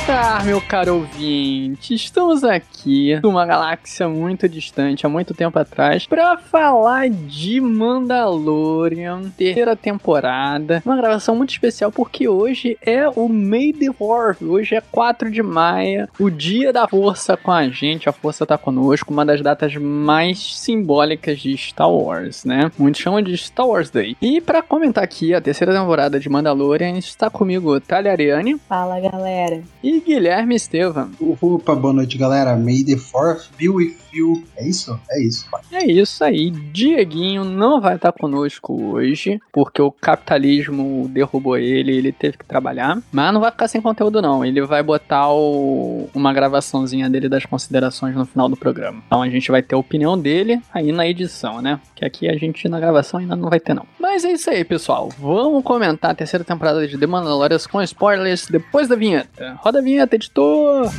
Elementar, meu caro ouvinte, estamos aqui numa galáxia muito distante, há muito tempo atrás, para falar de Mandalorian, terceira temporada. Uma gravação muito especial porque hoje é o May the Fourth, hoje é 4 de maio, o dia da força com a gente, a força tá conosco, uma das datas mais simbólicas de Star Wars, né? Muitos chamam de Star Wars Day. E para comentar aqui a terceira temporada de Mandalorian, está comigo Thalia Ariane Fala galera. e Guilherme Estevam. Opa, boa noite, galera. May the Fourth be with you. É isso? É isso, pai. É isso aí, Dieguinho não vai estar conosco hoje, porque o capitalismo derrubou ele, ele teve que trabalhar, mas não vai ficar sem conteúdo não, ele vai botar o- uma gravaçãozinha dele das considerações no final do programa. Então a gente vai ter a opinião dele aí na edição, né? Que aqui a gente na gravação ainda não vai ter não. Mas é isso aí, pessoal. Vamos comentar a terceira temporada de The Mandalorian com spoilers depois da vinheta. Roda a vinheta, editor!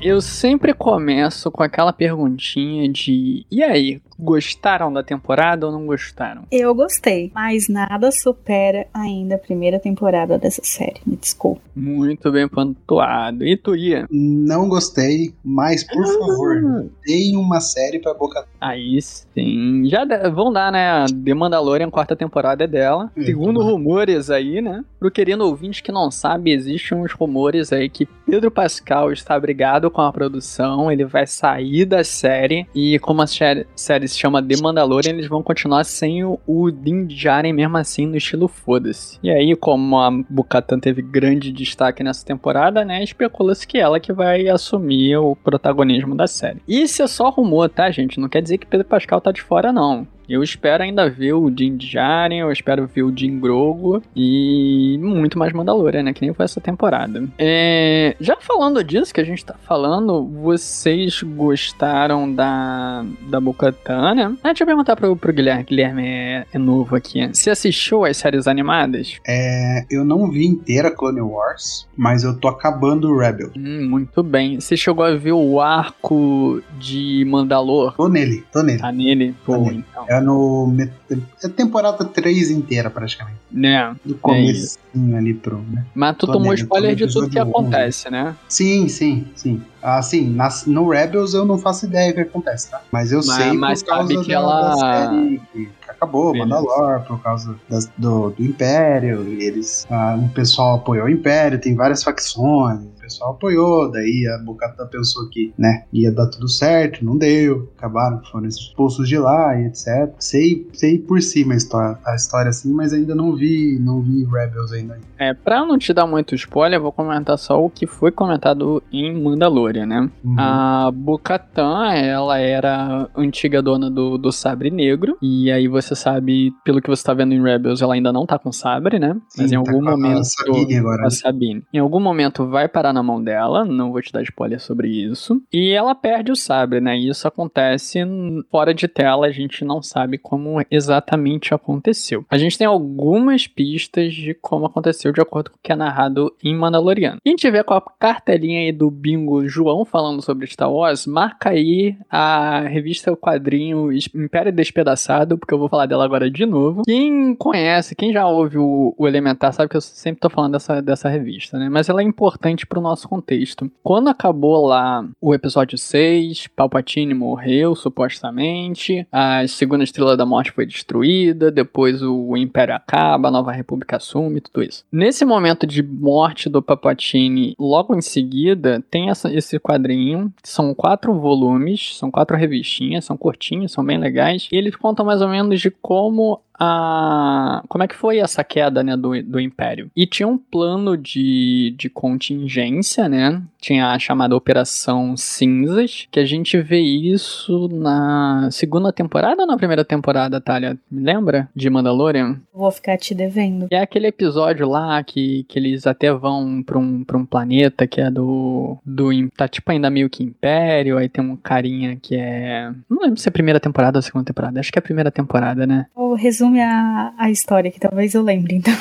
Eu sempre começo com aquela perguntinha de: e aí, gostaram da temporada ou não gostaram? Eu gostei, mas nada supera ainda a primeira temporada dessa série. Me desculpa. Muito bem pontuado. E tu ia? Não gostei, mas por favor, deem uma série pra Boca. Aí sim. Já de- vão dar, né? The Mandalorian, quarta temporada é dela. É, Segundo rumores aí, né? Pro querido ouvinte que não sabe, existem uns rumores aí que Pedro Pascal está brigado com a produção, ele vai sair da série e como a série, se chama The Mandalorian, eles vão continuar sem o, o Din Djarin mesmo assim no estilo foda-se. E aí, como a Bukatan teve grande destaque nessa temporada, né? Especula-se que ela que vai assumir o protagonismo da série. Isso é só rumor, tá, gente? Não quer dizer que Pedro Pascal tá de fora, não. Eu espero ainda ver o Din Djarin, eu espero ver o Din Grogu e muito mais Mandalorian, né? Que nem foi essa temporada. É, já falando disso que a gente tá falando, vocês gostaram da, da Bo-Katan, né? Ah, deixa eu perguntar pro, pro Guilherme, Guilherme é, é novo aqui. Você assistiu as séries animadas? É, eu não vi inteira Clone Wars, mas eu tô acabando o Rebel. Hum, muito bem. Você chegou a ver o arco de Mandalor? Tô nele, tô nele. Tá nele? Pô, Tá nele. então. É no. É temporada 3 inteira, praticamente. Né? Do comecinho ali pro. Né? Mas tu Tô tomou nele, spoiler de tudo que acontece, né? Sim, sim, sim. Assim, nas- no Rebels eu não faço ideia do que acontece, tá? Mas eu Mas- sei mas por causa sabe que da, ela- da série acabou, Beleza. Mandalor, por causa das- do, do Império, e eles. ah, um pessoal apoiou o Império, tem várias facções, o pessoal apoiou, daí a Bocata pensou que, né, ia dar tudo certo, não deu, acabaram, foram expulsos de lá e etc. Sei, sei por cima a história, a história assim, mas ainda não vi, não vi Rebels ainda. É, pra não te dar muito spoiler, eu vou comentar só o que foi comentado em Mandalorian, né? Uhum. A Bo-Katan, ela era antiga dona do, do sabre negro, e aí você sabe, pelo que você tá vendo em Rebels, ela ainda não tá com sabre, né? Mas Sim, em tá algum com a momento... Sabine agora, a? Sabine. Em algum momento vai parar na mão dela, não vou te dar spoiler sobre isso. E ela perde o sabre, né? E isso acontece fora de tela, a gente não sabe como exatamente aconteceu. A gente tem algumas pistas de como aconteceu de acordo com o que é narrado em Mandaloriano. Quem tiver com a cartelinha aí do Bingo João falando sobre Star Wars, marca aí a revista o quadrinho Império Despedaçado, porque eu vou falar dela agora de novo. Quem conhece, quem já ouve o, o Elementar, sabe que eu sempre tô falando dessa, dessa revista, né? Mas ela é importante pro nosso contexto. Quando acabou lá o episódio 6, Palpatine morreu, supostamente, a segunda Estrela da Morte foi destruída, depois o Império acaba, a Nova República assume, tudo isso. Nesse momento de morte do Palpatine, logo em seguida, tem essa- esse quadrinho, são quatro volumes, são quatro revistinhas, são curtinhas, são bem legais, e eles contam mais ou menos de como a. Como é que foi essa queda, né, do, do Império? E tinha um plano de, de contingência, né? Tinha a chamada Operação Cinzas, que a gente vê isso na segunda temporada ou na primeira temporada, Thalia? Me lembra? De Mandalorian? Vou ficar te devendo. E é aquele episódio lá que, que eles até vão pra um, pra um planeta que é do, do. Tá tipo ainda meio que Império, aí tem um carinha que é. Não lembro se é a primeira temporada ou a segunda temporada. Acho que é a primeira temporada, né? Ou resume a, a história, que talvez eu lembre, então.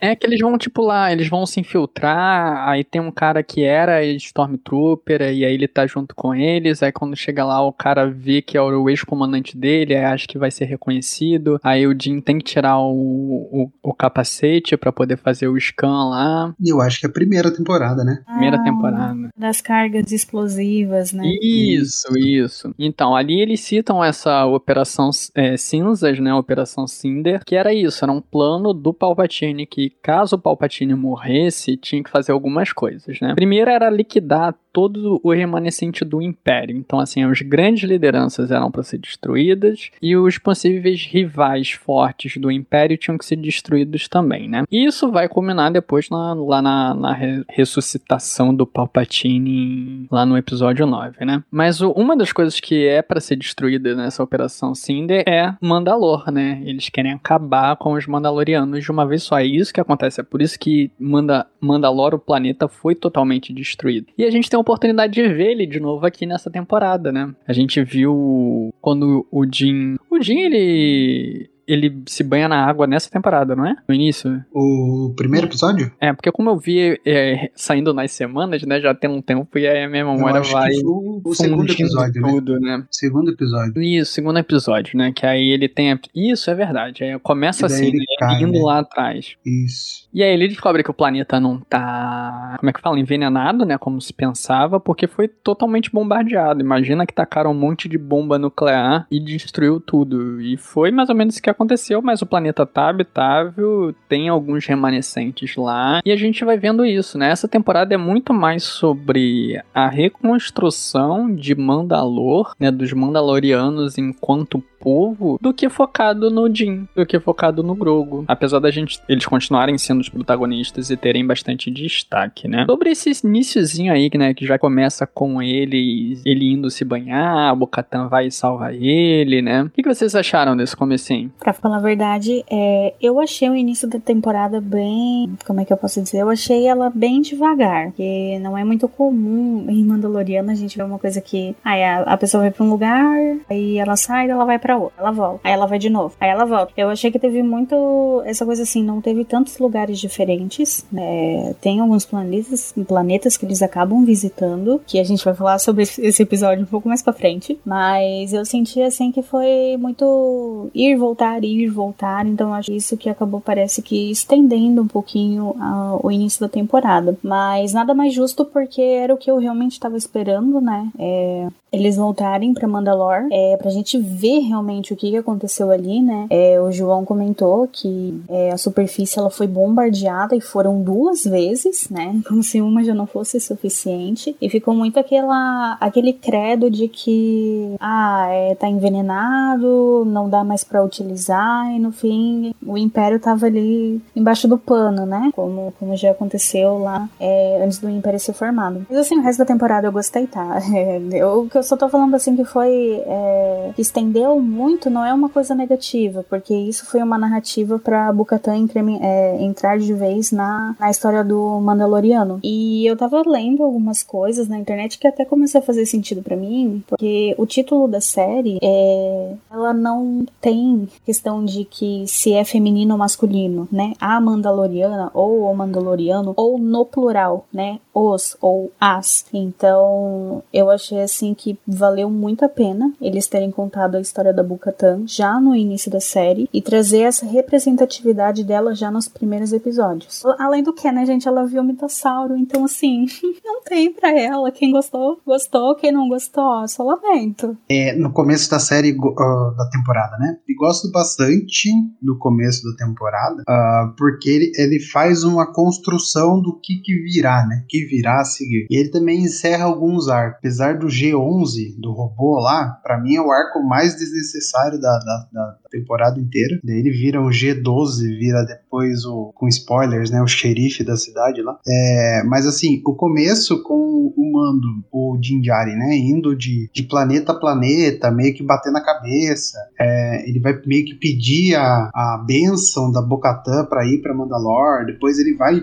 É que eles vão, tipo, lá, eles vão se infiltrar, aí tem um cara que era Stormtrooper, e aí ele tá junto com eles, aí quando chega lá o cara vê que é o ex-comandante dele, aí acha que vai ser reconhecido, aí o Jim tem que tirar o, o, o capacete para poder fazer o scan lá. Eu acho que é a primeira temporada, né? Primeira Ah, temporada. Das cargas explosivas, né? Isso, isso. Então, ali eles citam essa Operação é, Cinzas, né? Operação Cinder, que era isso, era um plano do Palpatine que, caso o Palpatine morresse, tinha que fazer algumas coisas, né? Primeiro era liquidar todo o remanescente do Império. Então, assim, as grandes lideranças eram para ser destruídas e os possíveis rivais fortes do Império tinham que ser destruídos também, né? E isso vai culminar depois na- lá na, na re- ressuscitação do Palpatine lá no episódio 9, né? Mas o- uma das coisas que é para ser destruída nessa operação Cinder é Mandalor, né? Eles querem acabar com os Mandalorianos de uma vez só. É isso que acontece. É por isso que Manda, Mandalor, o planeta, foi totalmente destruído. E a gente tem a oportunidade de ver ele de novo aqui nessa temporada, né? A gente viu quando o Jin. O Jin, ele. Ele se banha na água nessa temporada, não é? No início. O primeiro episódio? É, porque como eu vi é, saindo nas semanas, né? Já tem um tempo e aí a minha memória vai. o, o segundo episódio, né? tudo, né? Segundo episódio. Isso, segundo episódio, né? Que aí ele tem. a- Isso é verdade. Aí começa assim, ele né? cai, indo né? lá atrás. Isso. E aí ele descobre que o planeta não tá. Como é que fala? Envenenado, né? Como se pensava, porque foi totalmente bombardeado. Imagina que tacaram um monte de bomba nuclear e destruiu tudo. E foi mais ou menos isso que aconteceu, mas o planeta tá habitável, tem alguns remanescentes lá. E a gente vai vendo isso, né? Essa temporada é muito mais sobre a reconstrução de Mandalor, né? Dos Mandalorianos enquanto povo do que focado no Jin, do que focado no Grogu. Apesar da gente eles continuarem sendo os protagonistas e terem bastante destaque, né? Sobre esse iniciozinho aí, né, que já começa com ele ele indo se banhar, o Bocatan vai e salva ele, né? O que, que vocês acharam desse comecinho? Pra falar a verdade, é, eu achei o início da temporada bem. Como é que eu posso dizer? Eu achei ela bem devagar. Porque não é muito comum em Mandaloriano a gente ver uma coisa que. Aí a, a pessoa vai pra um lugar, aí ela sai, ela vai pra outro, ela volta, aí ela vai de novo, aí ela volta. Eu achei que teve muito. Essa coisa assim, não teve tantos lugares diferentes. né? Tem alguns planetas, planetas que eles acabam visitando, que a gente vai falar sobre esse episódio um pouco mais pra frente. Mas eu senti assim que foi muito ir, voltar, ir, voltar. Então acho isso que acabou, parece que estendendo um pouquinho ah, o início da temporada. Mas nada mais justo porque era o que eu realmente estava esperando, né? É, eles voltarem pra Mandalor, é, pra gente ver realmente o que, aconteceu ali, né? É, o João comentou que é, a superfície ela foi bombardeada e foram duas vezes, né? Como se uma já não fosse suficiente. E ficou muito aquela, aquele credo de que, ah, é, tá envenenado, não dá mais pra utilizar, e no fim o Império tava ali embaixo do pano, né? Como, como já aconteceu lá é, antes do Império ser formado. Mas assim, o resto da temporada eu gostei, tá? É, eu, que eu só tô falando assim que foi. É, que estendeu muito, não é uma coisa negativa, porque isso foi uma narrativa pra Bukatan é, entrar de vez na, na história do Mandaloriano. E eu tava lendo algumas coisas na internet que até começou a fazer sentido pra mim, porque o título da série é. Ela não tem questão de que se é feminino ou masculino, né? A Mandaloriana ou o Mandaloriano, ou no plural, né? Os ou as. Então, eu achei assim que valeu muito a pena eles terem contado a história da Bukatan já no início da série e trazer essa representatividade dela já nos primeiros episódios. Além do que, né, gente, ela viu o mitossauro, então assim, não tem pra ela. Quem gostou, gostou. Quem não gostou, só lamento. É, no começo da série, ah, da temporada, né? E gosto bastante do começo da temporada, ah, porque ele, ele faz uma construção do que, que virá, né? Que onde virá a seguir. E ele também encerra alguns arcos. Apesar do G11, do robô lá, para mim é o arco mais desnecessário da, da, da temporada inteira. Daí ele vira um G12, vira depois o, com spoilers, né, o xerife da cidade lá. É, mas assim, o começo com o Mando, o Jinjari, né, indo de, de planeta a planeta, meio que batendo a cabeça. É, ele vai meio que pedir a, a benção da Bocatã para ir para Mandalore. Depois ele vai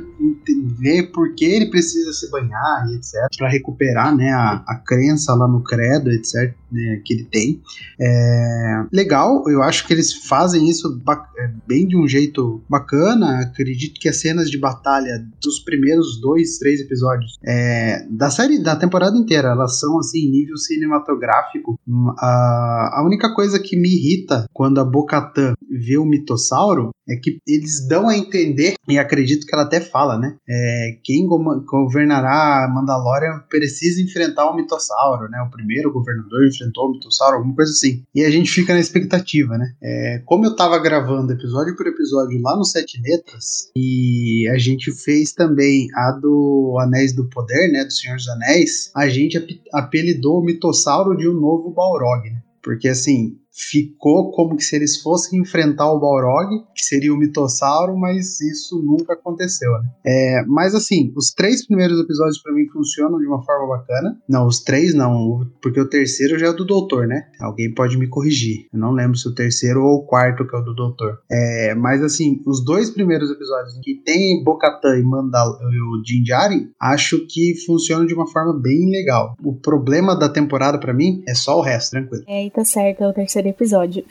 ver por que ele precisa se banhar e etc. para recuperar, né, a, a crença lá no credo, etc. Né, que ele tem. É, legal, eu acho que eles fazem isso é, bem de um jeito bacana. Acredito que as cenas de batalha dos primeiros dois, três episódios é, da série, da temporada inteira, elas são assim, nível cinematográfico. A, a única coisa que me irrita quando a Bocatã vê o mitossauro é que eles dão a entender, e acredito que ela até fala, né? É, quem governará Mandalorian precisa enfrentar o mitossauro, né? O primeiro governador enfrentou o mitossauro, alguma coisa assim. E a gente fica na expectativa, né? É, como eu tava gravando episódio por episódio lá no Sete Letras, e a gente fez também a do Anéis do Poder, né? Do Senhor dos Anéis, a gente apelidou o mitossauro de um novo Balrog, né? Porque assim, ficou como que se eles fossem enfrentar o Balrog, que seria o mitossauro, mas isso nunca aconteceu, né? É, mas assim, os três primeiros episódios para mim funcionam de uma forma bacana. Não, os três não, porque o terceiro já é do Doutor, né? Alguém pode me corrigir. Eu não lembro se o terceiro ou o quarto que é o do Doutor. É, mas assim, os dois primeiros episódios que tem Bocatan e Mandal e o Jinjari, acho que funcionam de uma forma bem legal. O problema da temporada para mim é só o resto, tranquilo. É, e tá certo, é o terceiro episódio.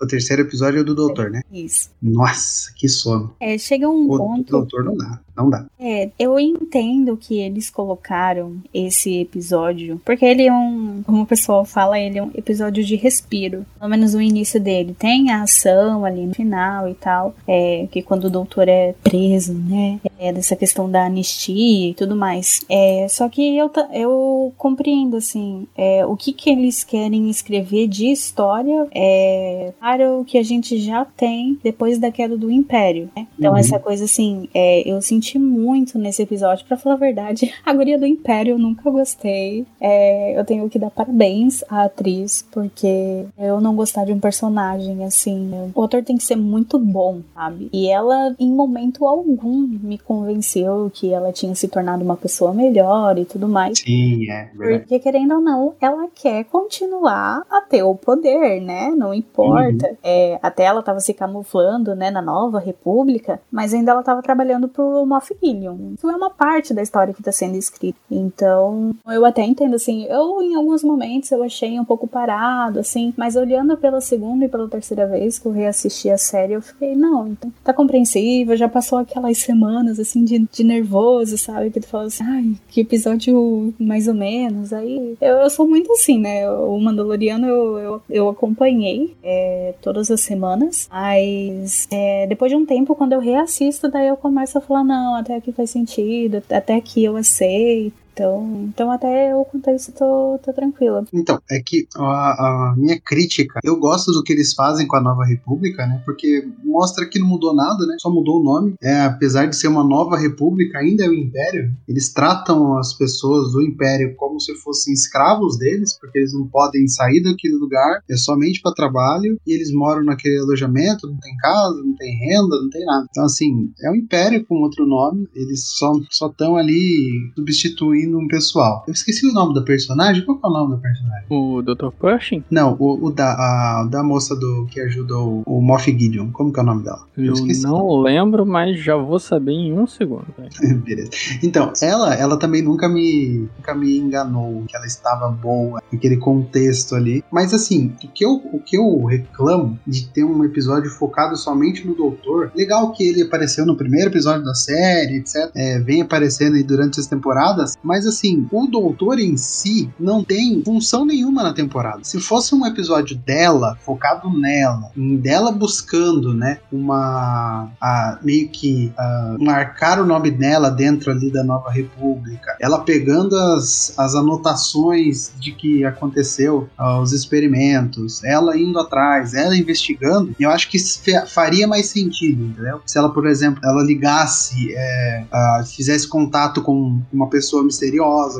o terceiro episódio é do doutor, né? Isso. Nossa, que sono. É, chega um o ponto. O doutor não dá, não dá. É, eu entendo que eles colocaram esse episódio, porque ele é um, como o pessoal fala, ele é um episódio de respiro. Pelo menos o início dele. Tem a ação ali no final e tal, é, que quando o doutor é preso, né? É dessa questão da anistia e tudo mais. É, só que eu, eu compreendo, assim, é, o que que eles querem escrever de história é para o que a gente já tem depois da queda do Império. Né? Então, uhum. essa coisa assim, é, eu senti muito nesse episódio, para falar a verdade. A guria do Império eu nunca gostei. É, eu tenho que dar parabéns à atriz, porque eu não gostar de um personagem assim. O autor tem que ser muito bom, sabe? E ela, em momento algum, me convenceu que ela tinha se tornado uma pessoa melhor e tudo mais. Sim, é. Verdade. Porque, querendo ou não, ela quer continuar a ter o poder, né? Não importa. Uhum. É, até ela estava se camuflando, né, na Nova República, mas ainda ela estava trabalhando pro Gideon. Isso é uma parte da história que está sendo escrita. Então, eu até entendo, assim, eu em alguns momentos eu achei um pouco parado, assim, mas olhando pela segunda e pela terceira vez que eu reassisti a série, eu fiquei, não, então tá compreensível, já passou aquelas semanas, assim, de, de nervoso, sabe? Que tu fala assim, ai, que episódio mais ou menos. Aí, eu, eu sou muito assim, né? O Mandaloriano eu, eu, eu acompanhei é, todas as semanas, mas é, depois de um tempo, quando eu reassisto, daí eu começo a falar: não, até aqui faz sentido, até aqui eu aceito. Então, então até eu a isso tô, tô tranquila. Então, é que a, a, minha crítica, eu gosto do que eles fazem com a Nova República, né? Porque mostra que não mudou nada, né? Só mudou o nome. É, apesar de ser uma nova república, ainda é o Império. Eles tratam as pessoas do Império como se fossem escravos deles, porque eles não podem sair daquele lugar, é somente para trabalho, e eles moram naquele alojamento, não tem casa, não tem renda, não tem nada. Então, assim, é o Império com outro nome, eles só estão ali substituindo um pessoal. Eu esqueci o nome da personagem. Qual é o nome da personagem? O Dr. Pershing? Não, o, o da, a, da moça do que ajudou o, o Moff Gideon. Como que é o nome dela? Eu, Eu não lembro, mas já vou saber em um segundo. Beleza. Então, ela, ela também nunca me, nunca me enganou que ela estava boa naquele contexto ali. Mas assim, o que eu, o que eu reclamo de ter um episódio focado somente no Doutor, legal que ele apareceu no primeiro episódio da série, etc. É, vem aparecendo aí durante as temporadas, mas Mas assim, o doutor em si não tem função nenhuma na temporada. Se fosse um episódio dela, focado nela, dela buscando, né, uma. A, meio que a, marcar o nome dela dentro ali da Nova República, ela pegando as, as anotações de que aconteceu, uh, os experimentos, ela indo atrás, ela investigando, eu acho que faria mais sentido, entendeu? Se ela, por exemplo, ela ligasse, é, fizesse contato com uma pessoa misteriosa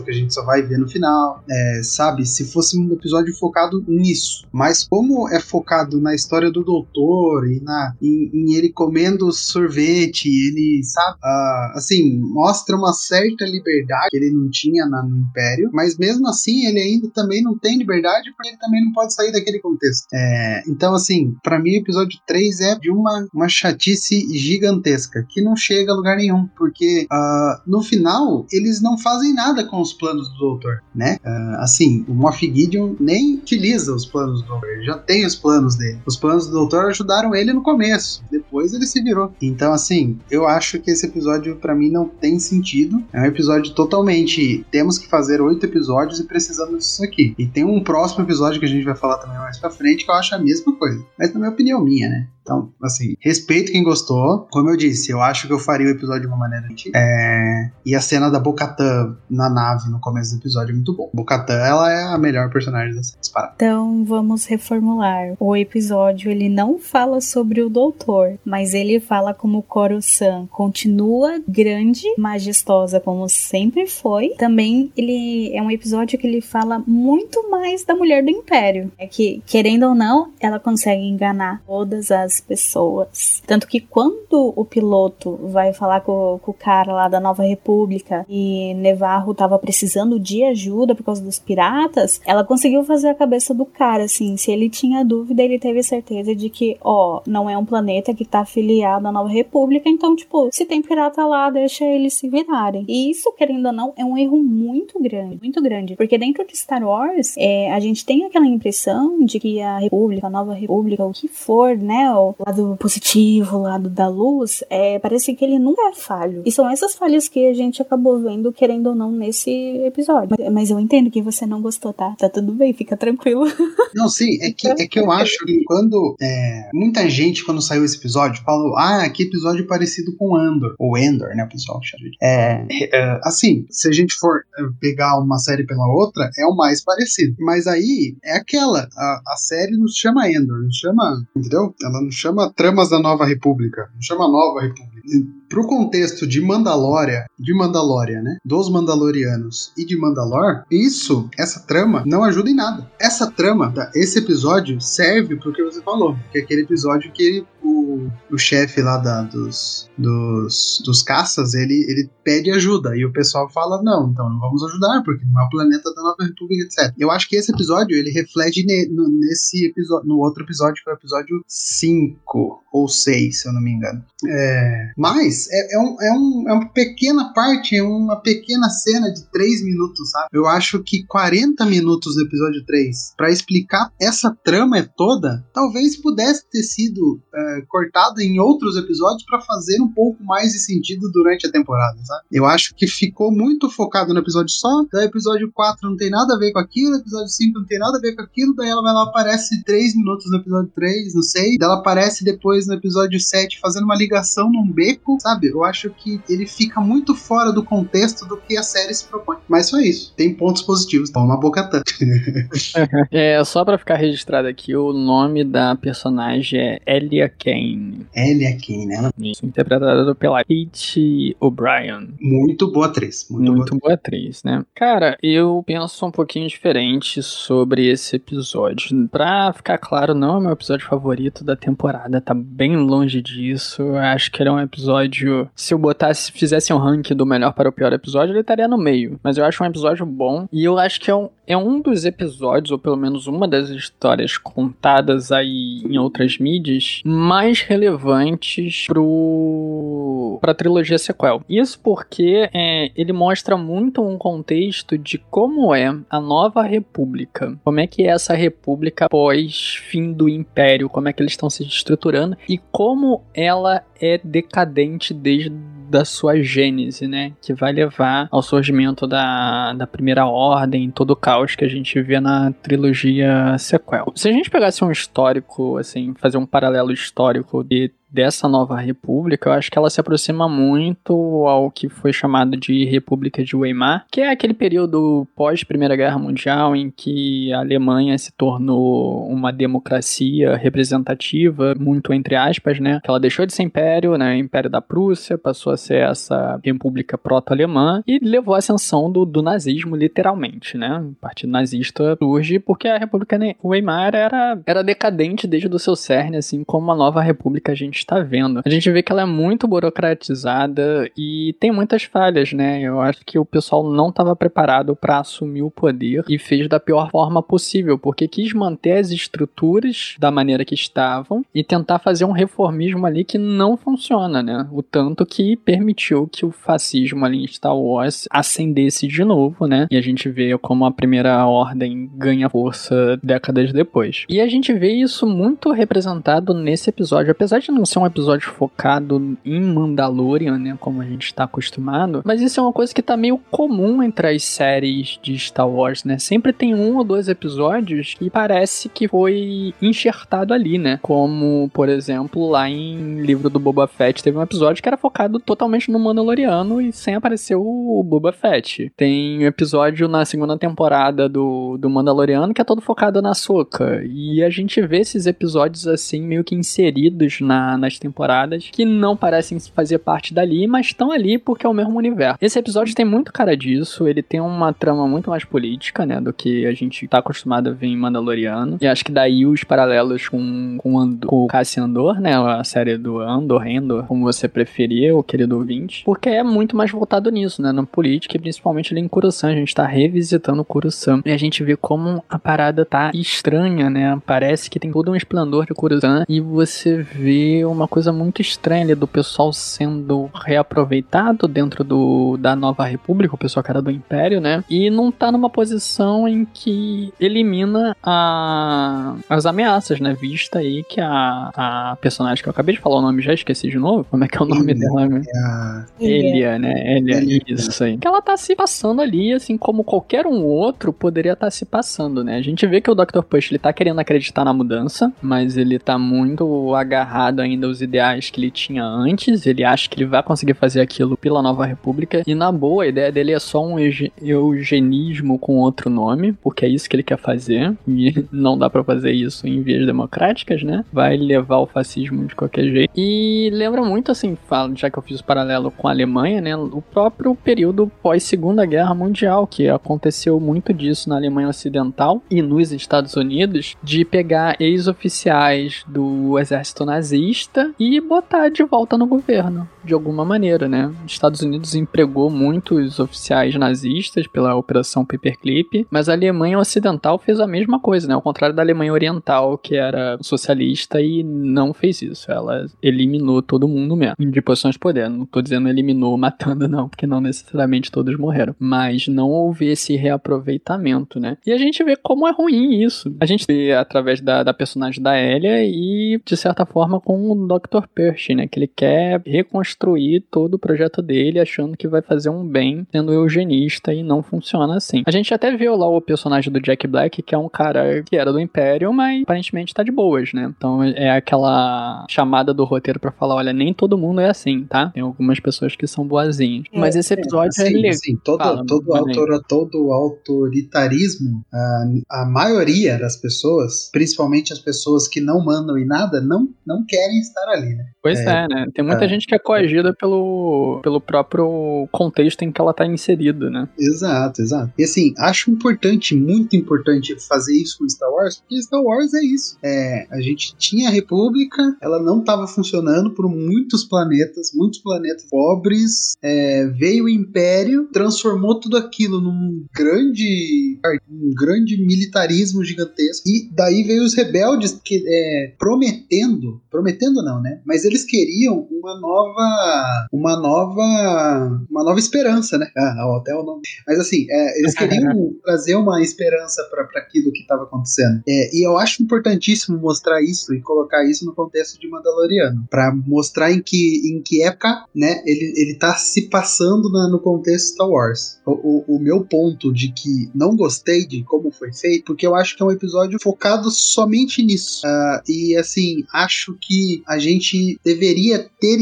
que a gente só vai ver no final, é, sabe? Se fosse um episódio focado nisso. Mas como é focado na história do doutor e na, em, em ele comendo sorvete, ele, sabe? Uh, assim, mostra uma certa liberdade que ele não tinha na, no Império, mas mesmo assim ele ainda também não tem liberdade porque ele também não pode sair daquele contexto. É, então, assim, para mim o episódio 3 é de uma, uma chatice gigantesca que não chega a lugar nenhum, porque uh, no final eles não fazem nada com os planos do Doutor, né? Uh, assim, o Moff Gideon nem utiliza os planos do Doutor, ele já tem os planos dele. Os planos do Doutor ajudaram ele no começo, depois ele se virou. Então, assim, eu acho que esse episódio para mim não tem sentido. É um episódio totalmente. Temos que fazer oito episódios e precisamos disso aqui. E tem um próximo episódio que a gente vai falar também mais pra frente que eu acho a mesma coisa. Mas também é opinião minha, né? Então, assim, respeito quem gostou. Como eu disse, eu acho que eu faria o episódio de uma maneira. É... E a cena da Bocatã na nave no começo do episódio é muito bom. Bocatã, ela é a melhor personagem da série. Disparada. Então, vamos reformular. O episódio, ele não fala sobre o doutor, mas ele fala como Koro-san continua grande, majestosa, como sempre foi. Também, ele é um episódio que ele fala muito mais da mulher do Império. É que, querendo ou não, ela consegue enganar todas as pessoas. Tanto que quando o piloto vai falar com, com o cara lá da Nova República e Nevarro tava precisando de ajuda por causa dos piratas, ela conseguiu fazer a cabeça do cara, assim. Se ele tinha dúvida, ele teve certeza de que, ó, não é um planeta que tá afiliado à Nova República, então, tipo, se tem pirata lá, deixa eles se virarem. E isso, querendo ou não, é um erro muito grande, muito grande. Porque dentro de Star Wars, é, a gente tem aquela impressão de que a República, a Nova República, o que for, né, lado positivo, lado da luz, é, parece que ele nunca é falho. E são essas falhas que a gente acabou vendo, querendo ou não, nesse episódio. Mas, mas eu entendo que você não gostou, tá? Tá tudo bem, fica tranquilo. Não, sim, é que, é que eu acho que quando é, muita gente, quando saiu esse episódio, falou: Ah, que episódio parecido com Andor. Ou Endor, né? Pessoal. É, é, assim, se a gente for é, pegar uma série pela outra, é o mais parecido. Mas aí é aquela: a, a série nos chama Endor, não chama. Entendeu? Ela não chama Tramas da Nova República, não chama Nova República pro contexto de Mandalória, de Mandalória, né? Dos Mandalorianos e de Mandalor, isso, essa trama, não ajuda em nada. Essa trama, esse episódio, serve pro que você falou, que é aquele episódio que ele, o, chefe lá da, dos, dos, dos caças, ele, ele pede ajuda, e o pessoal fala, não, então não vamos ajudar, porque não é o planeta da Nova República, etc. Eu acho que esse episódio, ele reflete ne, no, nesse episódio, no outro episódio, que é o episódio 5 ou 6, se eu não me engano. É, mas é, é, um, é, um, é uma pequena parte, é uma pequena cena de 3 minutos, sabe? Eu acho que 40 minutos do episódio 3 para explicar essa trama toda, talvez pudesse ter sido é, cortada em outros episódios para fazer um pouco mais de sentido durante a temporada, sabe? Eu acho que ficou muito focado no episódio só, daí episódio 4 não tem nada a ver com aquilo, episódio 5 não tem nada a ver com aquilo, daí ela vai lá, aparece 3 minutos no episódio 3, não sei, daí ela aparece depois no episódio 7 fazendo uma ligação num beco, sabe? Eu acho que ele fica muito fora do contexto do que a série se propõe. Mas só isso. Tem pontos positivos. Toma boca tanto. é, só pra ficar registrado aqui, o nome da personagem é Elia Kane. Elia Kane, ela. Isso, interpretada pela Kate O'Brien. Muito boa atriz. Muito, muito boa, boa atriz, né? Cara, eu penso um pouquinho diferente sobre esse episódio. Pra ficar claro, não é meu episódio favorito da temporada, tá bem longe disso. Eu acho que ele é um episódio. Se eu botasse, fizesse um ranking do melhor para o pior episódio, ele estaria no meio. Mas eu acho um episódio bom. E eu acho que é um, é um dos episódios, ou pelo menos uma das histórias contadas aí em outras mídias, mais relevantes pro. pra trilogia sequel. Isso porque é, ele mostra muito um contexto de como é a nova república. Como é que é essa república pós fim do império, como é que eles estão se estruturando e como ela é decadente desde da sua gênese, né? Que vai levar ao surgimento da, da Primeira Ordem, todo o caos que a gente vê na trilogia sequel. Se a gente pegasse um histórico, assim, fazer um paralelo histórico de dessa nova república, eu acho que ela se aproxima muito ao que foi chamado de República de Weimar, que é aquele período pós Primeira Guerra Mundial em que a Alemanha se tornou uma democracia representativa, muito entre aspas, né? Que ela deixou de ser império, né? Império da Prússia, passou a ser essa república proto-alemã e levou à ascensão do, do nazismo, literalmente, né? O partido nazista surge porque a República Weimar era, era decadente desde o seu cerne, assim como uma nova república a gente está vendo. A gente vê que ela é muito burocratizada e tem muitas falhas, né? Eu acho que o pessoal não estava preparado para assumir o poder e fez da pior forma possível, porque quis manter as estruturas da maneira que estavam e tentar fazer um reformismo ali que não funciona, né? O tanto que permitiu que o fascismo ali em Star Wars ascendesse de novo, né? E a gente vê como a primeira ordem ganha força décadas depois. E a gente vê isso muito representado nesse episódio, apesar de não ser um episódio focado em Mandalorian, né, como a gente está acostumado, mas isso é uma coisa que tá meio comum entre as séries de Star Wars, né? Sempre tem um ou dois episódios que parece que foi enxertado ali, né? Como, por exemplo, lá em Livro do Boba Fett teve um episódio que era focado totalmente no Mandaloriano e sem aparecer o Boba Fett. Tem um episódio na segunda temporada do, do Mandaloriano que é todo focado na Soca. E a gente vê esses episódios assim meio que inseridos na, nas temporadas que não parecem fazer parte dali, mas estão ali porque é o mesmo universo. Esse episódio tem muito cara disso, ele tem uma trama muito mais política, né, do que a gente tá acostumado a ver em Mandaloriano. E acho que daí os paralelos com, com, Andor, com o Cassian Andor, né, a série do Andor, Endor, como você preferir, o querido ouvinte, porque é muito mais voltado nisso, né, na política e principalmente ali em Coruscant. A gente tá revisitando Coruscant e a gente vê como a parada tá estranha, né, parece que tem todo um esplendor de Coruscant e você vê uma coisa muito estranha ali do pessoal sendo reaproveitado dentro do, da nova república, o pessoal que era do império, né? E não tá numa posição em que elimina a, as ameaças, né? Vista aí que a, a personagem que eu acabei de falar o nome, já esqueci de novo. Como é que é o nome Elia. dela? Né? Elia, né? Elia, Elia. isso aí. Que ela tá se passando ali, assim como qualquer um outro poderia estar se passando, né? A gente vê que o Dr. Push, ele tá querendo acreditar na mudança, mas ele tá muito agarrado ainda aos ideais que ele tinha antes, ele acha que ele vai conseguir fazer aquilo pela Nova República, e na boa, a ideia dele é só um euge- eugenismo com outro nome, porque é isso que ele quer fazer, e não dá pra fazer isso em vias democráticas, né? Vai levar o fascismo de qualquer jeito. E lembra muito, assim, já que eu fiz o paralelo com a Alemanha, né? O próprio período pós-Segunda Guerra Mundial, que aconteceu muito disso na Alemanha Ocidental e nos Estados Unidos, de pegar ex-oficiais do exército nazista e botar de volta no governo, de alguma maneira, né? Os Estados Unidos empregou muitos oficiais nazistas pela Operação Paperclip, mas a Alemanha Ocidental fez a mesma coisa, né? Ao contrário da Alemanha Oriental, que era socialista e não fez isso. Ela eliminou todo mundo mesmo, de posições de poder. Não tô dizendo eliminou matando, não, porque não necessariamente todos morreram. Mas não houve esse reaproveitamento, né? E a gente vê como é ruim isso. A gente vê através da, da personagem da Elia e, de certa forma, com o Dr. Percy, né? Que ele quer reconstruir todo o projeto dele, achando que vai fazer um bem, sendo eugenista, e não funciona assim. A gente até viu lá o personagem do Jack Black, que é um cara que era do Império, mas aparentemente tá de boas, né? Então é aquela chamada do roteiro pra falar: olha, nem todo mundo é assim, tá? Tem algumas pessoas que são boazinhas. É, Mas esse episódio é Assim, assim, todo, Fala, todo, autora, todo autoritarismo, a, a maioria das pessoas, principalmente as pessoas que não mandam em nada, não, não querem estar ali, né? Pois é, né? Tem muita é. gente que é coagida pelo, pelo próprio contexto em que ela tá inserida, né? Exato, exato. E assim, acho importante, muito importante fazer isso com Star Wars, porque Star Wars é isso. É, a gente tinha a República, ela não estava funcionando por muitos planetas, muitos planetas pobres. é, veio o Império, transformou tudo aquilo num grande, um grande militarismo gigantesco. E daí veio os rebeldes que é, prometendo, prometendo não, né? Mas eles queriam uma nova, uma nova, uma nova esperança, né? Ah, até o nome. Mas assim, é, eles queriam trazer uma esperança para aquilo que estava acontecendo. É, e eu acho importantíssimo mostrar isso e colocar isso no contexto de Mandaloriano, para mostrar em que, em que época, né, ele, ele tá se passando na, no contexto Star Wars. O, o, o meu ponto de que não gostei de como foi feito, porque eu acho que é um episódio focado somente nisso. Uh, e assim, acho que a gente deveria ter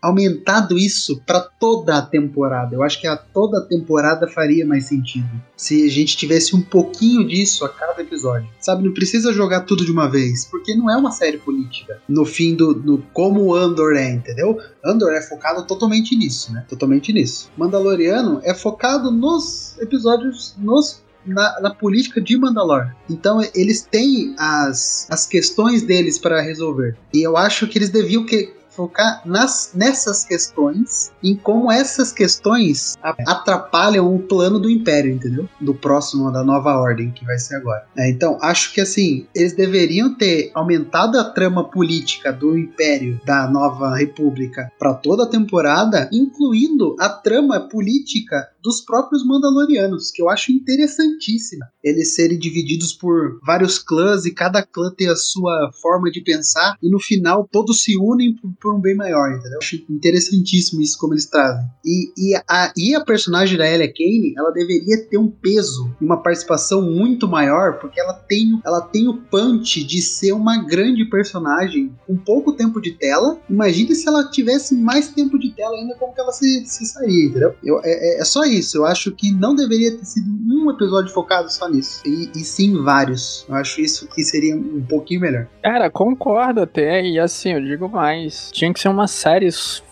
aumentado isso para toda a temporada. Eu acho que a toda a temporada faria mais sentido se a gente tivesse um pouquinho disso a cada episódio. Sabe, não precisa jogar tudo de uma vez, porque não é uma série política. No fim do, do como Andor é, entendeu? Andor é focado totalmente nisso, né? Totalmente nisso. Mandaloriano é focado nos episódios, nos na, na, política de Mandalor. Então eles têm as, as questões deles para resolver. E eu acho que eles deviam que, focar nas, nessas questões, em como essas questões atrapalham o plano do Império, entendeu? Do próximo, da nova ordem que vai ser agora. É, então, acho que assim, eles deveriam ter aumentado a trama política do Império da nova República para toda a temporada, incluindo a trama política dos próprios Mandalorianos, que eu acho interessantíssima. Eles serem divididos por vários clãs e cada clã ter a sua forma de pensar, e no final todos se unem por, por um bem maior, entendeu? Eu acho interessantíssimo isso como eles trazem. E, e, a, e a personagem da Elia Kane, ela deveria ter um peso e uma participação muito maior, porque ela tem, ela tem o punch de ser uma grande personagem com pouco tempo de tela. Imagine se ela tivesse mais tempo de tela ainda, como que ela se, se sairia, entendeu? Eu, é, é, é só isso. Eu acho que não deveria ter sido um episódio focado só nisso. E, e sim vários. Eu acho isso que seria um pouquinho melhor. Cara, concordo até. E assim, eu digo mais. Tinha que ser uma série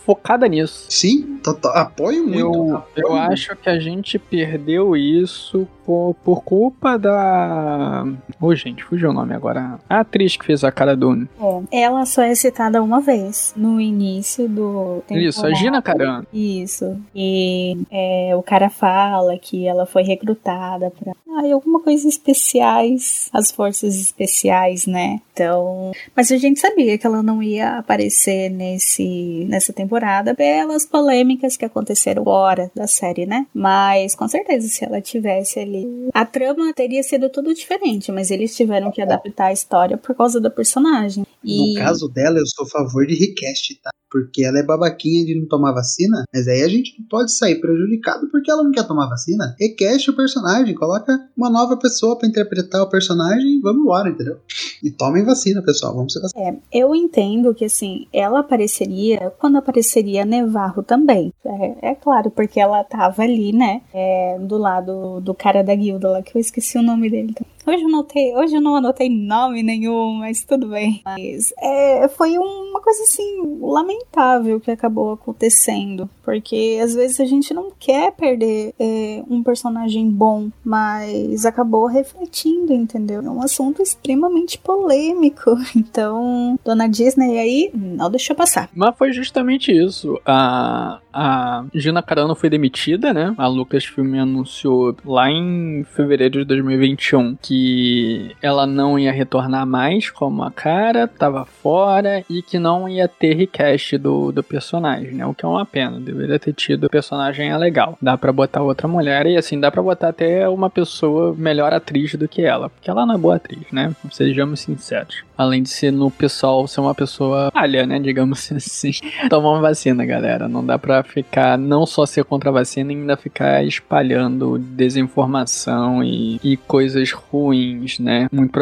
focada nisso. Sim, total, apoio muito. Eu, apoio eu muito. acho que a gente perdeu isso por, por culpa da. Ô, oh, gente, fugiu o nome agora. A atriz que fez a cara Dune. É, ela só é citada uma vez no início do. Isso, a Gina Carano. Isso. E é, o cara fala que ela foi recrutada pra. Ah, alguma coisa especiais. As forças especiais, né? Então. Mas a gente sabia que ela não ia aparecer nesse, nessa temporada temporada pelas polêmicas que aconteceram fora da série, né? Mas com certeza, se ela tivesse ali. A trama teria sido tudo diferente, mas eles tiveram que adaptar a história por causa da personagem. E... No caso dela, eu sou a favor de recast, tá? Porque ela é babaquinha de não tomar vacina, mas aí a gente pode sair prejudicado porque ela não quer tomar vacina. Requeste o personagem, coloca uma nova pessoa para interpretar o personagem e vamos embora, entendeu? E tomem vacina, pessoal, vamos ser vacinados. É, eu entendo que assim, ela apareceria quando apareceria Nevarro também. É, é claro, porque ela tava ali, né? É, do lado do cara da guilda lá, que eu esqueci o nome dele também. Hoje eu, notei, hoje eu não anotei nome nenhum, mas tudo bem. Mas é, foi uma coisa assim, lamentável que acabou acontecendo. Porque às vezes a gente não quer perder é, um personagem bom, mas acabou refletindo, entendeu? É um assunto extremamente polêmico. Então, dona Disney aí não deixou passar. Mas foi justamente isso. A, a Gina Carano foi demitida, né? A Lucasfilm anunciou lá em fevereiro de 2021 que ela não ia retornar mais como a cara, tava fora e que não ia ter recast do, do personagem, né? O que é uma pena, deveria ter tido. O personagem é legal. Dá para botar outra mulher e assim, dá para botar até uma pessoa melhor atriz do que ela, porque ela não é boa atriz, né? Sejamos sinceros. Além de ser no pessoal ser uma pessoa falha, né? Digamos assim. Tomar uma vacina, galera. Não dá pra ficar, não só ser contra a vacina, ainda ficar espalhando desinformação e, e coisas ruins, né? Muito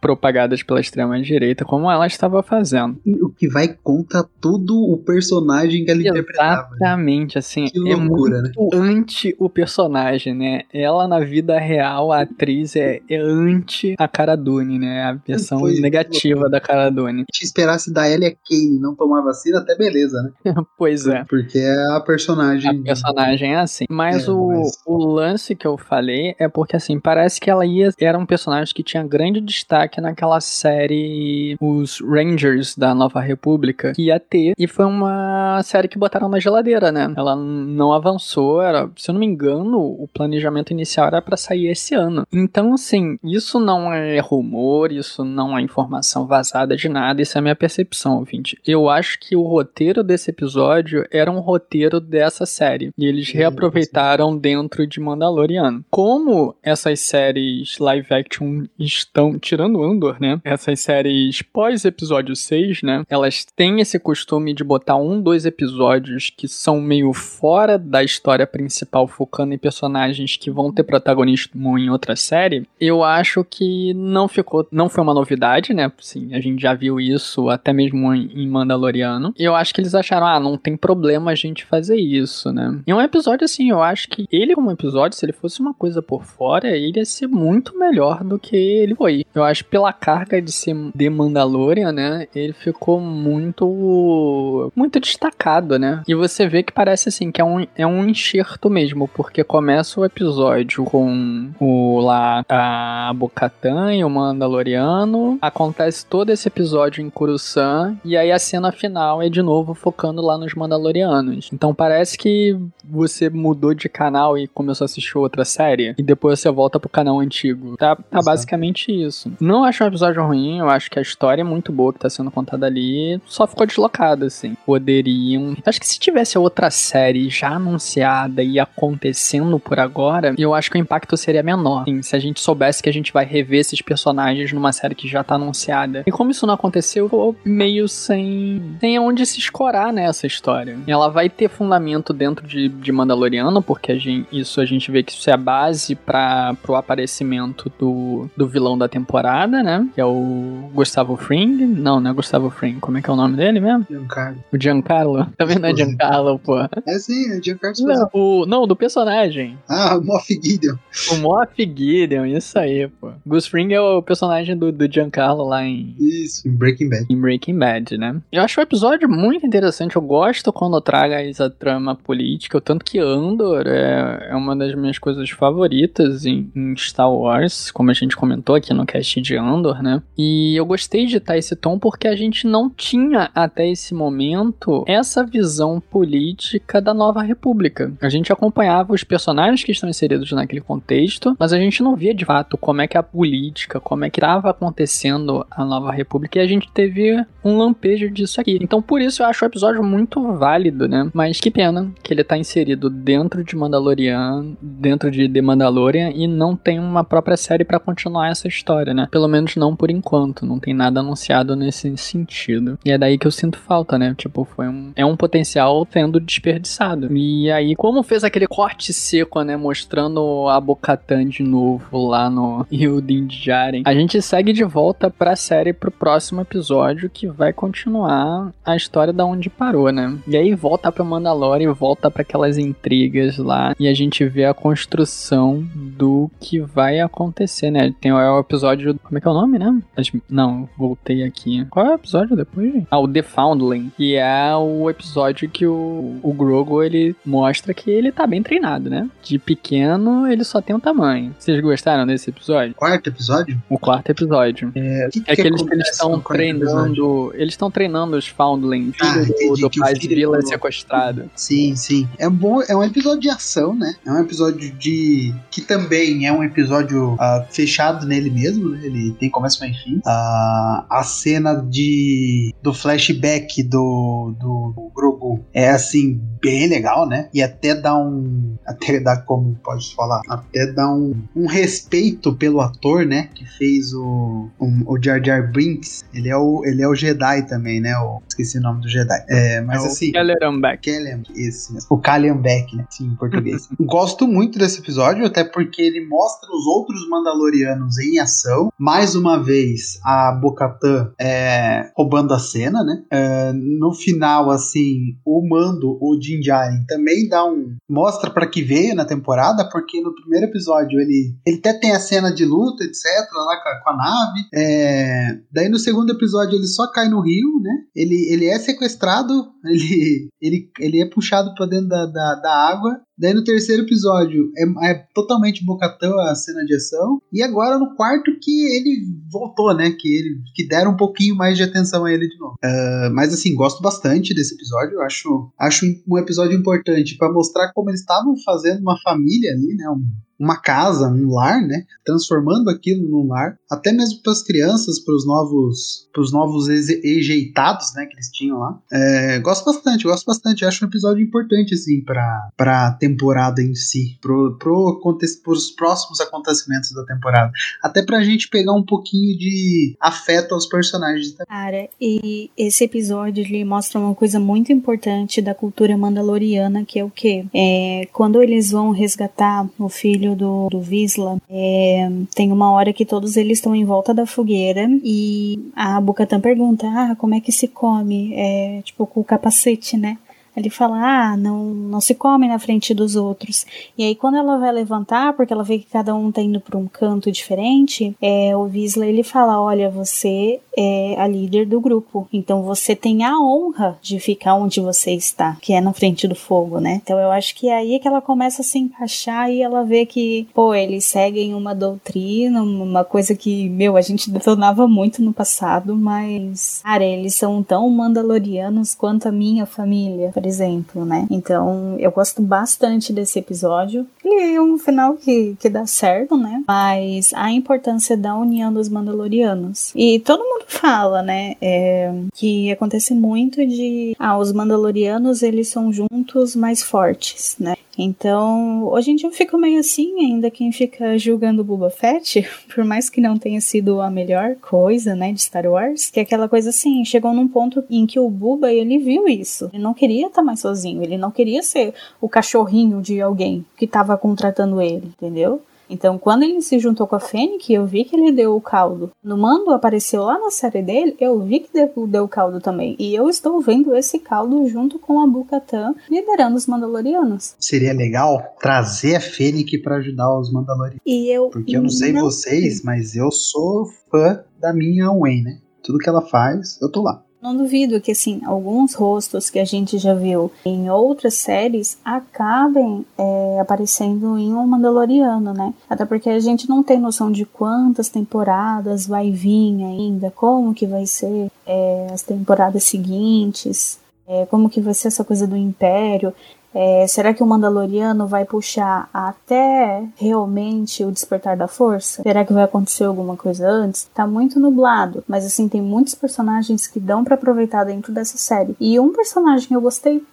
propagadas pela extrema-direita, como ela estava fazendo. O que vai contra todo o personagem que ela interpretava. Exatamente, assim. Que loucura, é muito né? anti o personagem, né? Ela, na vida real, a atriz é, é anti a Cara Dune, né? A versão Foi negativa da Cara Dune. Se esperasse da Elia Kane não tomar vacina, até beleza, né? pois é. Porque é a personagem. A personagem é assim. Mas, É, o, mas- o lance que eu falei é porque, assim, parece que ela ia. Era um personagem que tinha grande destaque naquela série Os Rangers da Nova República que ia ter. E foi uma série que botaram na geladeira, né? Ela não avançou. Era, se eu não me engano, o planejamento inicial era pra sair esse ano. Então, assim, isso não é rumor, isso não é informação vazada de nada, isso é a minha percepção, ouvinte. Eu acho que o roteiro desse episódio era um roteiro dessa série. E eles reaproveitaram dentro de Mandaloriano. Como essas séries live action estão, tirando Andor, né? Essas séries pós-episódio 6, né? Elas têm esse costume de botar um, dois episódios que são meio fora da história principal, focando em personagens que vão ter protagonismo em outra série. Eu acho que não ficou, não foi uma novidade, né? Sim, a gente já viu isso até mesmo em Mandaloriano. E eu acho que eles acharam, ah, não tem problema a gente fazer isso, né? E um episódio assim, eu acho que ele como episódio, se ele fosse uma coisa por fora, ele ia ser muito melhor do que ele foi. Eu acho pela carga de ser de Mandalorian, né? Ele ficou muito muito destacado, né? E você vê que parece assim que é um, é um enxerto mesmo, porque começa o episódio com o lá a Bocatan e o Mandaloriano, acontece todo esse episódio em Coruscant e aí a cena final é de novo focando lá nos Mandalorianos. Então parece que você mudou de canal e começou a assistir outra série e depois você volta pro canal antigo. Tá, tá basicamente isso. Não acho um episódio ruim, eu acho que a história é muito boa que tá sendo contada ali, só ficou deslocada assim. Poderiam, acho que se tivesse outra série já anunciada e acontecendo por agora, eu acho que o impacto seria menor. Assim, se a gente soubesse que a gente vai rever esses personagens numa série que já tá anunciada. E como isso não aconteceu, ficou meio sem, sem onde se escorar nessa história. E ela vai ter fundamento dentro de, de Mandaloriano, porque a gente- isso a gente vê que isso é a base para pro aparecimento do, do vilão da temporada, né? Que é o Gustavo Fring. Não, não é Gustavo Fring. Como é que é o nome dele mesmo? Giancarlo. O Giancarlo? Também não é Giancarlo, pô. É sim, é Giancarlo Não, o, não, do personagem. Ah, o Moff Gideon. O Moff Gideon, isso aí, pô. Gus Fring é o personagem do, do Giancarlo lá em, Isso, em Breaking Bad. em Breaking Bad, né? Eu acho o episódio muito interessante. Eu gosto quando traga essa trama política. O tanto que Andor é, é uma das minhas coisas favoritas em, em Star Wars, como a gente comentou aqui no cast de Andor, né? E eu gostei de estar esse tom porque a gente não tinha até esse momento essa visão política da Nova República. A gente acompanhava os personagens que estão inseridos naquele contexto, mas a gente não via de fato como é que a política, como é que estava acontecendo a Nova República, e a gente teve um lampejo disso aqui. Então, por isso eu acho o episódio muito válido, né? Mas que pena que ele tá inserido dentro de Mandalorian, dentro de The Mandalorian, e não tem uma própria série pra continuar essa história, né? Pelo menos não por enquanto, não tem nada anunciado nesse sentido. E é daí que eu sinto falta, né? Tipo, foi um é um potencial sendo desperdiçado. E aí, como fez aquele corte seco, né, mostrando a Bocatan de novo lá no Rio de Jaren, a gente segue de volta pra série pro próximo episódio que vai continuar a história da onde parou, né? E aí volta pra Mandalorian, volta pra aquelas intrigas lá e a gente vê a construção do que vai acontecer, né? Tem o, é episódio, como é que é o nome, né? Não, voltei aqui. Qual é o episódio depois? gente? Ah, o The Foundling, que é o episódio que o, o Grogu ele mostra que ele tá bem treinado, né? De pequeno ele só tem um tamanho. Vocês gostaram desse episódio? Quarto episódio? O quarto episódio. É, o que, É que eles estão treinando. Eles estão treinando os Foundling, filho Ah, do, do que o pai filho de Vila do- Sim, sim. É bom, é um episódio de ação, né? É um episódio de. que também é um episódio ah, fechado nele mesmo, né? Ele tem começo, meio e fim. Ah, a cena de. do flashback do, do, do Grogu é assim, bem legal, né? E até dá um. Até dá como pode falar? Até dá um, um respeito pelo ator, né? Que fez o. um- o Jar Jar Binks. Ele é o, ele é o Jedi também, né? O, esqueci o nome do Jedi. É, mas É o assim. Kelleran Beck. Kellyan, esse mesmo. O Kallian Beck, né? Sim, em português. Gosto muito desse episódio, até porque ele mostra os outros Mandalorianos em ação. Mais uma vez, a Bocatan é, roubando a cena, né? É, no final, assim, o Mando, o Din Djarin também dá um mostra para que veio na temporada, porque no primeiro episódio ele ele até tem a cena de luta, etc, lá com a, com a nave. É, daí no segundo episódio ele só cai no rio, né? Ele, ele é sequestrado, ele, ele, ele é puxado para dentro da, da, da água Daí no terceiro episódio é, é totalmente bocatão a cena de ação. E agora no quarto que ele voltou, né? Que ele que deram um pouquinho mais de atenção a ele de novo. Uh, mas assim, gosto bastante desse episódio. Acho, acho um episódio importante para mostrar como eles estavam fazendo uma família ali, né? Um, uma casa, um lar, né? Transformando aquilo num lar, até mesmo para as crianças, para os novos, para os novos ejeitados, né? Que eles tinham lá. É, gosto bastante, gosto bastante. Acho um episódio importante assim para para temporada em si, pro, pro os próximos acontecimentos da temporada, até para a gente pegar um pouquinho de afeto aos personagens. Cara, e esse episódio ele mostra uma coisa muito importante da cultura mandaloriana, que é o que é, quando eles vão resgatar o filho do, do Visla, é, tem uma hora que todos eles estão em volta da fogueira e a Bukatan pergunta, ah, como é que se come? É, tipo, com o capacete, né? Ele fala, ah, não, não se come na frente dos outros. E aí quando ela vai levantar, porque ela vê que cada um tá indo para um canto diferente, é, o Visla ele fala, olha, você é a líder do grupo, então você tem a honra de ficar onde você está, que é na frente do fogo, né? Então eu acho que é aí que ela começa a se encaixar e ela vê que, pô, eles seguem uma doutrina, uma coisa que, meu, a gente detonava muito no passado, mas, cara, eles são tão mandalorianos quanto a minha família por exemplo, né? Então eu gosto bastante desse episódio. Ele é um final que, que dá certo, né? Mas a importância da união dos Mandalorianos. E todo mundo fala, né? É, que acontece muito de. Ah, os Mandalorianos eles são juntos mais fortes, né? Então, hoje em dia eu fico meio assim, ainda quem fica julgando o Boba Fett, por mais que não tenha sido a melhor coisa, né, de Star Wars, que é aquela coisa assim, chegou num ponto em que o Buba, ele viu isso. Ele não queria estar tá mais sozinho, ele não queria ser o cachorrinho de alguém que estava contratando ele, entendeu? Então, quando ele se juntou com a Fênix, eu vi que ele deu o caldo. No Mando apareceu lá na série dele, eu vi que deu, deu o caldo também. E eu estou vendo esse caldo junto com a Bukatan liderando os Mandalorianos. Seria legal trazer a Fênix para ajudar os Mandalorianos. E eu Porque eu não sei não vocês, mas eu sou fã da minha Wayne, né? Tudo que ela faz, eu tô lá. Não duvido que assim alguns rostos que a gente já viu em outras séries acabem é, aparecendo em um Mandaloriano, né? Até porque a gente não tem noção de quantas temporadas vai vir ainda, como que vai ser é, as temporadas seguintes, é, como que vai ser essa coisa do Império. É, será que o Mandaloriano vai puxar até realmente o despertar da força? Será que vai acontecer alguma coisa antes? Tá muito nublado, mas assim, tem muitos personagens que dão para aproveitar dentro dessa série. E um personagem que eu gostei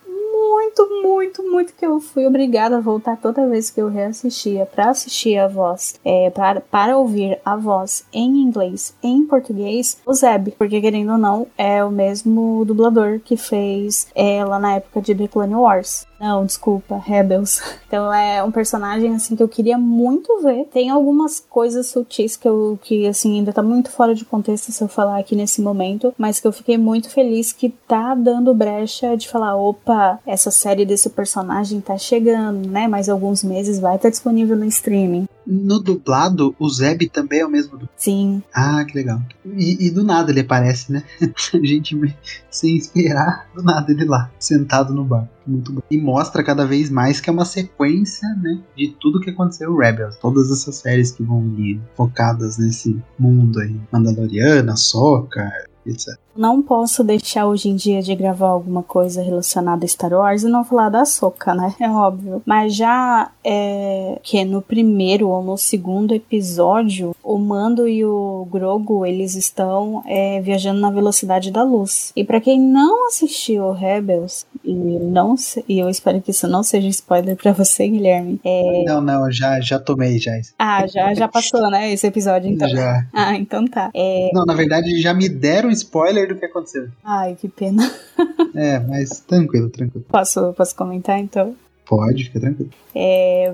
muito, muito, muito que eu fui obrigada a voltar toda vez que eu reassistia para assistir a voz, é, para, para ouvir a voz em inglês, em português, o Zeb, porque querendo ou não, é o mesmo dublador que fez ela na época de The Clone Wars. Não, desculpa, Rebels. Então é um personagem assim que eu queria muito ver. Tem algumas coisas sutis que eu que assim ainda tá muito fora de contexto se eu falar aqui nesse momento, mas que eu fiquei muito feliz que tá dando brecha de falar, opa, essa série desse personagem tá chegando, né? Mais alguns meses vai estar tá disponível no streaming. No dublado, o Zeb também é o mesmo dublador. Sim. Ah, que legal. E, e, do nada ele aparece, né? A gente sem esperar, do nada ele lá, sentado no bar. Muito bom. E mostra cada vez mais que é uma sequência, né? De tudo que aconteceu em Rebels. Todas essas séries que vão vir focadas nesse mundo aí. Mandaloriana, Soca, etc. Não posso deixar hoje em dia de gravar alguma coisa relacionada a Star Wars e não falar da Soca, né? É óbvio. Mas já é que no primeiro ou no segundo episódio, o Mando e o Grogu, eles estão é, viajando na velocidade da luz. E para quem não assistiu Rebels, e não e eu espero que isso não seja spoiler para você, Guilherme. É... Não, não, já, já tomei já. Ah, já, já passou, né, esse episódio então. Já. Ah, então tá. É... Não, na verdade já me deram spoiler spoiler do que aconteceu. Ai, que pena. é, mas tranquilo, tranquilo. Posso, posso comentar então? Pode, fica tranquilo. É,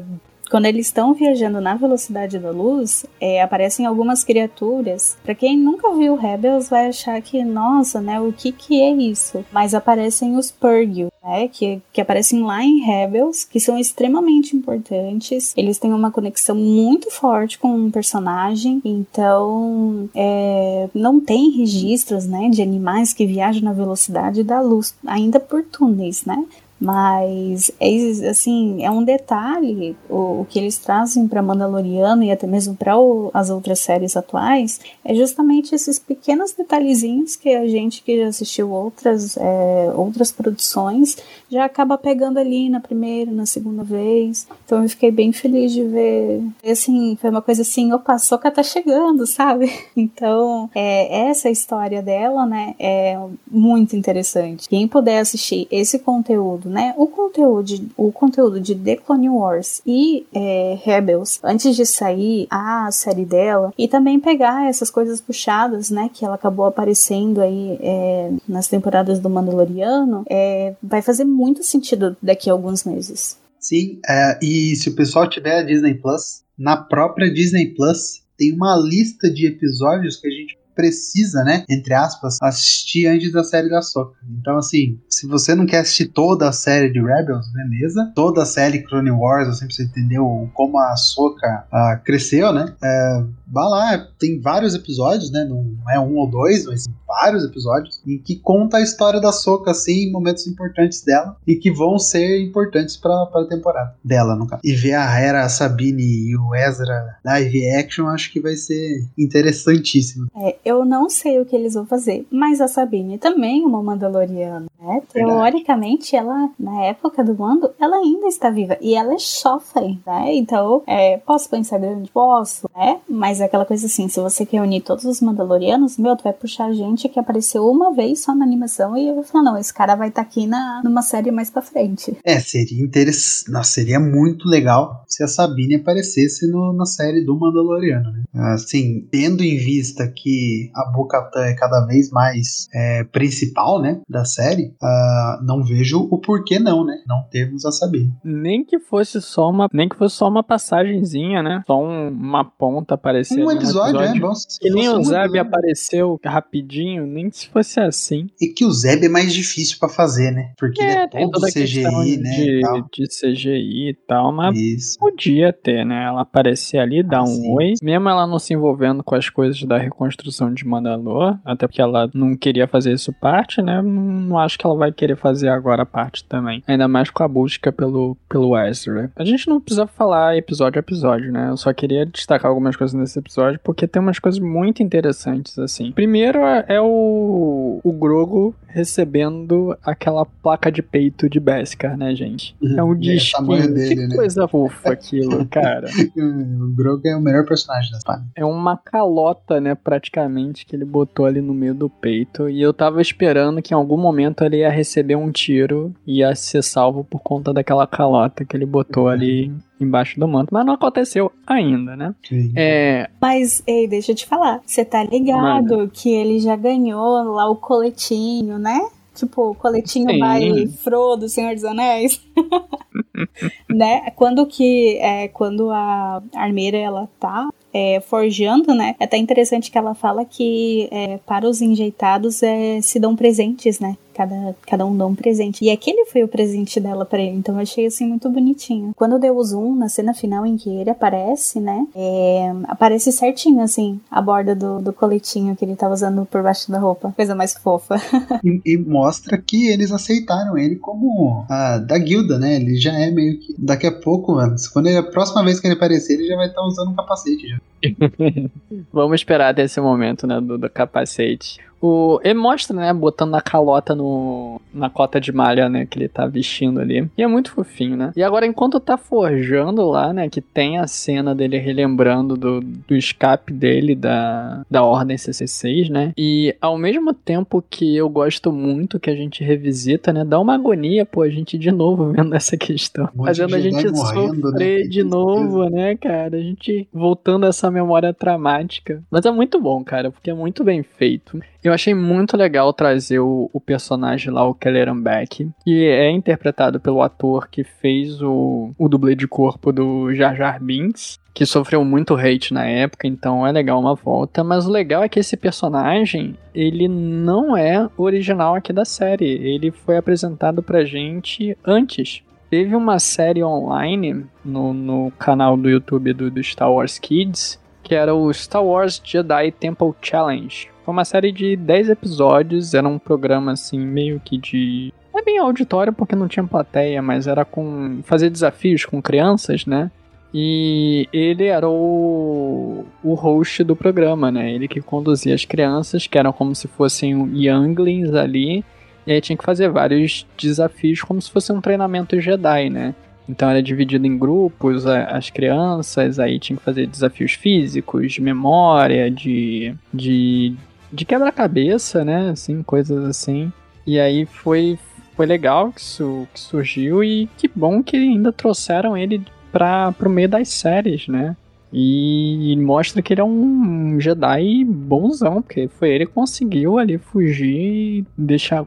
quando eles estão viajando na velocidade da luz, é, aparecem algumas criaturas. Para quem nunca viu Rebels vai achar que, nossa, né, o que que é isso? Mas aparecem os Purgil, né, que, que aparecem lá em Rebels, que são extremamente importantes. Eles têm uma conexão muito forte com um personagem, então é, não tem registros né, de animais que viajam na velocidade da luz, ainda por túneis, né? Mas é assim, é um detalhe o, o que eles trazem para Mandaloriano e até mesmo para as outras séries atuais é justamente esses pequenos detalhezinhos que a gente que já assistiu outras é, outras produções já acaba pegando ali na primeira, na segunda vez. Então eu fiquei bem feliz de ver. Assim, foi uma coisa assim, opa, Soca tá chegando, sabe? Então, é, essa história dela, né, é muito interessante. Quem puder assistir esse conteúdo, né, o conteúdo, o conteúdo de The Clone Wars e é, Rebels, antes de sair a série dela, e também pegar essas coisas puxadas, né, que ela acabou aparecendo aí é, nas temporadas do Mandaloriano, é, vai fazer muito sentido daqui a alguns meses. Sim, é, e se o pessoal tiver a Disney Plus, na própria Disney Plus tem uma lista de episódios que a gente precisa, né, entre aspas, assistir antes da série da Soca. Então, assim, se você não quer assistir toda a série de Rebels, beleza. Toda a série Clone Wars, você precisa entender como a Soca uh, cresceu, né? É, vá lá, tem vários episódios, né? Não é um ou dois, mas vários episódios em que conta a história da Soca, assim, momentos importantes dela e que vão ser importantes para a temporada dela, no caso. E ver a Hera, a Sabine e o Ezra live action, acho que vai ser interessantíssimo. É, eu não sei o que eles vão fazer, mas a Sabine também é uma Mandaloriana, né? Teoricamente, ela, na época do mando, ela ainda está viva e ela é chofre, né? Então, é, posso pensar grande? Posso, né? Mas é aquela coisa assim, se você quer unir todos os Mandalorianos, meu, tu vai puxar gente que apareceu uma vez só na animação e eu vou falar, não, esse cara vai estar tá aqui na, numa série mais pra frente. É, seria interessante, Nossa, seria muito legal se a Sabine aparecesse no, na série do Mandaloriano, né? Assim, tendo em vista que a Bo-Katan é cada vez mais é, principal, né, da série, uh, não vejo o porquê não, né, não termos a Sabine. Nem que fosse só uma, nem que fosse só uma passagenzinha, né, só um, uma ponta aparecendo. Um episódio, é, bom, que nem o Zeb apareceu rapidinho, nem se fosse assim. E que o Zeb é mais difícil para fazer, né, porque é, é todo CGI, né, de, de, CGI e tal, mas Isso. podia ter, né, ela aparecer ali, dar ah, um sim. oi, mesmo ela não se envolvendo com as coisas da reconstrução de Mandalor, até porque ela não queria fazer isso parte, né? Não acho que ela vai querer fazer agora parte também. Ainda mais com a busca pelo, pelo Ezra. A gente não precisa falar episódio a episódio, né? Eu só queria destacar algumas coisas nesse episódio, porque tem umas coisas muito interessantes, assim. Primeiro é, é o, o Grogo recebendo aquela placa de peito de Beskar, né, gente? É um disco. É que né? coisa fofa aquilo, cara. o Grogu é o melhor personagem da saga. É uma calota, né, praticamente, que ele botou ali no meio do peito. E eu tava esperando que em algum momento ele ia receber um tiro e ia ser salvo por conta daquela calota que ele botou uhum. ali embaixo do manto, mas não aconteceu ainda, né? É... Mas, ei, deixa eu te falar, você tá ligado Mano. que ele já ganhou lá o coletinho, né? Tipo, o coletinho Sim. vai Frodo, Senhor dos Anéis. né? Quando que é, quando a armeira ela tá é, forjando, né? É até interessante que ela fala que é, para os enjeitados é, se dão presentes, né? Cada, cada um dá um presente. E aquele foi o presente dela para ele. Então eu achei assim muito bonitinho. Quando deu o zoom na cena final em que ele aparece, né? É, aparece certinho, assim, a borda do, do coletinho que ele tava usando por baixo da roupa. Coisa mais fofa. e, e, mostra que eles aceitaram ele como a, da guilda, né? Ele já é meio que. Daqui a pouco, mano, quando ele, a próxima vez que ele aparecer, ele já vai estar tá usando um capacete já. Vamos esperar até esse momento, né? Do, do capacete. O, ele mostra, né, botando a calota no, na cota de malha, né, que ele tá vestindo ali. E é muito fofinho, né? E agora, enquanto tá forjando lá, né, que tem a cena dele relembrando do, do escape dele da, da Ordem 66, né? E ao mesmo tempo que eu gosto muito que a gente revisita, né, dá uma agonia, pô, a gente de novo vendo essa questão. Um fazendo a gente sofrer né? de novo, né, cara? A gente voltando a essa essa memória traumática. Mas é muito bom, cara, porque é muito bem feito. Eu achei muito legal trazer o, o personagem lá, o Kelleran Beck, que é interpretado pelo ator que fez o, o dublê de corpo do Jar Jar Binks que sofreu muito hate na época, então é legal uma volta. Mas o legal é que esse personagem, ele não é original aqui da série. Ele foi apresentado pra gente antes. Teve uma série online no, no canal do YouTube do, do Star Wars Kids, que era o Star Wars Jedi Temple Challenge. Foi uma série de 10 episódios, era um programa assim, meio que de. É bem auditório porque não tinha plateia, mas era com. fazer desafios com crianças, né? E ele era o, o host do programa, né? Ele que conduzia as crianças, que eram como se fossem younglings ali. E aí tinha que fazer vários desafios como se fosse um treinamento Jedi, né? Então era dividido em grupos, as crianças, aí tinha que fazer desafios físicos, de memória, de, de, de quebra-cabeça, né? Assim, coisas assim. E aí foi, foi legal que isso que surgiu e que bom que ainda trouxeram ele para pro meio das séries, né? E mostra que ele é um Jedi bonzão, porque foi ele que conseguiu ali fugir e deixar.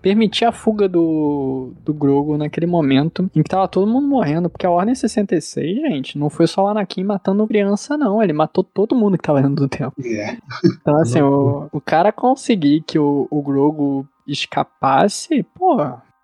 Per, permitir a fuga do, do Grogu naquele momento em que tava todo mundo morrendo. Porque a Ordem 66, gente, não foi só o Anakin matando criança, não. Ele matou todo mundo que tava dentro do tempo. É. Então, assim, o, o cara conseguir que o, o Grogu escapasse, pô,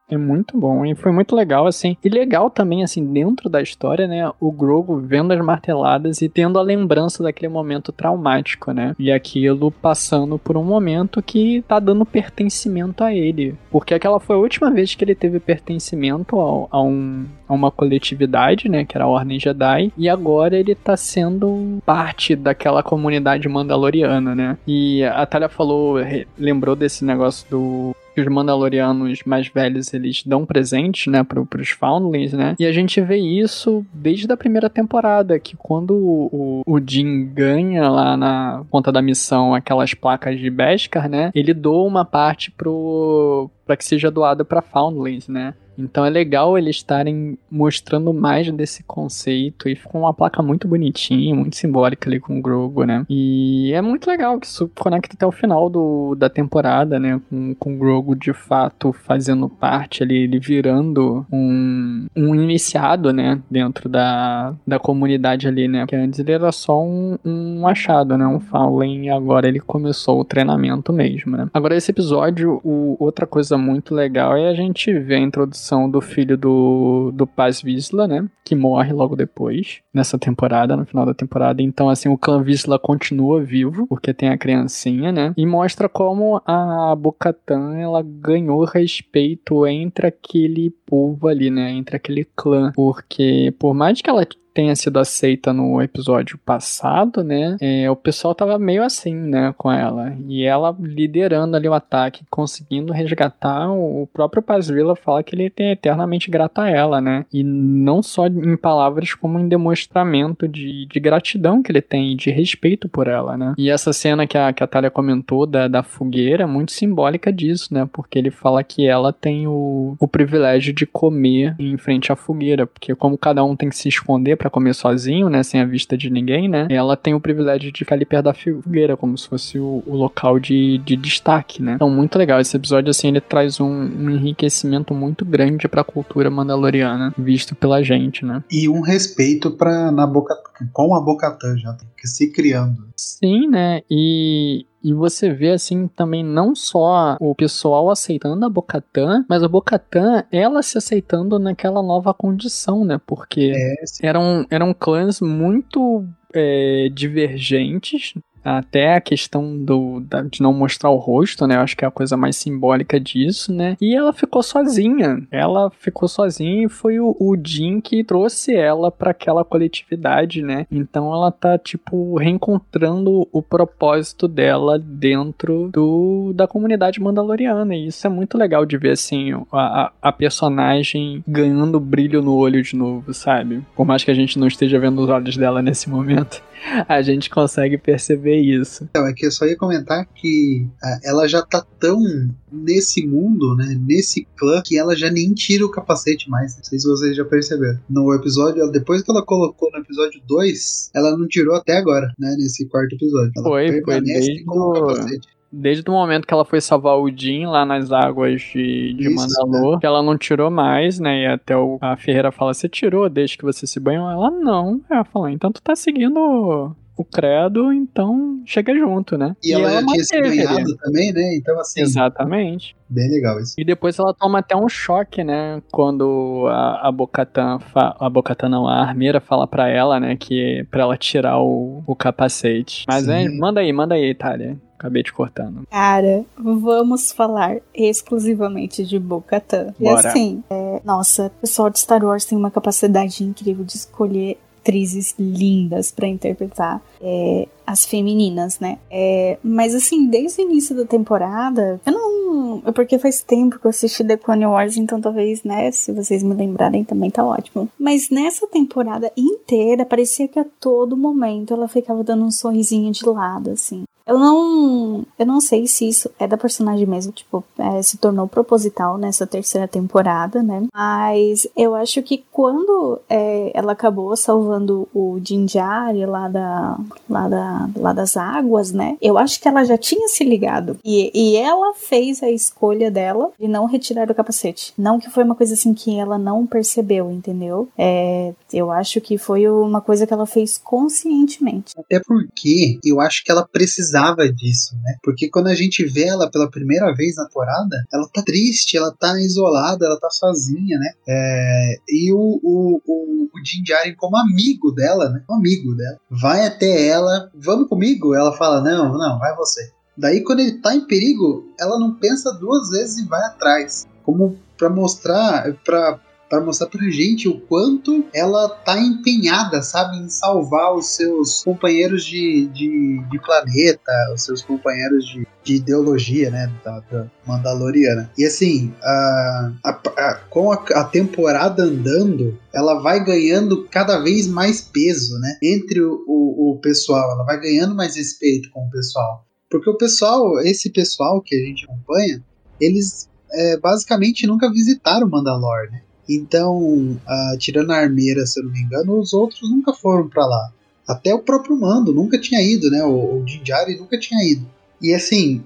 é muito bom e foi muito legal, assim. E legal também, assim, dentro da história, né? O Grogu vendo as marteladas e tendo a lembrança daquele momento traumático, né? E aquilo passando por um momento que tá dando pertencimento a ele. Porque aquela foi a última vez que ele teve pertencimento a, a, um, a uma coletividade, né? Que era a Ordem Jedi. E agora ele tá sendo parte daquela comunidade mandaloriana, né? E a Talia falou, lembrou desse negócio do que os Mandalorianos mais velhos eles dão presente, né, para os Foundlings, né? E a gente vê isso desde a primeira temporada, que quando o, o Jin ganha lá na conta da missão aquelas placas de Beskar, né? Ele doa uma parte pro para que seja doado para Foundlings, né? Então é legal eles estarem mostrando mais desse conceito e ficou uma placa muito bonitinha, muito simbólica ali com o Grogu, né? E é muito legal que isso conecta até o final do, da temporada, né? Com, com o Grogu de fato fazendo parte ali, ele virando um, um iniciado, né? Dentro da, da comunidade ali, né? Porque antes ele era só um, um achado, né? Um Fowling e agora ele começou o treinamento mesmo, né? Agora esse episódio, o, outra coisa muito legal é a gente ver a introdução do filho do, do Paz Vizsla, né? Que morre logo depois, nessa temporada, no final da temporada. Então, assim, o clã Vizsla continua vivo, porque tem a criancinha, né? E mostra como a Bocatan, ela ganhou respeito entre aquele povo ali, né? Entre aquele clã. Porque, por mais que ela tenha sido aceita no episódio passado, né? É, o pessoal tava meio assim, né, com ela. E ela liderando ali o ataque, conseguindo resgatar. O próprio Pazrilla fala que ele é eternamente grato a ela, né? E não só em palavras, como em demonstramento de, de gratidão que ele tem, de respeito por ela, né? E essa cena que a, que a Thalia comentou da, da fogueira é muito simbólica disso, né? Porque ele fala que ela tem o, o privilégio de comer em frente à fogueira, porque como cada um tem que se esconder para comer sozinho, né, sem a vista de ninguém, né, ela tem o privilégio de ficar ali perto da fogueira, como se fosse o, o local de, de destaque, né. Então, muito legal. Esse episódio, assim, ele traz um, um enriquecimento muito grande pra cultura mandaloriana, visto pela gente, né. E um respeito pra, na boca, com a Bocatã já, se criando. Sim, né, e e você vê, assim, também não só o pessoal aceitando a Bocatã, mas a Bocatã, ela se aceitando naquela nova condição, né? Porque É, eram, eram clãs muito é, divergentes. Até a questão do, da- de não mostrar o rosto, né? Eu acho que é a coisa mais simbólica disso, né? E ela ficou sozinha. Ela ficou sozinha e foi o, o Jin que trouxe ela para aquela coletividade, né? Então ela tá, tipo, reencontrando o propósito dela dentro do, da comunidade mandaloriana. E isso é muito legal de ver, assim, a- a personagem ganhando brilho no olho de novo, sabe? Por mais que a gente não esteja vendo os olhos dela nesse momento. a gente consegue perceber isso. Então, é que eu só ia comentar que ah, ela já tá tão nesse mundo, né? Nesse clã, que ela já nem tira o capacete mais. Não sei se vocês já perceberam. No episódio, depois que ela colocou no episódio 2, ela não tirou até agora, né? Nesse quarto episódio. Ela Foi, foi desde o- capacete. Desde o momento que ela foi salvar o Jin lá nas águas de, de Isso, Mandalor, que ela não tirou mais, né? E até o, a Ferreira fala: Você tirou desde que você se banhou? Ela não. Ela falou: Então tu tá seguindo o, credo, então chega junto, né? E, ela, já tinha se ganhado também, né? Então, assim, Exatamente. bem legal isso. E depois ela toma até um choque, né? Quando a, a Bocatan, a Bocatan não, a armeira fala pra ela, né? Que pra ela tirar o, o capacete. Mas Sim. é, manda aí, manda aí, Itália. Acabei te cortando. Cara, vamos falar exclusivamente de Bo-Katan. E assim, é, nossa, o pessoal de Star Wars tem uma capacidade incrível de escolher atrizes lindas pra interpretar é, as femininas, né? É, mas assim, desde o início da temporada, eu não. É porque faz tempo que eu assisti The Clone Wars, então talvez, né, se vocês me lembrarem também tá ótimo. Mas nessa temporada inteira, parecia que a todo momento ela ficava dando um sorrisinho de lado, assim. Eu não. Eu não sei se isso é da personagem mesmo, tipo, é, se tornou proposital nessa terceira temporada, né? Mas eu acho que quando é, ela acabou salvando o Jinjari lá, da, lá, da, lá das águas, né? Eu acho que ela já tinha se ligado. E, e ela fez a escolha dela de não retirar o capacete. Não que foi uma coisa assim que ela não percebeu, entendeu? É, eu acho que foi uma coisa que ela fez conscientemente. Até porque eu acho que ela precisava disso, né? Porque quando a gente vê ela pela primeira vez na temporada, ela tá triste, ela tá isolada, ela tá sozinha, né? É, e o, o, o, o Din Djarin, como amigo dela, né? Um amigo dela, vai até ela, vamos comigo? Ela fala, não, não, vai você. Daí quando ele tá em perigo, ela não pensa duas vezes e vai atrás. Como pra mostrar, pra, para mostrar pra gente o quanto ela tá empenhada, sabe, em salvar os seus companheiros de, de, de planeta, os seus companheiros de, de ideologia, né, da, da Mandaloriana. E assim, a, a, a, com a, temporada andando, ela vai ganhando cada vez mais peso, né, entre o, o, o pessoal, ela vai ganhando mais respeito com o pessoal. Porque o pessoal, esse pessoal que a gente acompanha, eles é, basicamente nunca visitaram Mandalor, né? Então, tirando a armeira, se eu não me engano, os outros nunca foram para lá. Até o próprio Mando nunca tinha ido, né? O, o Din Djarin nunca tinha ido. E assim,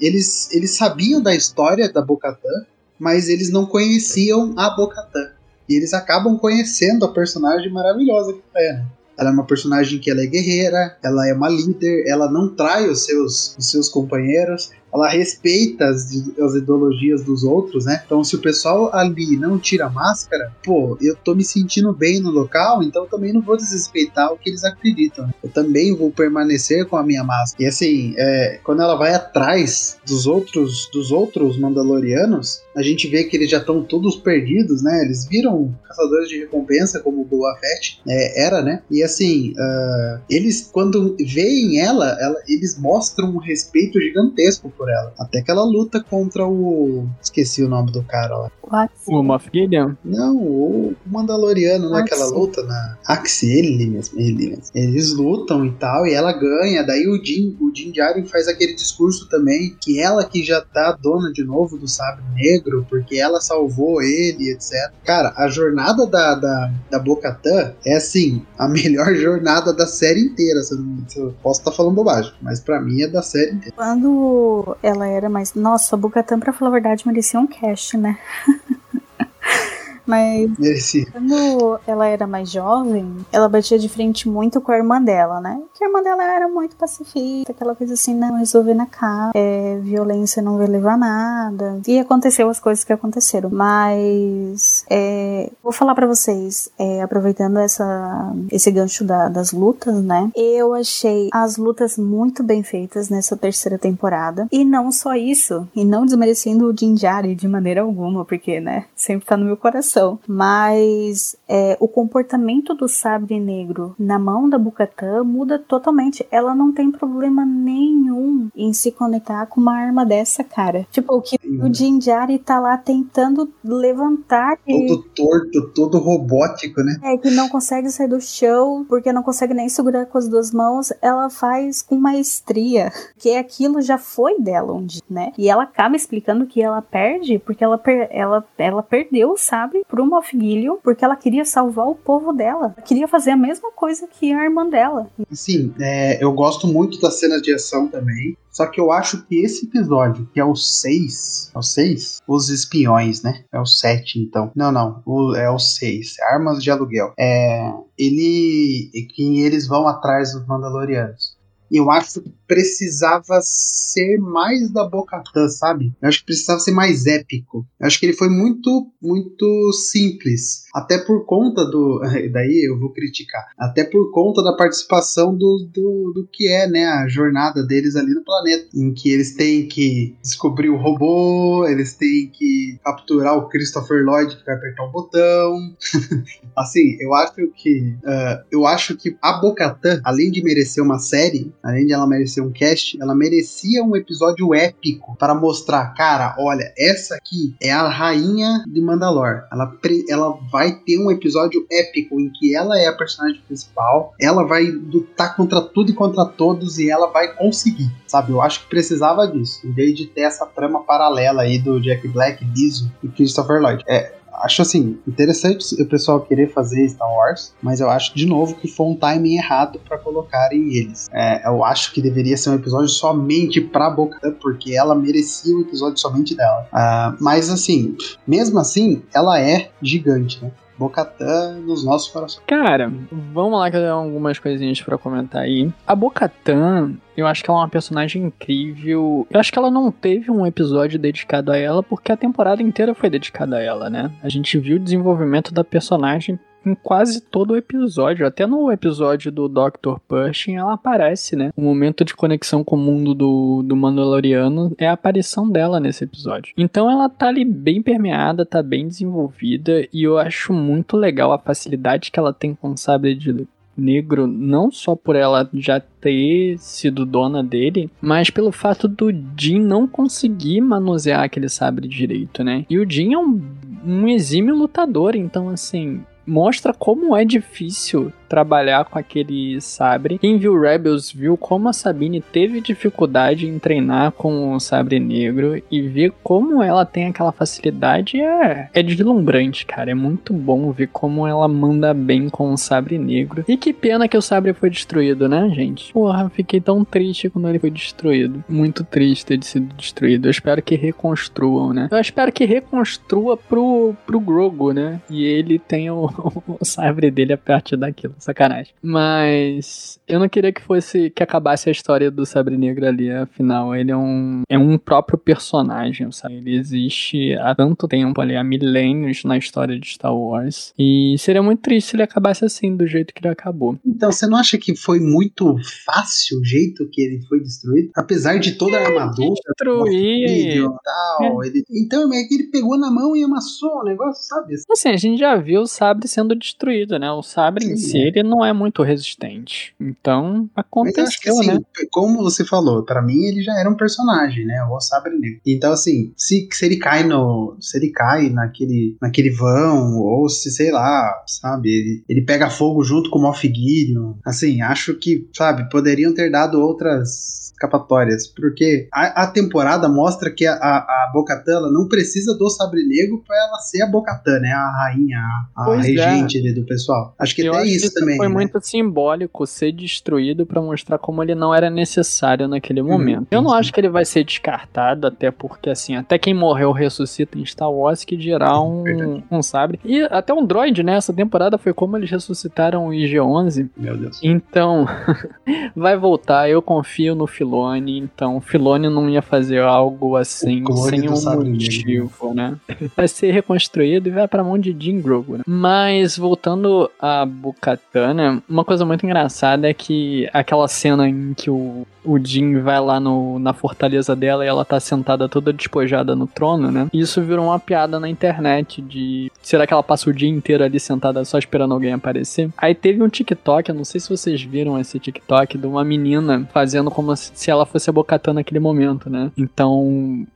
eles, eles sabiam da história da Bocatã, mas eles não conheciam a Bocatã. E eles acabam conhecendo a personagem maravilhosa que é, né? Ela é uma personagem que ela é guerreira, ela é uma líder, ela não trai os seus, os seus companheiros, ela respeita as, as ideologias dos outros, né? Então, se o pessoal ali não tira máscara, pô, eu tô me sentindo bem no local, então também não vou desrespeitar o que eles acreditam. né? Eu também vou permanecer com a minha máscara. E assim, é, quando ela vai atrás dos outros, dos outros Mandalorianos, a gente vê que eles já estão todos perdidos, né? Eles viram caçadores de recompensa, como o Boba Fett é, era, né? E assim, uh, eles, quando veem ela, ela, eles mostram um respeito gigantesco por ela. Até que ela luta contra o. Esqueci o nome do cara lá. What? O Moff Gideon? Não, o Mandaloriano naquela Axie. luta na. Axie, ele mesmo, ele mesmo. Eles lutam e tal, e ela ganha. Daí o Din, o Din Djarin faz aquele discurso também, que ela que já tá dona de novo do sabre negro, porque ela salvou ele, etc. Cara, a jornada da, da, da Bocatã é assim, a melhor jornada da série inteira. Se eu, não- se eu posso estar falando bobagem, mas pra mim é da série inteira. Quando ela era mais. Nossa, a Bocatan, pra falar a verdade, merecia um cast, né? Mas quando ela era mais jovem, ela batia de frente muito com a irmã dela, né? Que a irmã dela era muito pacifista, aquela coisa assim, não, resolver na casa, é, violência não vai levar nada. E aconteceu as coisas que aconteceram. Mas, é, vou falar pra vocês, é, aproveitando essa, esse gancho da- das lutas, né? Eu achei as lutas muito bem feitas nessa terceira temporada. E não só isso, e não desmerecendo o Jinjari de maneira alguma, porque, né, sempre tá no meu coração. Mas é, o comportamento do sabre negro na mão da Bukatan muda totalmente. Ela não tem problema nenhum em se conectar com uma arma dessa, cara. Tipo, o que o Jinjari tá lá tentando levantar e Todo torto, todo robótico, né? É, que não consegue sair do chão, porque não consegue nem segurar com as duas mãos, ela faz com maestria, que aquilo já foi dela um dia, né? E ela acaba explicando que ela perde porque ela, per ela, ela perdeu, sabe, pro Moff Gideon, porque ela queria salvar o povo dela. Ela queria fazer a mesma coisa que a irmã dela. Sim, é, eu gosto muito das cenas de ação também. Só que eu acho que esse episódio, que é o 6, é o 6? Os espiões, né? É o 7, então. Não, não, o, é o 6, Armas de Aluguel. É, ele, que eles vão atrás dos Mandalorianos. Eu acho que precisava ser mais da Bocatã, sabe? Eu acho que precisava ser mais épico. Eu acho que ele foi muito, muito simples. Até por conta do. Daí eu vou criticar. Até por conta da participação do, do, do que é, né? A jornada deles ali no planeta. Em que eles têm que descobrir o robô, eles têm que capturar o Christopher Lloyd que vai apertar o botão. assim, eu acho que. Uh, eu acho que a Bocatã, além de merecer uma série, além de ela merecer um cast, ela merecia um episódio épico para mostrar, cara, olha, essa aqui é a rainha de Mandalor. Ela, ela vai ter um episódio épico em que ela é a personagem principal, ela vai lutar contra tudo e contra todos e ela vai conseguir, sabe? Eu acho que precisava disso, em vez de ter essa trama paralela aí do Jack Black, Diesel e Christopher Lloyd. É, acho assim, interessante o pessoal querer fazer Star Wars, mas eu acho de novo que foi um timing errado para colocarem eles. É, eu acho que deveria ser um episódio somente pra Boca, porque ela merecia um episódio somente dela. Uh, mas assim, mesmo assim, ela é gigante, né? Bocatã nos nossos corações. Cara, vamos lá que eu tenho algumas coisinhas para comentar aí. A Bocatã, eu acho que ela é uma personagem incrível. Eu acho que ela não teve um episódio dedicado a ela porque a temporada inteira foi dedicada a ela, né? A gente viu o desenvolvimento da personagem em quase todo o episódio. Até no episódio do Dr. Pershing ela aparece, né? O momento de conexão com o mundo do, do Mandaloriano é a aparição dela nesse episódio. Então ela tá ali bem permeada, tá bem desenvolvida e eu acho muito legal a facilidade que ela tem com o sabre de negro, não só por ela já ter sido dona dele, mas pelo fato do Jin não conseguir manusear aquele sabre direito, né? E o Jin é um, um exímio lutador, então assim, mostra como é difícil trabalhar com aquele sabre. Quem viu Rebels viu como a Sabine teve dificuldade em treinar com o sabre negro e ver como ela tem aquela facilidade é, é deslumbrante, cara. É muito bom ver como ela manda bem com o sabre negro. E que pena que o sabre foi destruído, né, gente? Porra, fiquei tão triste quando ele foi destruído. Muito triste ter sido destruído. Eu espero que reconstruam, né? Eu espero que reconstrua pro, pro Grogu, né? E ele tenha o, o sabre dele a partir daquilo sacanagem. Mas eu não queria que fosse que acabasse a história do Sabre Negro ali, afinal, ele é um é um próprio personagem, sabe? Ele existe há tanto tempo ali, há milênios na história de Star Wars. E seria muito triste se ele acabasse assim, do jeito que ele acabou. Então, você não acha que foi muito fácil o jeito que ele foi destruído? Apesar de toda a armadura, destruir tal, é. ele, então é que ele pegou na mão e amassou o negócio, sabe? Assim, a gente já viu o sabre sendo destruído, né? O sabre Sim. em si, ele não é muito resistente. Então, aconteceu, Mas que, assim, né? Como você falou, para mim ele já era um personagem, né? O Sabre Negro. Então, assim, se, se ele cai no. Se ele cai naquele, naquele vão, ou se, sei lá, sabe, ele, ele pega fogo junto com o Moff Gideon. Assim, acho que, sabe, poderiam ter dado outras escapatórias, porque a, a temporada mostra que a, a, a Bocatã não precisa do Sabre Negro para ela ser a Bocatã, né? A rainha, a, a é. regente é. do pessoal. Acho que Eu até isso, também. Foi né? muito simbólico ser destruído para mostrar como ele não era necessário naquele uhum. momento. Uhum, Eu não sim. acho que ele vai ser descartado, até porque, assim, até quem morreu ressuscita em Star Wars, que dirá um, um sabre. E até um droid, né? Essa temporada foi como eles ressuscitaram o IG-11. Meu Deus. Então, vai voltar. Eu confio no Filoni Filone, então o Filone não ia fazer algo assim sem um motivo, né? Vai ser reconstruído e vai pra mão de Jim Grogu, né? Mas voltando a Bukatana, uma coisa muito engraçada é que aquela cena em que o o Jin vai lá no, na fortaleza dela e ela tá sentada toda despojada no trono, né? E isso virou uma piada na internet de será que ela passa o dia inteiro ali sentada só esperando alguém aparecer? Aí teve um TikTok, eu não sei se vocês viram esse TikTok, de uma menina fazendo como se ela fosse a Bocatan naquele momento, né? Então,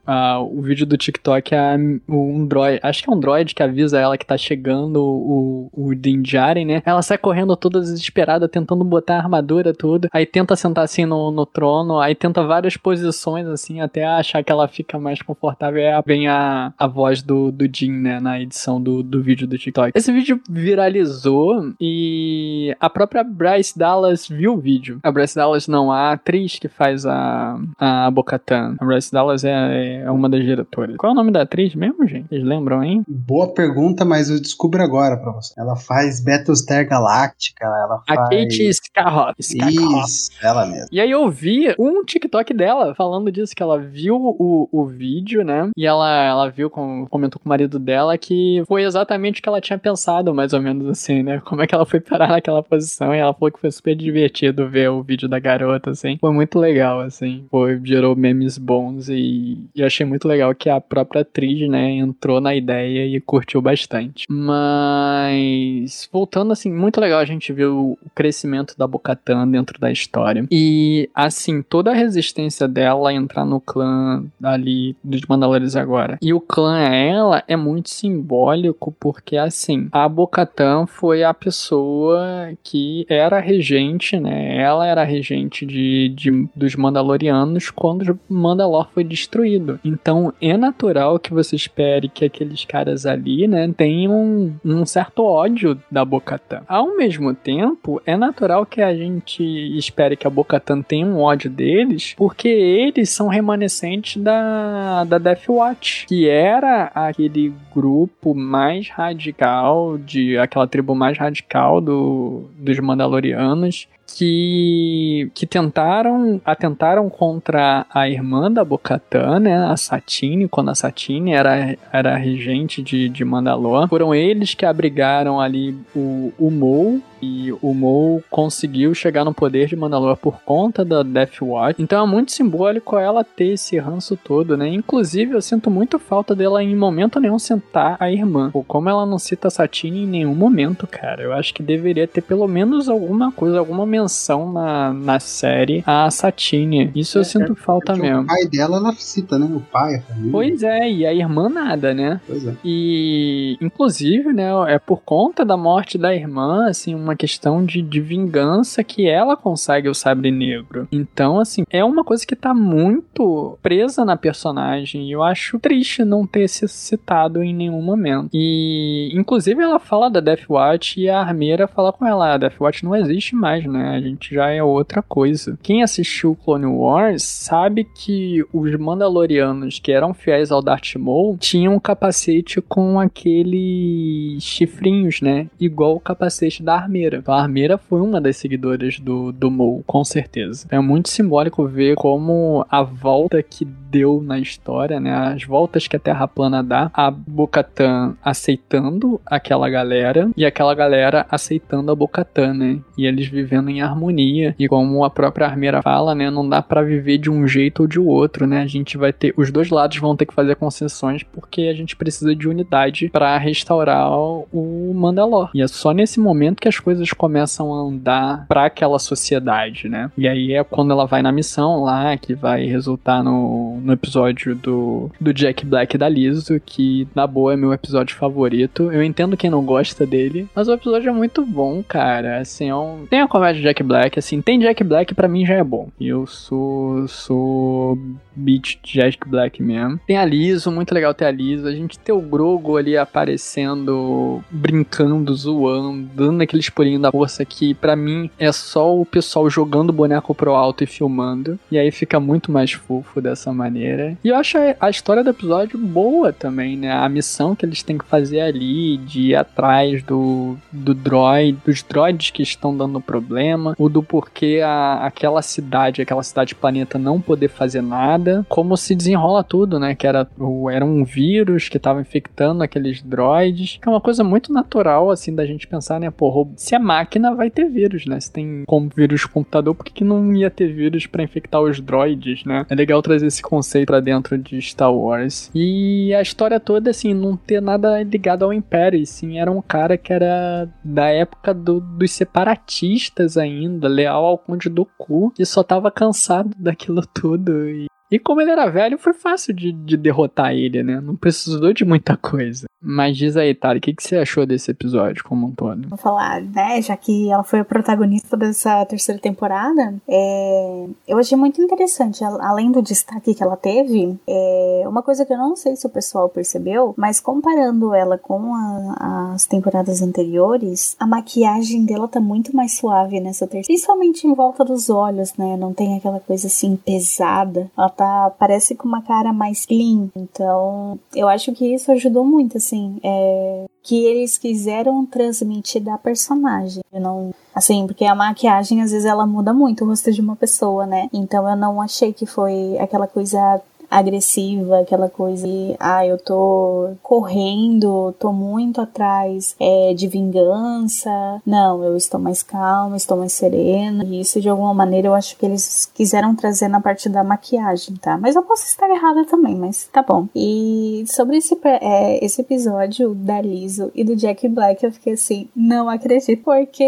o vídeo do TikTok é um droid, acho que é um droid que avisa ela que tá chegando o, o Din Djarin, né? Ela sai correndo toda desesperada, tentando botar a armadura tudo, aí tenta sentar assim no, no trono, aí tenta várias posições assim, até achar que ela fica mais confortável, aí vem a, a voz do, do né, na edição do, do vídeo do TikTok. Esse vídeo viralizou e a própria Bryce Dallas viu o vídeo. A Bryce Dallas não, a atriz que faz a, a Bocatan. A Bryce Dallas é, é uma das diretoras. Qual é o nome da atriz mesmo, gente? Vocês lembram, hein? Boa pergunta, mas eu descubro agora pra você. Ela faz Battlestar Galactica, ela A faz... Kate Scarroff. Scarroff. Isso, ela mesma. E aí eu vi um TikTok dela falando disso, que ela viu o, o vídeo, né? E ela, ela viu, com, comentou com o marido dela que foi exatamente o que ela tinha pensado, mais ou menos assim, né? Como é que ela foi parar naquela posição e ela falou que foi super divertido ver o vídeo da garota, assim. Foi muito legal, assim. Foi, gerou memes bons e, e achei muito legal que a própria atriz, né, entrou na ideia e curtiu bastante. Mas, voltando, assim, muito legal a gente ver o crescimento da Bocatan dentro da história. E, assim, toda a resistência dela a entrar no clã ali dos Mandalorianos agora. E o clã ela é muito simbólico porque, assim, a Bocatan foi a pessoa que era regente, né? Ela era regente de, de, dos Mandalorianos quando Mandalor foi destruído. Então, é natural que você espere que aqueles caras ali, né, tenham um certo ódio da Bocatan. Ao mesmo tempo, é natural que a gente espere que a Bocatan tenha um ódio deles, porque eles são remanescentes da, da Death Watch, que era aquele grupo mais radical, de aquela tribo mais radical do, dos Mandalorianos, que, que tentaram atentaram contra a irmã da Bocatan, né, a Satine, quando a Satine era, era regente de, de Mandalor. Foram eles que abrigaram ali o, o Mou, e o Mou conseguiu chegar no poder de Mandalor por conta da Death Watch. Então é muito simbólico ela ter esse ranço todo, né? Inclusive, eu sinto muito falta dela em momento nenhum sentar a irmã. Ou como ela não cita a Satine em nenhum momento, cara. Eu acho que deveria ter pelo menos alguma coisa, alguma menção na, na série a Satine. Isso eu sinto falta Porque mesmo. O pai dela, ela cita, né? O pai, a família. Pois é, e a irmã nada, né? Pois é. E, inclusive, né, é por conta da morte da irmã, assim, uma questão de, de vingança que ela consegue o sabre negro. Então, assim, é uma coisa que tá muito presa na personagem e eu acho triste não ter se citado em nenhum momento. E, inclusive, ela fala da Death Watch e a armeira fala com ela, a Death Watch não existe mais, né? A gente já é outra coisa. Quem assistiu Clone Wars sabe que os Mandalorianos que eram fiéis ao Darth Maul tinham um capacete com aqueles chifrinhos, né? Igual o capacete da armeira. Então, a armeira foi uma das seguidoras do, do Maul, com certeza. É muito simbólico ver como a volta que deu na história, né? As voltas que a Terra plana dá, a Bocatan aceitando aquela galera e aquela galera aceitando a Bocatan, né? E eles vivendo em harmonia. E como a própria armeira fala, né? Não dá pra viver de um jeito ou de outro, né? A gente vai ter. Os dois lados vão ter que fazer concessões porque a gente precisa de unidade para restaurar o Mandalor. E é só nesse momento que as coisas começam a andar para aquela sociedade, né? E aí é quando ela vai na missão lá, que vai resultar no, no episódio do, do Jack Black da Liso, que na boa é meu episódio favorito. Eu entendo quem não gosta dele, mas o episódio é muito bom, cara. Assim, é um... tem a comédia de Jack Black, assim, tem Jack Black para mim já é bom. Eu sou sou beat Jack Black mesmo. Tem a Liso, muito legal ter a Liso. A gente tem o Grogo ali aparecendo, brincando, zoando, dando aquele pulinho da força que para mim é só o pessoal jogando o boneco pro alto e filmando. E aí fica muito mais fofo dessa maneira. E eu acho a história do episódio boa também, né? A missão que eles têm que fazer ali de ir atrás do, do droid, dos droids que estão dando problema, o do porquê a, aquela cidade, aquela cidade planeta não poder fazer nada, como se desenrola tudo, né? Que era, era um vírus que estava infectando aqueles droids, que é uma coisa muito natural assim, da gente pensar, né, pô, se é máquina, vai ter vírus, né? Se tem como vírus computador, por que, que não ia ter vírus para infectar os droids, né? É legal trazer esse conceito para dentro de Star Wars. E a história toda, assim, não ter nada ligado ao Império, e sim, era um cara que era da época do, dos separatistas ainda, leal ao Conde do Cu, e só tava cansado daquilo tudo. E e como ele era velho, foi fácil de, de derrotar ele, né? Não precisou de muita coisa. Mas diz aí, Tari, o que, que você achou desse episódio como um todo? Vou falar, né? Já que ela foi a protagonista dessa terceira temporada, é, eu achei muito interessante. Além do destaque que ela teve, é, uma coisa que eu não sei se o pessoal percebeu, mas comparando ela com a, as temporadas anteriores, a maquiagem dela tá muito mais suave nessa terceira. Principalmente em volta dos olhos, né? Não tem aquela coisa assim pesada. Ela tá, parece com uma cara mais clean. Então, eu acho que isso ajudou muito, assim, é, que eles quiseram transmitir da personagem. Eu não, assim, porque a maquiagem às vezes ela muda muito o rosto de uma pessoa, né? Então eu não achei que foi aquela coisa agressiva, aquela coisa de, ah, eu tô correndo, tô muito atrás é, de vingança. Não, eu estou mais calma, estou mais serena. E isso, de alguma maneira, eu acho que eles quiseram trazer na parte da maquiagem, tá? Mas eu posso estar errada também, mas tá bom. E sobre esse, é, esse episódio da Liso e do Jack Black, eu fiquei assim, não acredito, porque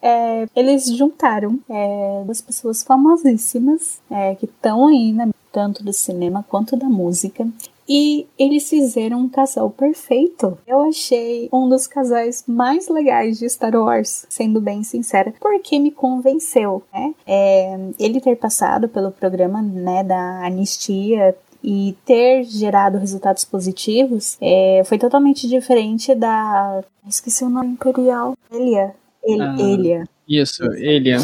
é, eles juntaram é, duas pessoas famosíssimas é, que estão aí na tanto do cinema quanto da música. E eles fizeram um casal perfeito. Eu achei um dos casais mais legais de Star Wars, sendo bem sincera, porque me convenceu, né? É, ele ter passado pelo programa né, da anistia e ter gerado resultados positivos é, foi totalmente diferente da. Esqueci o nome imperial. Elia. El, ah, Elia. Isso, Elia.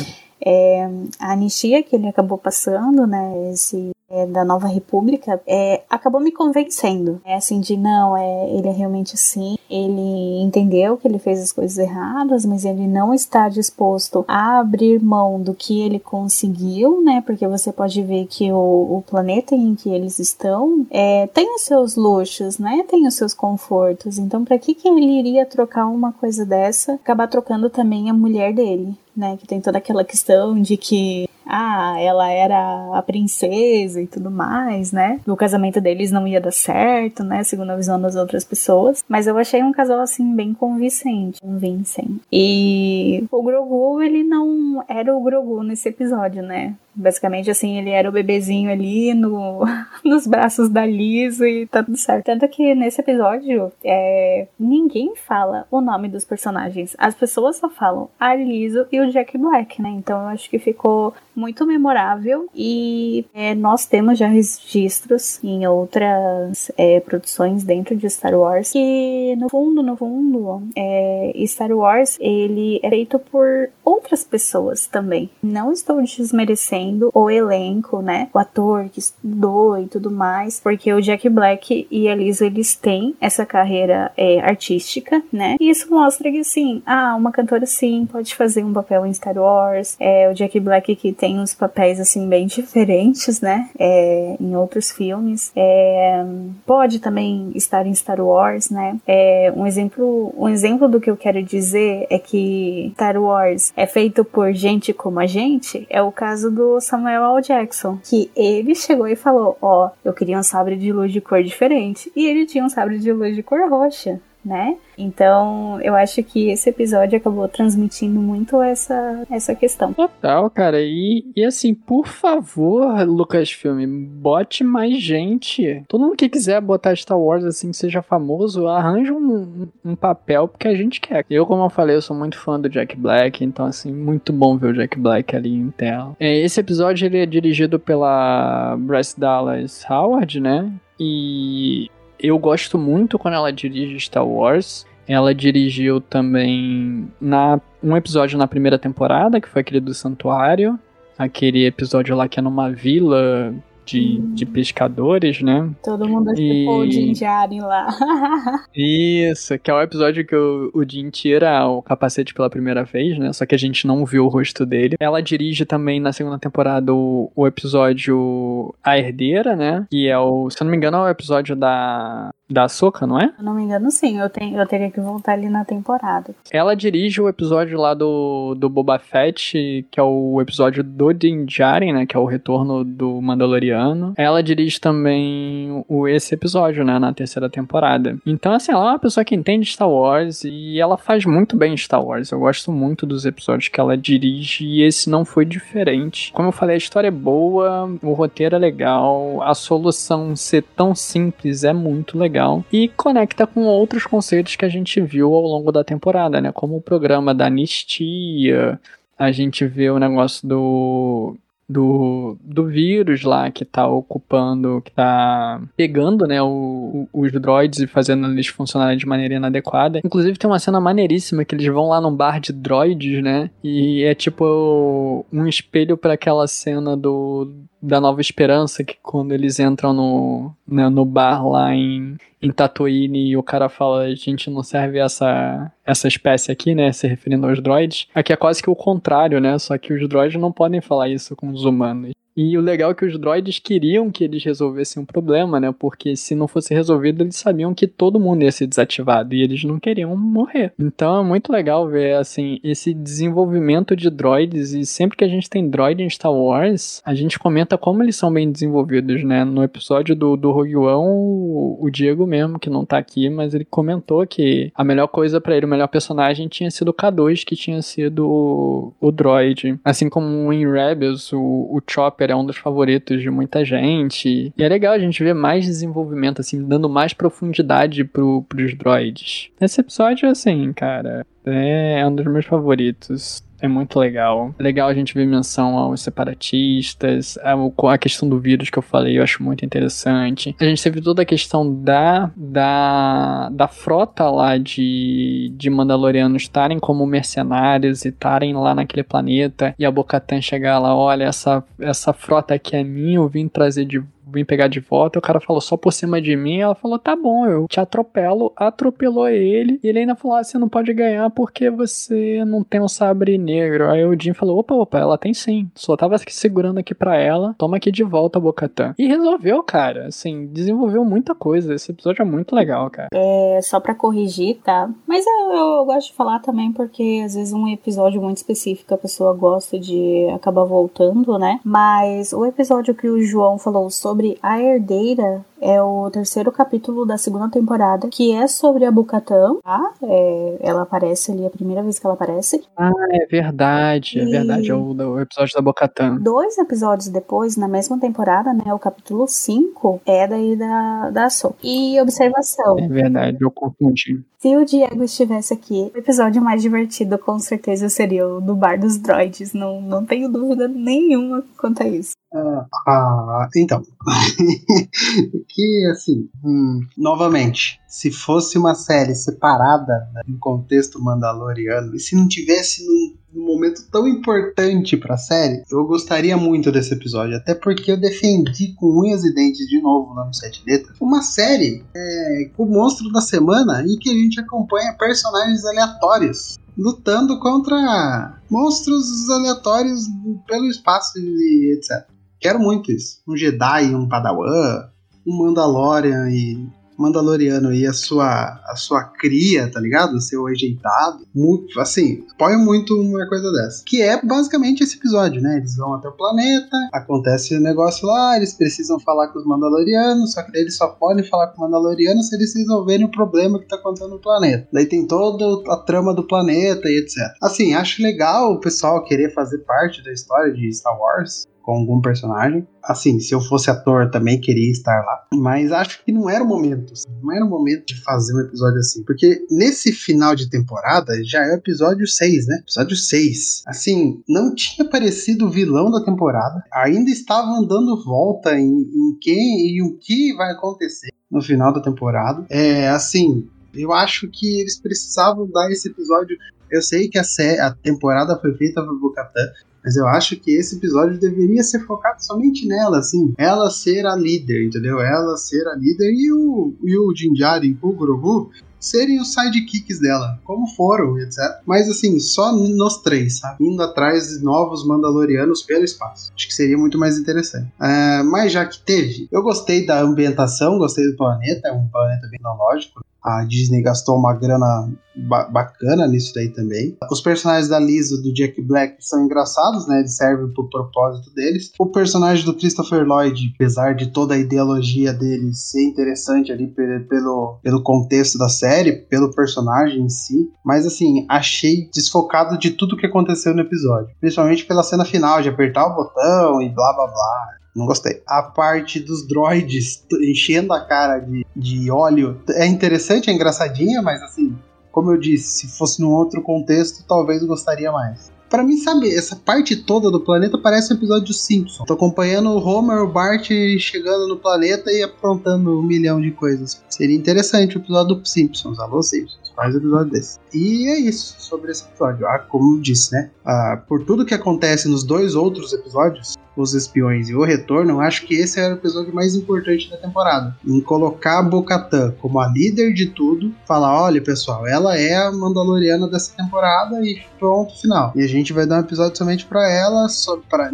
É, a anistia que ele acabou passando, né? Esse é, da Nova República, é, acabou me convencendo. É assim, de não, é, ele é realmente assim. Ele entendeu que ele fez as coisas erradas, mas ele não está disposto a abrir mão do que ele conseguiu, né? Porque você pode ver que o, o planeta em que eles estão é, tem os seus luxos, né? Tem os seus confortos. Então, para que, que ele iria trocar uma coisa dessa? Acabar trocando também a mulher dele, né? Que tem toda aquela questão de que ah, ela era a princesa e tudo mais, né? O casamento deles não ia dar certo, né? Segundo a visão das outras pessoas. Mas eu achei um casal, assim, bem convincente. Convincente. E o Grogu, ele não era o Grogu nesse episódio, né? Basicamente, assim, ele era o bebezinho ali no, nos braços da Liso e tá tudo certo. Tanto que nesse episódio, é, ninguém fala o nome dos personagens. As pessoas só falam a Liso e o Jack Black, né? Então eu acho que ficou muito memorável e é, nós temos já registros em outras é, produções dentro de Star Wars que no fundo, no fundo, é, Star Wars ele é feito por outras pessoas também. Não estou desmerecendo o elenco, né? O ator que estudou e tudo mais, porque o Jack Black e a Lisa eles têm essa carreira é, artística, né? E isso mostra que assim, ah, uma cantora sim pode fazer um papel em Star Wars. É, o Jack Black que tem uns papéis assim bem diferentes, né? É, em outros filmes. É, pode também estar em Star Wars, né? É, um exemplo, um exemplo do que eu quero dizer é que Star Wars é feito por gente como a gente. É o caso do Samuel L. Jackson, que ele chegou e falou: ó, oh, eu queria um sabre de luz de cor diferente e ele tinha um sabre de luz de cor roxa né? Então, eu acho que esse episódio acabou transmitindo muito essa, essa questão. Total, cara. E, e assim, por favor, Lucasfilm, bote mais gente. Todo mundo que quiser botar Star Wars assim, que seja famoso, arranja um, um papel porque a gente quer. Eu, como eu falei, eu sou muito fã do Jack Black, então, assim, muito bom ver o Jack Black ali em tela. É, esse episódio, ele é dirigido pela Bryce Dallas Howard, né? E eu gosto muito quando ela dirige Star Wars. Ela dirigiu também na, um episódio na primeira temporada, que foi aquele do Santuário. Aquele episódio lá que é numa vila de, de pescadores, né? Todo mundo e... o Jaren lá. Isso, que é o episódio que o, o Jim tira o capacete pela primeira vez, né? Só que a gente não viu o rosto dele. Ela dirige também na segunda temporada o, o episódio A Herdeira, né? Que é o, se eu não me engano, é o episódio da Da Soca, não é? Se eu não me engano, sim. Eu, tenho, eu teria que voltar ali na temporada. Ela dirige o episódio lá do, do Boba Fett, que é o episódio do Din Djarin, né? Que é o retorno do Mandaloriano. Ela dirige também o, esse episódio, né? Na terceira temporada. Então, assim, ela é uma pessoa que entende Star Wars e ela faz muito bem Star Wars. Eu gosto muito dos episódios que ela dirige e esse não foi diferente. Como eu falei, a história é boa, o roteiro é legal, a solução ser tão simples é muito legal legal e conecta com outros conceitos que a gente viu ao longo da temporada, né? Como o programa da anistia, a gente vê o negócio do do, do vírus lá que tá ocupando, que tá pegando, né, o, o, os droids e fazendo eles funcionarem de maneira inadequada. Inclusive tem uma cena maneiríssima que eles vão lá num bar de droids, né, e é tipo um espelho para aquela cena do da Nova Esperança, que quando eles entram no, né, no bar lá em, em Tatooine e o cara fala, a gente não serve essa, essa espécie aqui, né, se referindo aos droids. Aqui é quase que o contrário, né, só que os droids não podem falar isso com os humanos. E o legal é que os droids queriam que eles resolvessem um problema, né? Porque se não fosse resolvido, eles sabiam que todo mundo ia ser desativado e eles não queriam morrer. Então é muito legal ver, assim, esse desenvolvimento de droids. E sempre que a gente tem droid em Star Wars, a gente comenta como eles são bem desenvolvidos, né? No episódio do, do Rogue One, o, Diego mesmo, que não tá aqui, mas ele comentou que a melhor coisa para ele, o melhor personagem, tinha sido o K2, que tinha sido o, o droid. Assim como em Rebels, o, o Chopper é um dos favoritos de muita gente. E é legal a gente ver mais desenvolvimento, assim, dando mais profundidade pro, pros droids. Esse episódio, assim, cara, é um dos meus favoritos. É muito legal. Legal a gente ver menção aos separatistas, a, questão do vírus que eu falei, eu acho muito interessante. A gente teve toda a questão da, da, da frota lá de, de Mandalorianos estarem como mercenários e estarem lá naquele planeta e a Bocatan chegar lá, olha, essa, essa frota aqui é minha, eu vim trazer de vim pegar de volta. O cara falou só por cima de mim. Ela falou: tá bom, eu te atropelo. Atropelou ele. E ele ainda falou: ah, você não pode ganhar porque você não tem um sabre negro. Aí o Jim falou: opa, opa, ela tem sim. Só tava segurando aqui pra ela. Toma aqui de volta, Bocatã. E resolveu, cara. Assim, desenvolveu muita coisa. Esse episódio é muito legal, cara. É, só pra corrigir, tá? Mas eu, eu gosto de falar também porque às vezes um episódio muito específico a pessoa gosta de acabar voltando, né? Mas o episódio que o João falou sobre sobre a herdeira é o terceiro capítulo da segunda temporada, que é sobre a Bukatan, tá? É, ela aparece ali, é a primeira vez que ela aparece. Ah, é verdade, é e... é verdade, é o, o, episódio da Bukatan. Dois episódios depois, na mesma temporada, né, o capítulo 5 é daí da, da So. E observação. É verdade, eu confundi. Se o Diego estivesse aqui, o episódio mais divertido com certeza seria o do Bar dos Droids. Não, não tenho dúvida nenhuma quanto a isso. Ah, ah então. que, assim, hum, novamente, se fosse uma série separada né, em contexto mandaloriano, e se não tivesse num, num momento tão importante pra série, eu gostaria muito desse episódio. Até porque eu defendi com unhas e dentes de novo lá no Sete Letras uma série é, com o monstro da semana em que a gente acompanha personagens aleatórios lutando contra monstros aleatórios pelo espaço e etc. Quero muito isso. Um Jedi, um Padawan, um Mandalorian e Mandaloriano e a sua a sua cria, tá ligado? O seu ajeitado. Muito, assim, apoio muito uma coisa dessa. Que é basicamente esse episódio, né? Eles vão até o planeta, acontece o um negócio lá, eles precisam falar com os Mandalorianos, só que daí eles só podem falar com os Mandalorianos se eles resolverem o problema que tá acontecendo no planeta. Daí tem toda a trama do planeta e etc. Assim, acho legal o pessoal querer fazer parte da história de Star Wars com algum personagem. Assim, se eu fosse ator, também queria estar lá. Mas acho que não era o momento. Assim, não era o momento de fazer um episódio assim. Porque nesse final de temporada já é o episódio 6, né? Episódio 6. Assim, não tinha aparecido o vilão da temporada. Ainda estavam dando volta em, em quem e o que vai acontecer no final da temporada. É assim, eu acho que eles precisavam dar esse episódio. Eu sei que a, a temporada foi feita por Bocatan, Mas eu acho que esse episódio deveria ser focado somente nela, assim. Ela ser a líder, entendeu? Ela ser a líder e o, e o Jinjari e o Grogu serem os sidekicks dela, como foram, etc. Mas assim, só nos três, sabe? Indo atrás de novos Mandalorianos pelo espaço. Acho que seria muito mais interessante. É, mas já que teve, eu gostei da ambientação, gostei do planeta, é um planeta bem tecnológico. A Disney gastou uma grana ba bacana nisso daí também. Os personagens da Lisa do Jack Black são engraçados, né? Eles servem pro propósito deles. O personagem do Christopher Lloyd, apesar de toda a ideologia dele ser interessante ali pelo, pelo contexto da série, pelo personagem em si, mas assim, achei desfocado de tudo que aconteceu no episódio. Principalmente pela cena final, de apertar o botão e blá blá blá. Não gostei. A parte dos droids enchendo a cara de, de óleo é interessante, é engraçadinha, mas assim, como eu disse, se fosse num outro contexto, talvez gostaria mais. Para mim, sabe, essa parte toda do planeta parece um episódio de Simpsons. Tô acompanhando o Homer, o Bart chegando no planeta e aprontando um milhão de coisas. Seria interessante o episódio do Simpsons. Alô, Simpsons faz um episódio desse. E é isso sobre esse episódio. Ah, como eu disse, né? Ah, por tudo que acontece nos dois outros episódios, Os Espiões e O Retorno, acho que esse era o episódio mais importante da temporada. Em colocar a Bocatã como a líder de tudo, falar: olha, pessoal, ela é a Mandaloriana dessa temporada e pronto, final. E a gente vai dar um episódio somente para ela, só pra,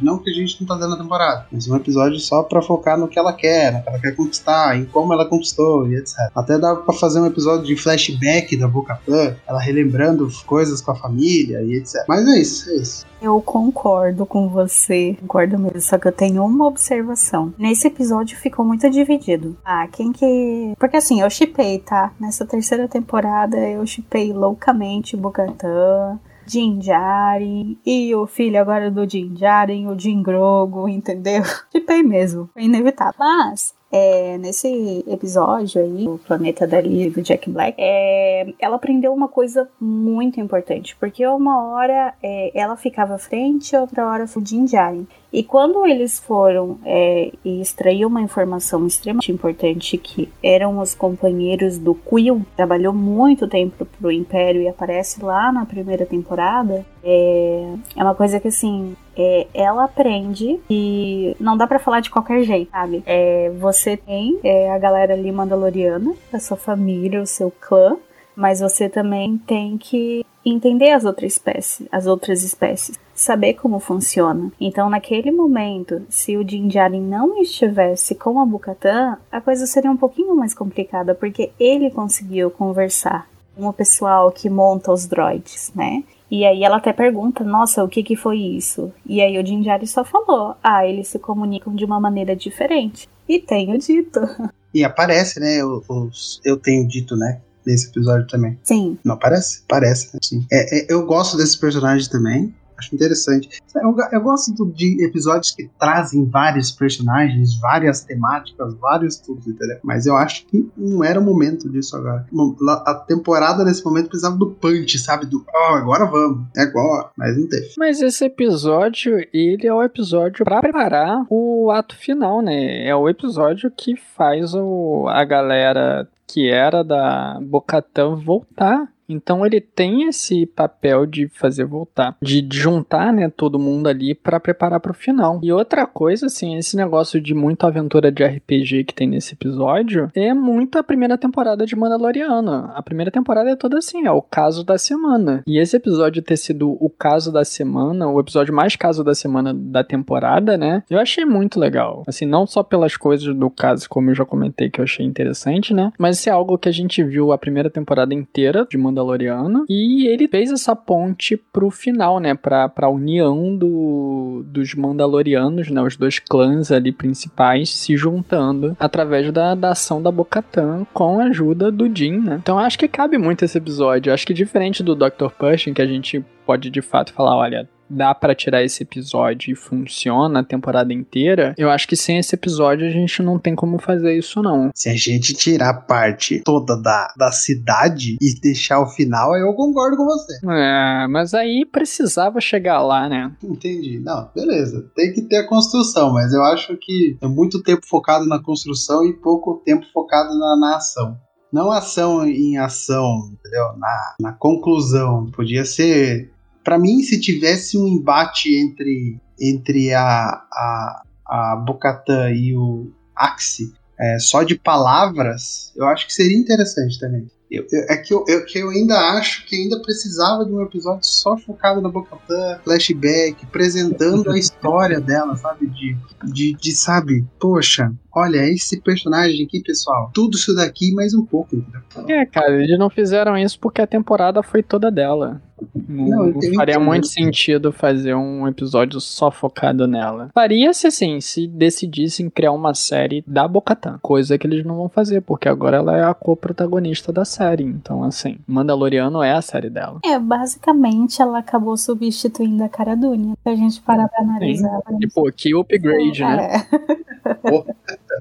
não que a gente não tá dando a temporada, mas um episódio só para focar no que ela quer, no que ela quer conquistar, em como ela conquistou e etc. Até dá para fazer um episódio de flashback da Boca Pan, ela relembrando coisas com a família e etc. Mas é isso, é isso. Eu concordo com você, concordo mesmo, só que eu tenho uma observação. Nesse episódio ficou muito dividido. Ah, quem que. Porque assim, eu chipei, tá? Nessa terceira temporada eu chipei loucamente Bocatã. Jinjari e o filho agora do Jinjari, o Jingrogo, entendeu? Chipei mesmo, foi inevitável. Mas é, nesse episódio aí, o Planeta da Lily do Jack Black, é, ela aprendeu uma coisa muito importante, porque uma hora é, ela ficava à frente, outra hora o Jinjari. E quando eles foram é, e extrair uma informação extremamente importante que eram os companheiros do Quill, trabalhou muito tempo pro Império e aparece lá na primeira temporada, é, é uma coisa que assim, é, ela aprende e não dá para falar de qualquer jeito, sabe? É, você tem é, a galera ali mandaloriana, a sua família, o seu clã, mas você também tem que entender as outras espécies, as outras espécies, saber como funciona. Então, naquele momento, se o Din Djarin não estivesse com a Bukatan, a coisa seria um pouquinho mais complicada, porque ele conseguiu conversar com o pessoal que monta os droids, né? E aí ela até pergunta, nossa, o que que foi isso? E aí o Din Djarin só falou, ah, eles se comunicam de uma maneira diferente. E tenho dito. E aparece, né, os eu tenho dito, né? nesse episódio também. Sim. Não aparece? Parece, sim. É, é, eu gosto desse personagem também. Acho interessante. Eu, eu gosto de episódios que trazem vários personagens, várias temáticas, vários tudo, entendeu? Mas eu acho que não era o momento disso agora. A temporada nesse momento precisava do punch, sabe? Do, oh, agora vamos, é agora. Mas não teve. Mas esse episódio, ele é o episódio para preparar o ato final, né? É o episódio que faz o, a galera que era da Bocatã voltar então ele tem esse papel de fazer voltar, de juntar, né, todo mundo ali para preparar para o final. E outra coisa, assim, esse negócio de muita aventura de RPG que tem nesse episódio é muito a primeira temporada de Mandaloriana. A primeira temporada é toda assim, é o caso da semana. E esse episódio ter sido o caso da semana, o episódio mais caso da semana da temporada, né? Eu achei muito legal. Assim, não só pelas coisas do caso, como eu já comentei que eu achei interessante, né? Mas isso é algo que a gente viu a primeira temporada inteira de Mandaloriana Mandaloriano. E ele fez essa ponte pro final, né? Pra, pra união do, dos Mandalorianos, né? Os dois clãs ali principais se juntando através da, da ação da Bocatan com a ajuda do Jin, né? Então acho que cabe muito esse episódio. Acho que diferente do Dr. Pershing, que a gente pode de fato falar, olha, dá para tirar esse episódio e funciona a temporada inteira, eu acho que sem esse episódio a gente não tem como fazer isso não. Se a gente tirar a parte toda da, da cidade e deixar o final, eu concordo com você. É, mas aí precisava chegar lá, né? Entendi. Não, beleza. Tem que ter a construção, mas eu acho que é muito tempo focado na construção e pouco tempo focado na, na ação não ação em ação, entendeu? Na, na conclusão. Podia ser Pra mim, se tivesse um embate entre, entre a, a, a e o Axie, é, só de palavras, eu acho que seria interessante também. Eu, eu- é que eu, eu- que eu ainda acho que ainda precisava de um episódio só focado na Bocatan, flashback, apresentando a história dela, sabe? De, de, de, sabe, poxa, olha, esse personagem aqui, pessoal, tudo isso daqui mais um pouco? É, cara, eles não fizeram isso porque a temporada foi toda dela. Não, Não, faria muito sentido fazer um episódio só focado nela. Faria-se assim, se decidissem criar uma série da Bocatan. Coisa que eles não vão fazer, porque agora ela é a co-protagonista da série. Então, assim, Mandaloriano é a série dela. É, basicamente ela acabou substituindo a cara Dune. Se a gente parar pra analisar. E, pô, que upgrade, né? É.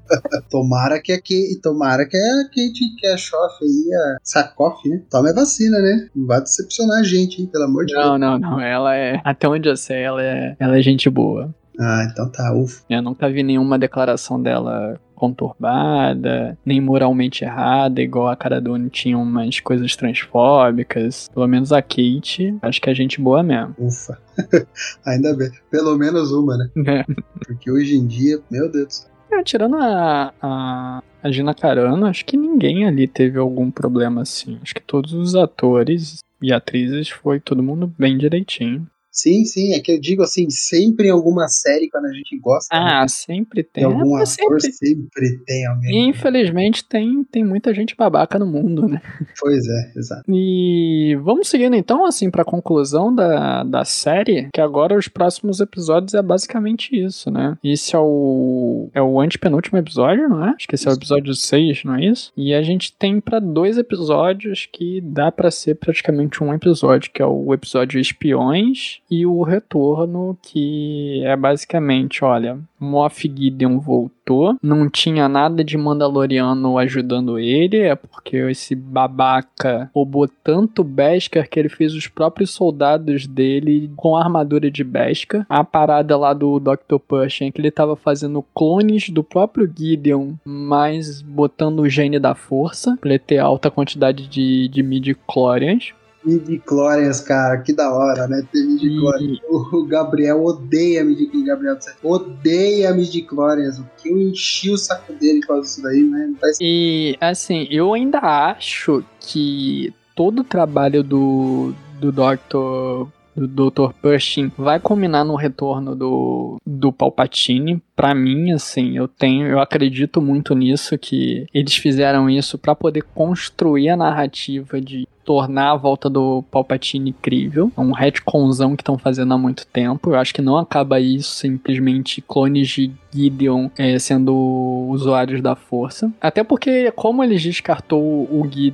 Tomara que a Kate, tomara que a Kate que a Shoff aí, a Sakoff, né? Tome a vacina, né? Não vai decepcionar a gente, hein? Pelo amor de Deus. Não, não, não. Ela é. Até onde eu sei, ela é, ela é gente boa. Ah, então tá, ufa. Eu nunca vi nenhuma declaração dela conturbada, nem moralmente errada, igual a Cara Dune tinha umas coisas transfóbicas. Pelo menos a Kate, acho que é gente boa mesmo. Ufa. Ainda bem. Pelo menos uma, né? Porque hoje em dia, meu Deus do céu. É, tirando a, a, a Gina Carano, acho que ninguém ali teve algum problema assim. Acho que todos os atores e atrizes foi todo mundo bem direitinho. Sim, sim, é que eu digo assim, sempre em alguma série, quando a gente gosta né, Ah, sempre de tem. algum É, mas ator, sempre- sempre tem alguém. Infelizmente tem, tem muita gente babaca no mundo, né? Pois é, exato. E vamos seguindo então, assim, pra conclusão da, da série, que agora os próximos episódios é basicamente isso, né? Esse é o, é o antepenúltimo episódio, não é? Acho que esse é o episódio 6, não é isso? E a gente tem pra dois episódios que dá pra ser praticamente um episódio, que é o episódio Espiões e o Retorno, que é basicamente, olha, Moff Gideon voltou, não tinha nada de Mandaloriano ajudando ele, é porque esse babaca roubou tanto Beskar que ele fez os próprios soldados dele com armadura de Beskar. A parada lá do Dr. Pershing é que ele tava fazendo clones do próprio Gideon, mas botando o gene da força, pra ele ter alta quantidade de, de midi-chlorians. Midichlorians, cara, que da hora, né? Ter midichlorians. O Gabriel odeia midichlorians. Gabriel odeia midichlorians. O que eu enchi o saco dele por causa disso daí, né? Tá E assim, eu ainda acho que todo o trabalho do, do Dr. do Dr. Pershing vai culminar no retorno do, do Palpatine. Pra mim, assim, eu tenho, eu acredito muito nisso que eles fizeram isso pra poder construir a narrativa de tornar a volta do Palpatine crível. É um retconzão que estão fazendo há muito tempo. Eu acho que não acaba isso simplesmente clones de Gideon é, sendo usuários da força. Até porque, como eles descartou o Gideon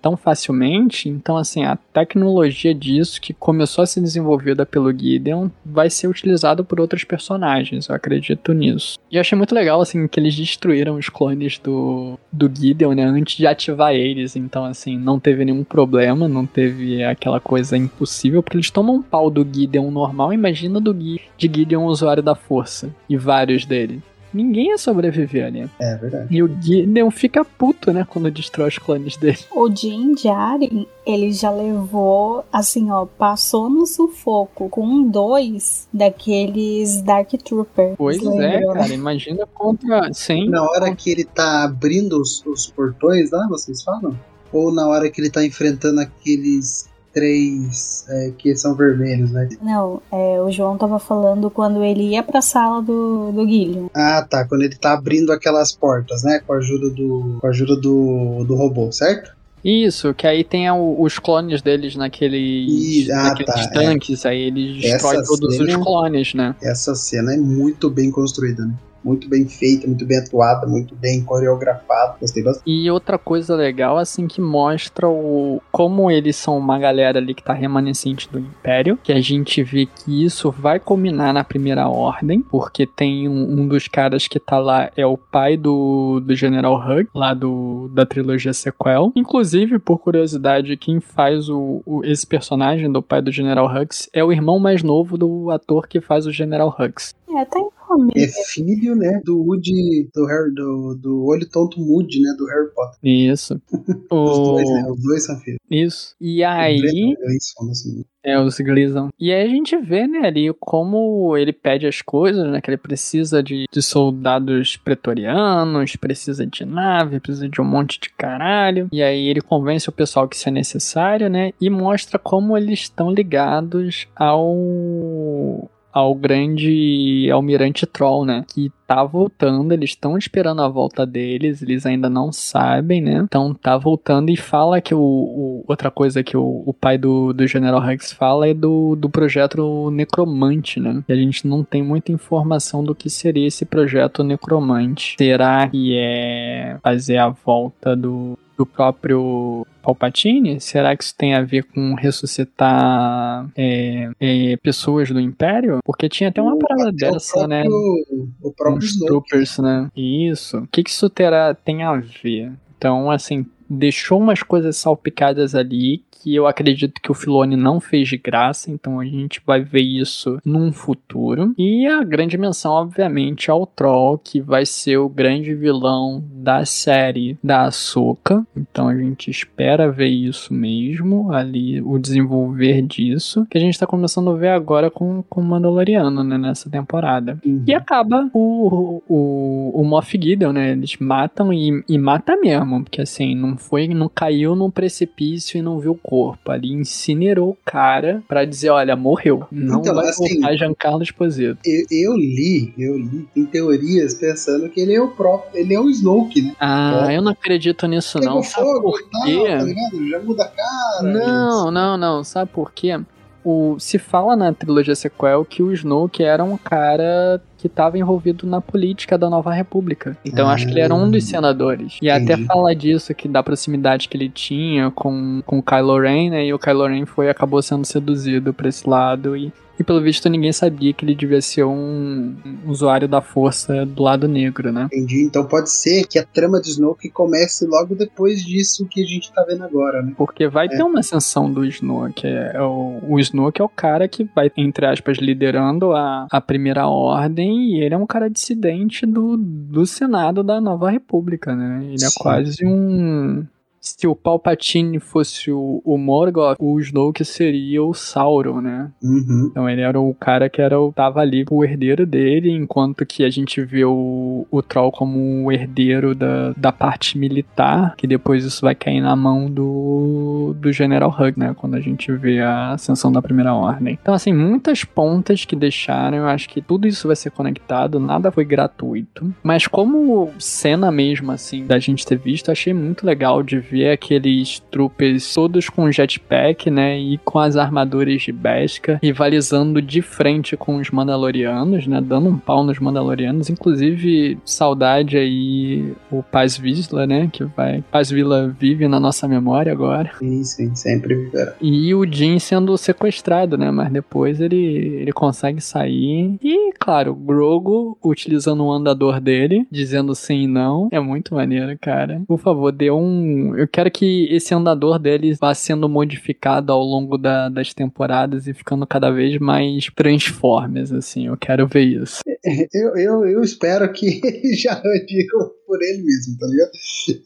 tão facilmente, então assim, a tecnologia disso que começou a ser desenvolvida pelo Gideon vai ser utilizada por outros personagens. Eu acredito nisso. E achei muito legal, assim, que eles destruíram os clones do, do Gideon, né? Antes de ativar eles. Então, assim, não teve nenhum problema, não teve aquela coisa impossível, porque eles tomam um pau do Gideon normal, imagina do Gui, de Gideon usuário da força. E vários dele. Ninguém ia sobreviver ali. É verdade. E o Gideon fica puto, né, quando destrói os clones dele. O Jin Jaren, ele já levou, assim, ó, passou no sufoco com dois daqueles Dark Troopers. Pois é, cara, imagina contra. Sim. Na hora que ele tá abrindo os, os portões lá, vocês falam? Ou na hora que ele tá enfrentando aqueles três é, que são vermelhos, né? Não, é, o João tava falando quando ele ia pra sala do, do Guilherme. Ah, tá. Quando ele tá abrindo aquelas portas, né? Com a ajuda do, com a ajuda do, do robô, certo? Isso, que aí tem o- os clones deles naqueles, Ih, ah, naqueles tá, é. tanques, aí eles destroem todos cena- os clones, né? Essa cena é muito bem construída, né? Muito bem feita, muito bem atuada, muito bem coreografada. Gostei bastante. E outra coisa legal, assim, que mostra o como eles são uma galera ali que tá remanescente do Império, que a gente vê que isso vai culminar na Primeira Ordem, porque tem um, um dos caras que tá lá, é o pai do, do General Hug, lá do, da trilogia sequel. Inclusive, por curiosidade, quem faz o, o- esse personagem do pai do General Hux é o irmão mais novo do ator que faz o General Hux. É, tá em É filho, né, do Woody, do Harry, do, do olho tonto Moody, né, do Harry Potter. Isso. Os O... dois, né, os dois são filhos. Isso. E aí. Gleison, assim. É, os Gleason. E aí a gente vê, né, ali como ele pede as coisas, né? Que ele precisa de, de soldados pretorianos, precisa de nave, precisa de um monte de caralho. E aí ele convence o pessoal que isso é necessário, né? E mostra como eles estão ligados ao ao grande almirante Troll, né? Que tá voltando, eles estão esperando a volta deles, eles ainda não sabem, né? Então tá voltando e fala que o, o- outra coisa que o, o pai do, do General Rex fala é do, do projeto Necromante, né? E a gente não tem muita informação do que seria esse projeto Necromante. Será que é fazer a volta do, do próprio Palpatine? Será que isso tem a ver com ressuscitar é, é, pessoas do Império? Porque tinha até uma O- parada até dessa, né? próprio, O próprio Snoke. troopers, né? Isso. O que, que isso terá, tem a ver? Então, assim, deixou umas coisas salpicadas ali que eu acredito que o Filone não fez de graça, então a gente vai ver isso num futuro. E a grande menção, obviamente, ao Troll, que vai ser o grande vilão da série da Ahsoka. Então a gente espera ver isso mesmo, ali, o desenvolver disso, que a gente tá começando a ver agora com com o Mandaloriano, né, nessa temporada. Uhum. E acaba o, o, o Moff Gideon, né? Eles matam e, e mata mesmo. Porque assim, não foi, não caiu num precipício e não viu o corpo. Ali incinerou o cara pra dizer, olha, morreu. Não Então, vai assim- voltar Giancarlo Esposito. Eu, eu li, eu li em teorias pensando que ele é o próprio, ele é o Snoke, né? Ah, eu não acredito nisso não. Pegou Sabe fogo por tal, quê? tá ligado? Já muda a cara. Não, não, não. Sabe por quê? O, se fala na trilogia sequel que o Snoke era um cara que estava envolvido na política da Nova República. Então eu acho que ele era um dos senadores. E até Entendi. fala disso, que da proximidade que ele tinha com, com o Kylo Ren, né? E o Kylo Ren foi, acabou sendo seduzido pra esse lado e... E pelo visto ninguém sabia que ele devia ser um usuário da força do lado negro, né? Entendi. Então pode ser que a trama de Snoke comece logo depois disso que a gente tá vendo agora, né? Porque vai É. ter uma ascensão do Snoke. É, é o, o Snoke é o cara que vai, entre aspas, liderando a, a primeira ordem e ele é um cara dissidente do, do Senado da Nova República, né? Ele é Sim. quase um. Se o Palpatine fosse o, o Morgoth, o Snoke seria o Sauron, né? Uhum. Então ele era o cara que era o, tava ali o herdeiro dele, enquanto que a gente vê o, o Troll como o herdeiro da, da parte militar, que depois isso vai cair na mão do, do General Hug, né? Quando a gente vê a ascensão da primeira ordem. Então, assim, muitas pontas que deixaram, eu acho que tudo isso vai ser conectado, nada foi gratuito. Mas como cena mesmo, assim, da gente ter visto, eu achei muito legal de ver aqueles troopers todos com jetpack, né? E com as armaduras de Beskar, rivalizando de frente com os Mandalorianos, né? Dando um pau nos Mandalorianos. Inclusive, saudade aí o Paz Vizsla, né? Que vai. Paz Vila vive na nossa memória agora. Sim, sim, sempre viverá. E o Jin sendo sequestrado, né? Mas depois ele, ele consegue sair. E, claro, o Grogu utilizando o andador dele, dizendo sim e não. É muito maneiro, cara. Por favor, dê um. Eu quero que esse andador dele vá sendo modificado ao longo da- das temporadas e ficando cada vez mais Transformers, assim. Eu quero ver isso. Eu, eu, eu espero que ele já ande por ele mesmo, tá ligado?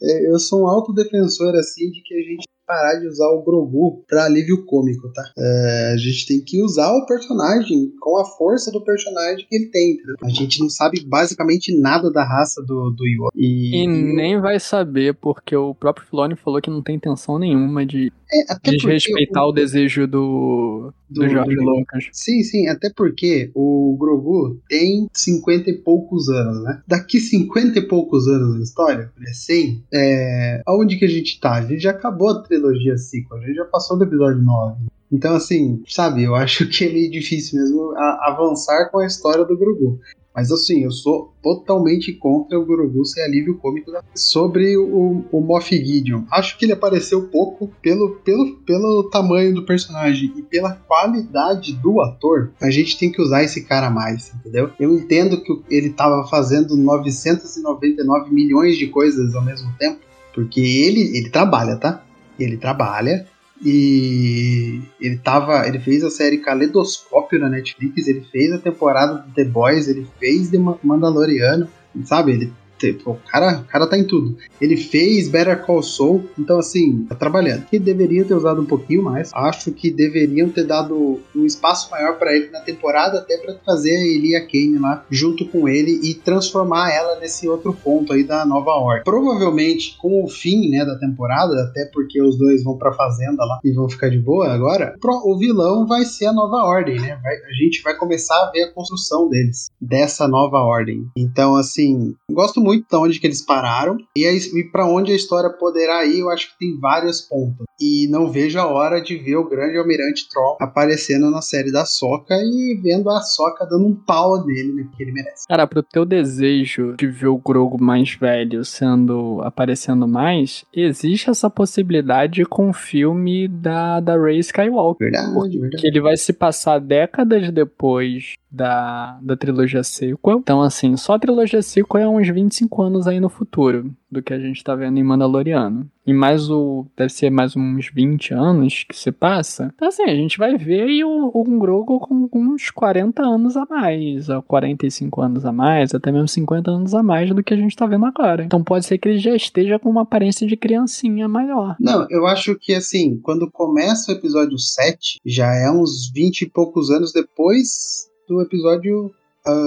É, Eu sou um autodefensor, assim, de que a gente parar de usar o Grogu pra alívio cômico, tá? É, a gente tem que usar o personagem com a força do personagem que ele tem, entendeu? A gente não sabe basicamente nada da raça do, do Yoda. E, E nem vai saber, porque o próprio Filoni falou que não tem intenção nenhuma de é, desrespeitar o desejo do, do, Do- Jorge do- Lucas. Sim, sim, até porque o Grogu tem 50 e poucos anos, né? Daqui 50 e poucos anos na história, né, 100, é... aonde que a gente tá? A gente já acabou a trilogia sequel, a gente já passou do episódio 9. Então, assim, sabe, eu acho que é meio difícil mesmo avançar com a história do Grogu. Mas assim, eu sou totalmente contra o Grogu ser alívio cômico. da- Sobre o, o Moff Gideon, acho que ele apareceu pouco pelo, pelo, pelo tamanho do personagem e pela qualidade do ator. A gente tem que usar esse cara mais, entendeu? Eu entendo que ele tava fazendo 999 milhões de coisas ao mesmo tempo, porque ele, ele trabalha, tá? Ele trabalha e Ele tava. Ele fez a série Caleidoscópio na Netflix, ele fez a temporada do The Boys, ele fez The Ma- Mandaloriano, sabe? Ele. Pô, o cara, o cara tá em tudo. Ele fez Better Call Saul, então assim, tá trabalhando. Que deveriam ter usado um pouquinho mais. Acho que deveriam ter dado um espaço maior pra ele na temporada, até pra fazer a Elia Kane lá junto com ele e transformar ela nesse outro ponto aí da nova ordem. Provavelmente com o fim, né, da temporada, até porque os dois vão pra fazenda lá e vão ficar de boa agora, o vilão vai ser a nova ordem, né? Vai- a gente vai começar a ver a construção deles, dessa nova ordem. Então, assim, gosto muito de onde que eles pararam e, aí, e para onde a história poderá ir, eu acho que tem vários pontos. E não vejo a hora de ver o grande almirante Troll aparecendo na série da Soca e vendo a Soca dando um pau nele, né? Porque ele merece. Cara, pro teu desejo de ver o Grogu mais velho sendo aparecendo mais, existe essa possibilidade com o filme da, da Rey Skywalker. Verdade, verdade. Que ele vai se passar décadas depois da, da trilogia sequel. Então, assim, só a trilogia sequel é uns 25 anos aí no futuro do que a gente tá vendo em Mandaloriano. E mais o. Deve ser mais uns 20 anos que se passa. Então, assim, a gente vai ver o, o Grogu com uns 40 anos a mais, ou 45 anos a mais, até mesmo 50 anos a mais do que a gente tá vendo agora. Então pode ser que ele já esteja com uma aparência de criancinha maior. Não, eu acho que assim, quando começa o episódio 7, já é uns 20 e poucos anos depois do episódio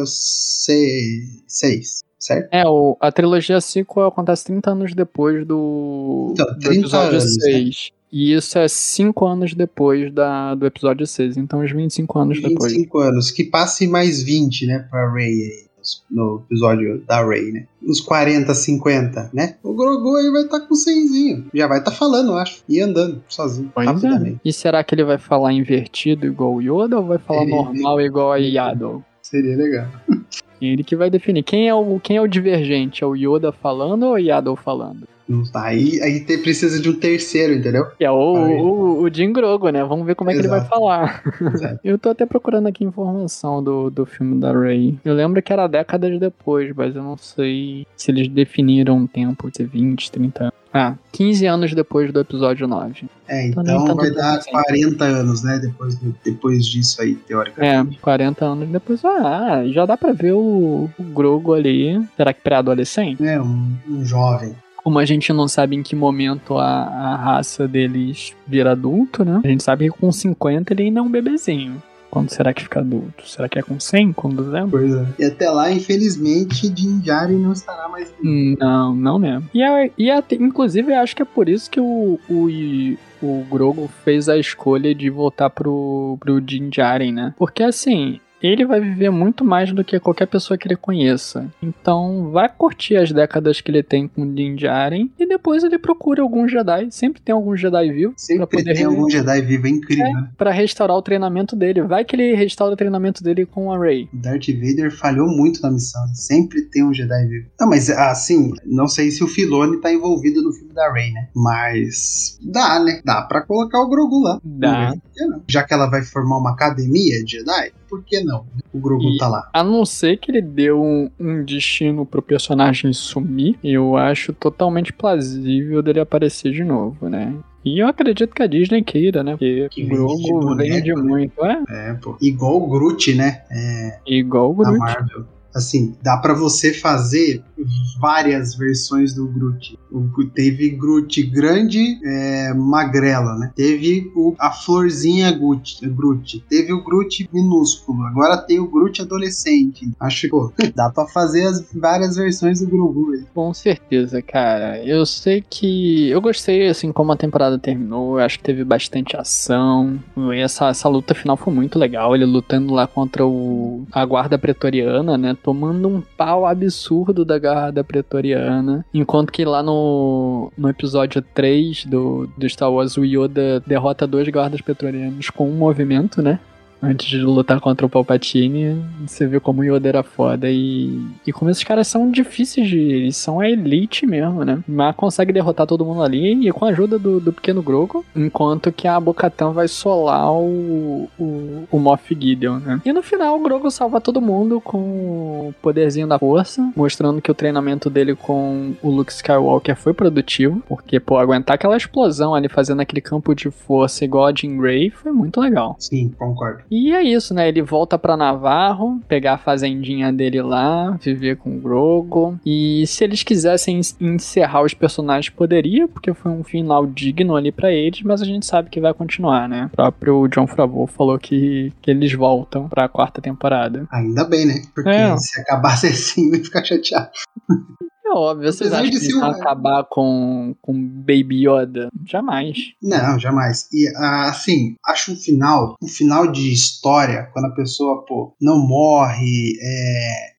6, certo? É, o, a trilogia sequel acontece 30 anos depois do, Então, do 30 episódio anos, 6. E isso é 5 anos depois da, do episódio 6. Então, uns 25 anos depois. 25 anos, que passe mais 20, né, pra Ray aí, no episódio da Ray, né? Uns 40, 50, né? O Grogu aí vai estar com 100zinho. Já vai estar falando, eu acho. E andando sozinho, Pois é. rapidamente. E será que ele vai falar invertido igual o Yoda ou vai falar Ele- normal igual a Yaddle? Seria legal. Ele que vai definir. Quem é o, quem é o divergente? É o Yoda falando ou o Yaddle falando? Não tá. Aí, aí te- precisa de um terceiro, entendeu? Que é o, Aí. o, o Jim Grogo, né? Vamos ver como é que ele vai Exato. falar. Exato. Eu tô até procurando aqui informação do, do filme da Ray. Eu lembro que era décadas depois, mas eu não sei se eles definiram um tempo, se 20, 30 anos. Ah, 15 anos depois do episódio 9. É, então nem vai dar assim. 40 anos, né? Depois, depois disso aí, É, teoricamente. 40 anos depois. Ah, já dá pra ver o, o Grogo ali. Será que pré-adolescente? É, um, um jovem. Como a gente não sabe em que momento a, a raça deles vira adulto, né? A gente sabe que com 50 ele ainda é um bebezinho. Quando será que fica adulto? Será que é com 100, com 200? Pois é. E até lá, infelizmente, Din Djarin não estará mais vivo. Não, não mesmo. E, a, e a- inclusive, eu acho que é por isso que o, o, o Grogu fez a escolha de voltar pro, pro Din Djarin, né? Porque assim. Ele vai viver muito mais do que qualquer pessoa que ele conheça. Então, vai curtir as décadas que ele tem com o Din Djarin e depois ele procura algum Jedi. Sempre tem algum Jedi vivo pra Sempre poder tem algum Jedi vivo, é incrível, né? para restaurar o treinamento dele. Vai que ele restaura o treinamento dele com a Rey. Darth Vader falhou muito na missão. Sempre tem um Jedi vivo. Não, mas assim, não sei se o Filone tá envolvido no filme da Rey, né? Mas dá, né? Dá pra colocar o Grogu lá. Dá. Já que ela vai formar uma academia de Jedi, por que não? O Grogu E- tá lá. A não ser que ele deu um, um destino pro personagem sumir, eu acho totalmente plausível dele aparecer de novo, né? E eu acredito que a Disney queira, né? Porque Que vende Grogu boneco, vende né? muito, é? É, pô. Igual o Groot, né? É, Igual o Groot. Marvel. Assim, dá pra você fazer várias versões do Groot. O, teve Groot grande, é, magrela, né? Teve o, a florzinha Groot, Groot. Teve o Groot minúsculo. Agora tem o Groot adolescente. Acho que, dá pra fazer as várias versões do Grogu. Com certeza, cara. Eu sei que. Eu gostei, assim, como a temporada terminou. Eu acho que teve bastante ação. E essa, essa luta final foi muito legal. Ele lutando lá contra o, a guarda pretoriana, né? Tomando um pau absurdo da guarda pretoriana. Enquanto que lá no, no episódio 3 do, do Star Wars, o Yoda derrota dois guardas pretorianos com um movimento, né? Antes de lutar contra o Palpatine, você vê como o Yoda era foda e, e como esses caras são difíceis de. Eles são a elite mesmo, né? Mas consegue derrotar todo mundo ali e com a ajuda do, do pequeno Grogu, enquanto que a Bocatan vai solar o, o, o Moff Gideon, né? E no final o Grogu salva todo mundo com o poderzinho da força, mostrando que o treinamento dele com o Luke Skywalker foi produtivo, porque, pô, aguentar aquela explosão ali fazendo aquele campo de força igual a Jean Grey foi muito legal. Sim, concordo. E é isso, né? Ele volta pra Navarro, pegar a fazendinha dele lá, viver com o Grogu. E se eles quisessem encerrar os personagens, poderia, porque foi um final digno ali pra eles, mas a gente sabe que vai continuar, né? O próprio John Favreau falou que, que eles voltam pra quarta temporada. Ainda bem, né? Porque É. se acabasse assim, eu ia ficar chateado. É óbvio, vocês Apesar acham de que eles vão um- acabar com, com Baby Yoda? Jamais. Não, jamais. E ah, assim, acho um final, um final de história, quando a pessoa, pô, não morre, é,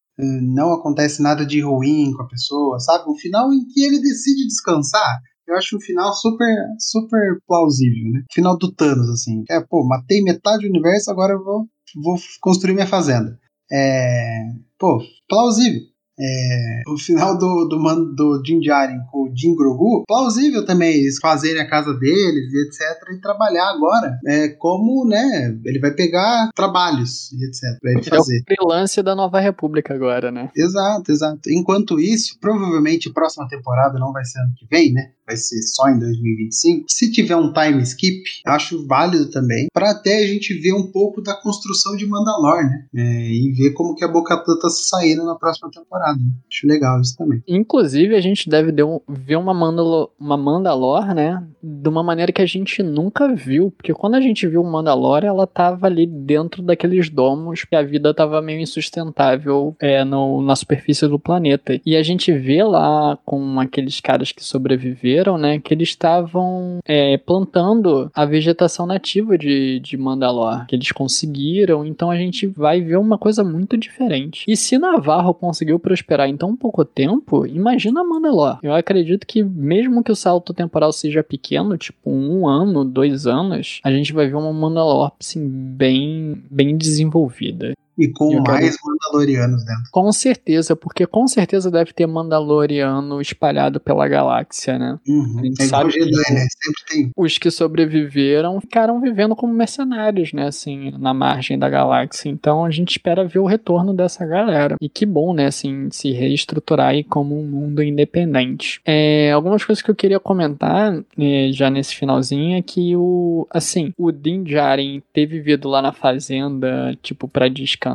não acontece nada de ruim com a pessoa, sabe? Um final em que ele decide descansar. Eu acho um final super, super plausível, né? Final do Thanos, assim. É, pô, matei metade do universo, agora eu vou, vou construir minha fazenda. É, pô, plausível. É, o final do, do, man- do Djarin com o Din Grogu, plausível também eles fazerem a casa deles e etc. e trabalhar agora. É como, né, ele vai pegar trabalhos e etc. pra ele Ele é o fazer. freelance da Nova República agora, né? Exato, exato. Enquanto isso, provavelmente a próxima temporada não vai ser ano que vem, né? Vai ser só em 2025. Se tiver um time skip, acho válido também, para até a gente ver um pouco da construção de Mandalor, né? É, e ver como que a Boca tá se saindo na próxima temporada. Acho legal isso também. Inclusive, a gente deve de- ver uma, Mandalo uma Mandalor, né? De uma maneira que a gente nunca viu. Porque quando a gente viu Mandalor, ela tava ali dentro daqueles domos que a vida tava meio insustentável é, no, na superfície do planeta. E a gente vê lá com aqueles caras que sobreviveram, né? Que eles estavam é, plantando a vegetação nativa de, de Mandalor. Que eles conseguiram. Então a gente vai ver uma coisa muito diferente. E se Navarro conseguiu prosperar em tão pouco tempo, imagina Mandalor. Eu acredito que mesmo que o salto temporal seja pequeno, tipo um ano, dois anos, a gente vai ver uma Mandalor assim bem, bem desenvolvida. E com Eu quero- mais Mandalorianos dentro. Com certeza, porque com certeza deve ter Mandaloriano espalhado pela galáxia, né? Uhum. A gente É sabe Jedi, que- né? Sempre tem. Os que sobreviveram ficaram vivendo como mercenários, né? Assim, na margem da galáxia. Então a gente espera ver o retorno dessa galera. E que bom, né? Assim, se reestruturar aí como um mundo independente. É, algumas coisas que eu queria comentar é, já nesse finalzinho é que o, assim, o Din Djarin ter vivido lá na fazenda, tipo, pra descansar,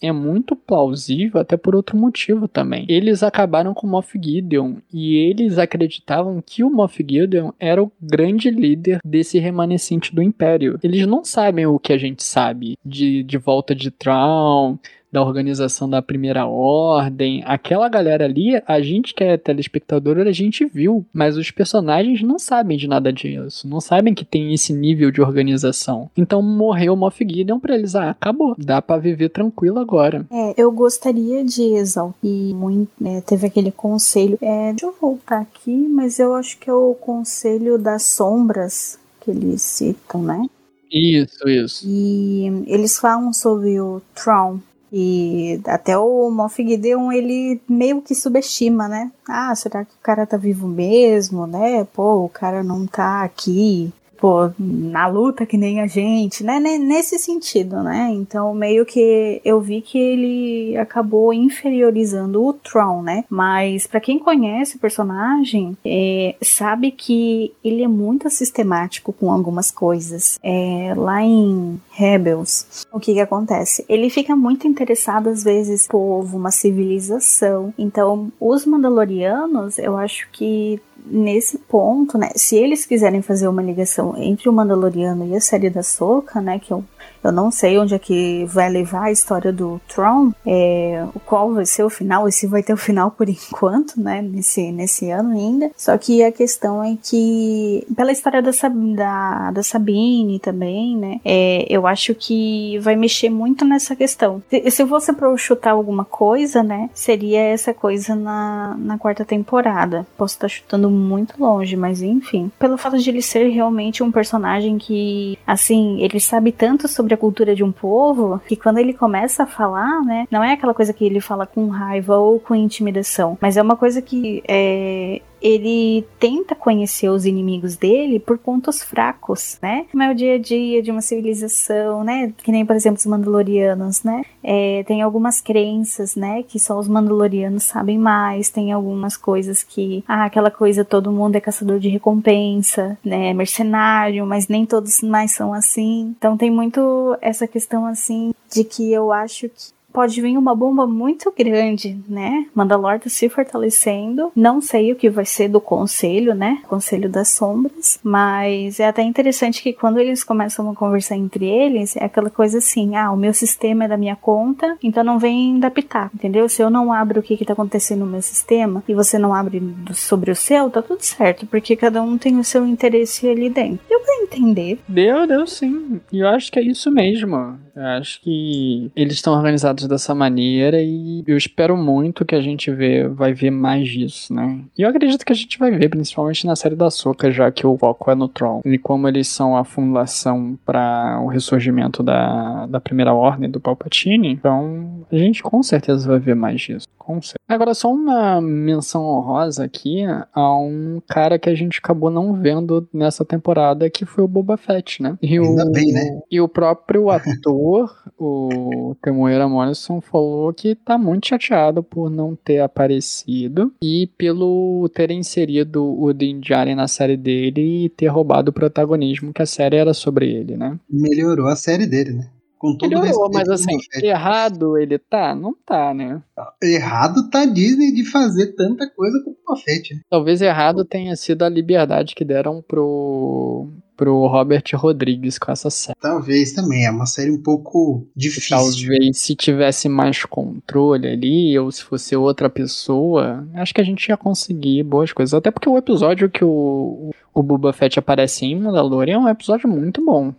é muito plausível, até por outro motivo também. Eles acabaram com o Moff Gideon e eles acreditavam que o Moff Gideon era o grande líder desse remanescente do Império. Eles não sabem o que a gente sabe de, de volta de Traum, da organização da Primeira Ordem. Aquela galera ali, a gente que é telespectador, a gente viu, mas os personagens não sabem de nada disso, não sabem que tem esse nível de organização. Então morreu o Moff Gideon pra eles, ah, acabou, dá pra viver tranquilo agora. É, eu gostaria de exaltar muito, né, teve aquele conselho, é, deixa eu voltar aqui, mas eu acho que é o conselho das sombras que eles citam, né? Isso, isso. E eles falam sobre o Tron. E até o Moff Gideon, ele meio que subestima, né? Ah, será que o cara tá vivo mesmo, né? Pô, o cara não tá aqui, pô, na luta que nem a gente, né? Ne- Nesse sentido, né? Então, meio que eu vi que ele acabou inferiorizando o Tron, né? Mas pra quem conhece o personagem, é, sabe que ele é muito sistemático com algumas coisas. É, lá em Rebels, o que que acontece? Ele fica muito interessado às vezes povo, uma civilização. Então, os Mandalorianos, eu acho que nesse ponto, né, se eles quiserem fazer uma ligação entre o Mandaloriano e a série da Soca, né, que eu eu não sei onde é que vai levar a história do Tron, é, qual vai ser o final, e se vai ter o final por enquanto, né, nesse, nesse ano ainda. Só que a questão é que, pela história da, da, da Sabine também, né, é, eu acho que vai mexer muito nessa questão. Se, se fosse pra chutar alguma coisa, né, seria essa coisa na, na quarta temporada. Posso estar chutando muito longe, mas enfim. Pelo fato de ele ser realmente um personagem que, assim, ele sabe tanto sobre a cultura de um povo que quando ele começa a falar, né, não é aquela coisa que ele fala com raiva ou com intimidação, mas é uma coisa que é, ele tenta conhecer os inimigos dele por pontos fracos, né? Como é o dia a dia de uma civilização, né? Que nem, por exemplo, os Mandalorianos, né? É, tem algumas crenças, né? Que só os Mandalorianos sabem mais. Tem algumas coisas que, ah, aquela coisa todo mundo é caçador de recompensa, né? Mercenário, mas nem todos mais são assim. Então tem muito essa questão assim de que eu acho que pode vir uma bomba muito grande, né? Mandalor tá se fortalecendo. Não sei o que vai ser do conselho, né? Conselho das Sombras. Mas é até interessante que quando eles começam a conversar entre eles, é aquela coisa assim: ah, o meu sistema é da minha conta, então não vem da pitaco, entendeu? Se eu não abro o que, que tá acontecendo no meu sistema e você não abre sobre o seu, tá tudo certo, porque cada um tem o seu interesse ali dentro. Deu pra entender? Deu, deu sim. E eu acho que é isso mesmo. Eu acho que eles estão organizados dessa maneira e eu espero muito que a gente vê, vai ver mais disso, né? E eu acredito que a gente vai ver, principalmente na série da Soca, já que o foco é no Tron. E como eles são a fundação para o ressurgimento da, da primeira ordem do Palpatine, então a gente com certeza vai ver mais disso. Com certeza. Agora, só uma menção honrosa aqui a um cara que a gente acabou não vendo nessa temporada, que foi o Boba Fett, né? E Ainda o, bem, né? E o próprio ator, o Temuera Morrison, falou que tá muito chateado por não ter aparecido e pelo ter inserido o Din Djarin na série dele e ter roubado o protagonismo que a série era sobre ele, né? Melhorou a série dele, né? Com todo Melhorou, mas ao assim, errado ele tá? Não tá, né? Errado tá a Disney de fazer tanta coisa com o Boba Fett, né? Talvez errado tenha sido a liberdade que deram pro, pro Robert Rodrigues com essa série. Talvez também. É uma série um pouco difícil. Talvez se tivesse mais controle ali, ou se fosse outra pessoa, acho que a gente ia conseguir boas coisas. Até porque o episódio que o, o Boba Fett aparece em Mandalorian é um episódio muito bom.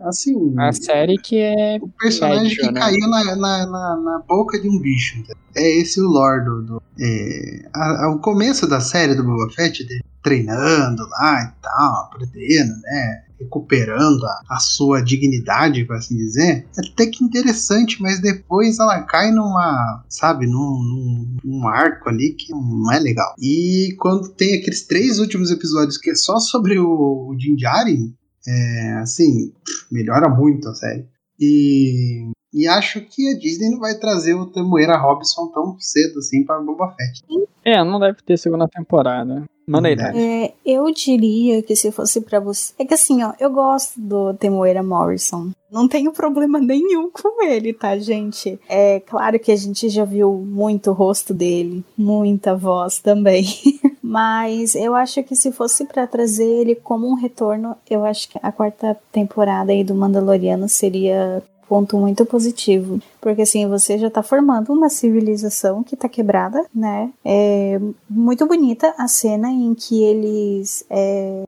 Assim, A série que é. o personagem médio, que né? caiu na, na, na, na boca de um bicho. É esse o lore do. do- é, a- a- o começo da série do Boba Fett, dele treinando lá e tal, aprendendo, né? Recuperando a, a sua dignidade, por assim dizer, é até que interessante, mas depois ela cai numa, sabe, num, num, num arco ali que não é legal. E quando tem aqueles três últimos episódios que é só sobre o, o Din Djarin, é, assim, melhora muito a série. E, e acho que a Disney não vai trazer o Tamuera Robson tão cedo assim para Boba Fett. É, não deve ter segunda temporada. Deve. É, eu diria que se fosse pra você. É que assim, ó, eu gosto do Temuera Morrison. Não tenho problema nenhum com ele, tá, gente? É claro que a gente já viu muito o rosto dele, muita voz também. Mas eu acho que se fosse pra trazer ele como um retorno, eu acho que a quarta temporada aí do Mandaloriano seria ponto muito positivo. Porque assim, você já tá formando uma civilização que tá quebrada, né? É muito bonita a cena em que eles. É,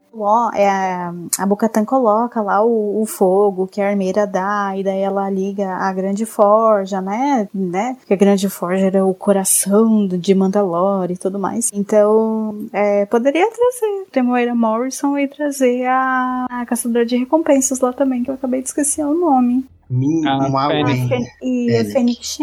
é a, a Bocatan coloca lá o, o fogo que a armeira dá, e daí ela liga a grande forja, né? né? Que a grande forja era o coração de Mandalore e tudo mais. Então, é, poderia trazer Temoira Morrison e trazer a, a caçadora de recompensas lá também, que eu acabei de esquecer o nome. Min, Ah. Fen- E a Fênix.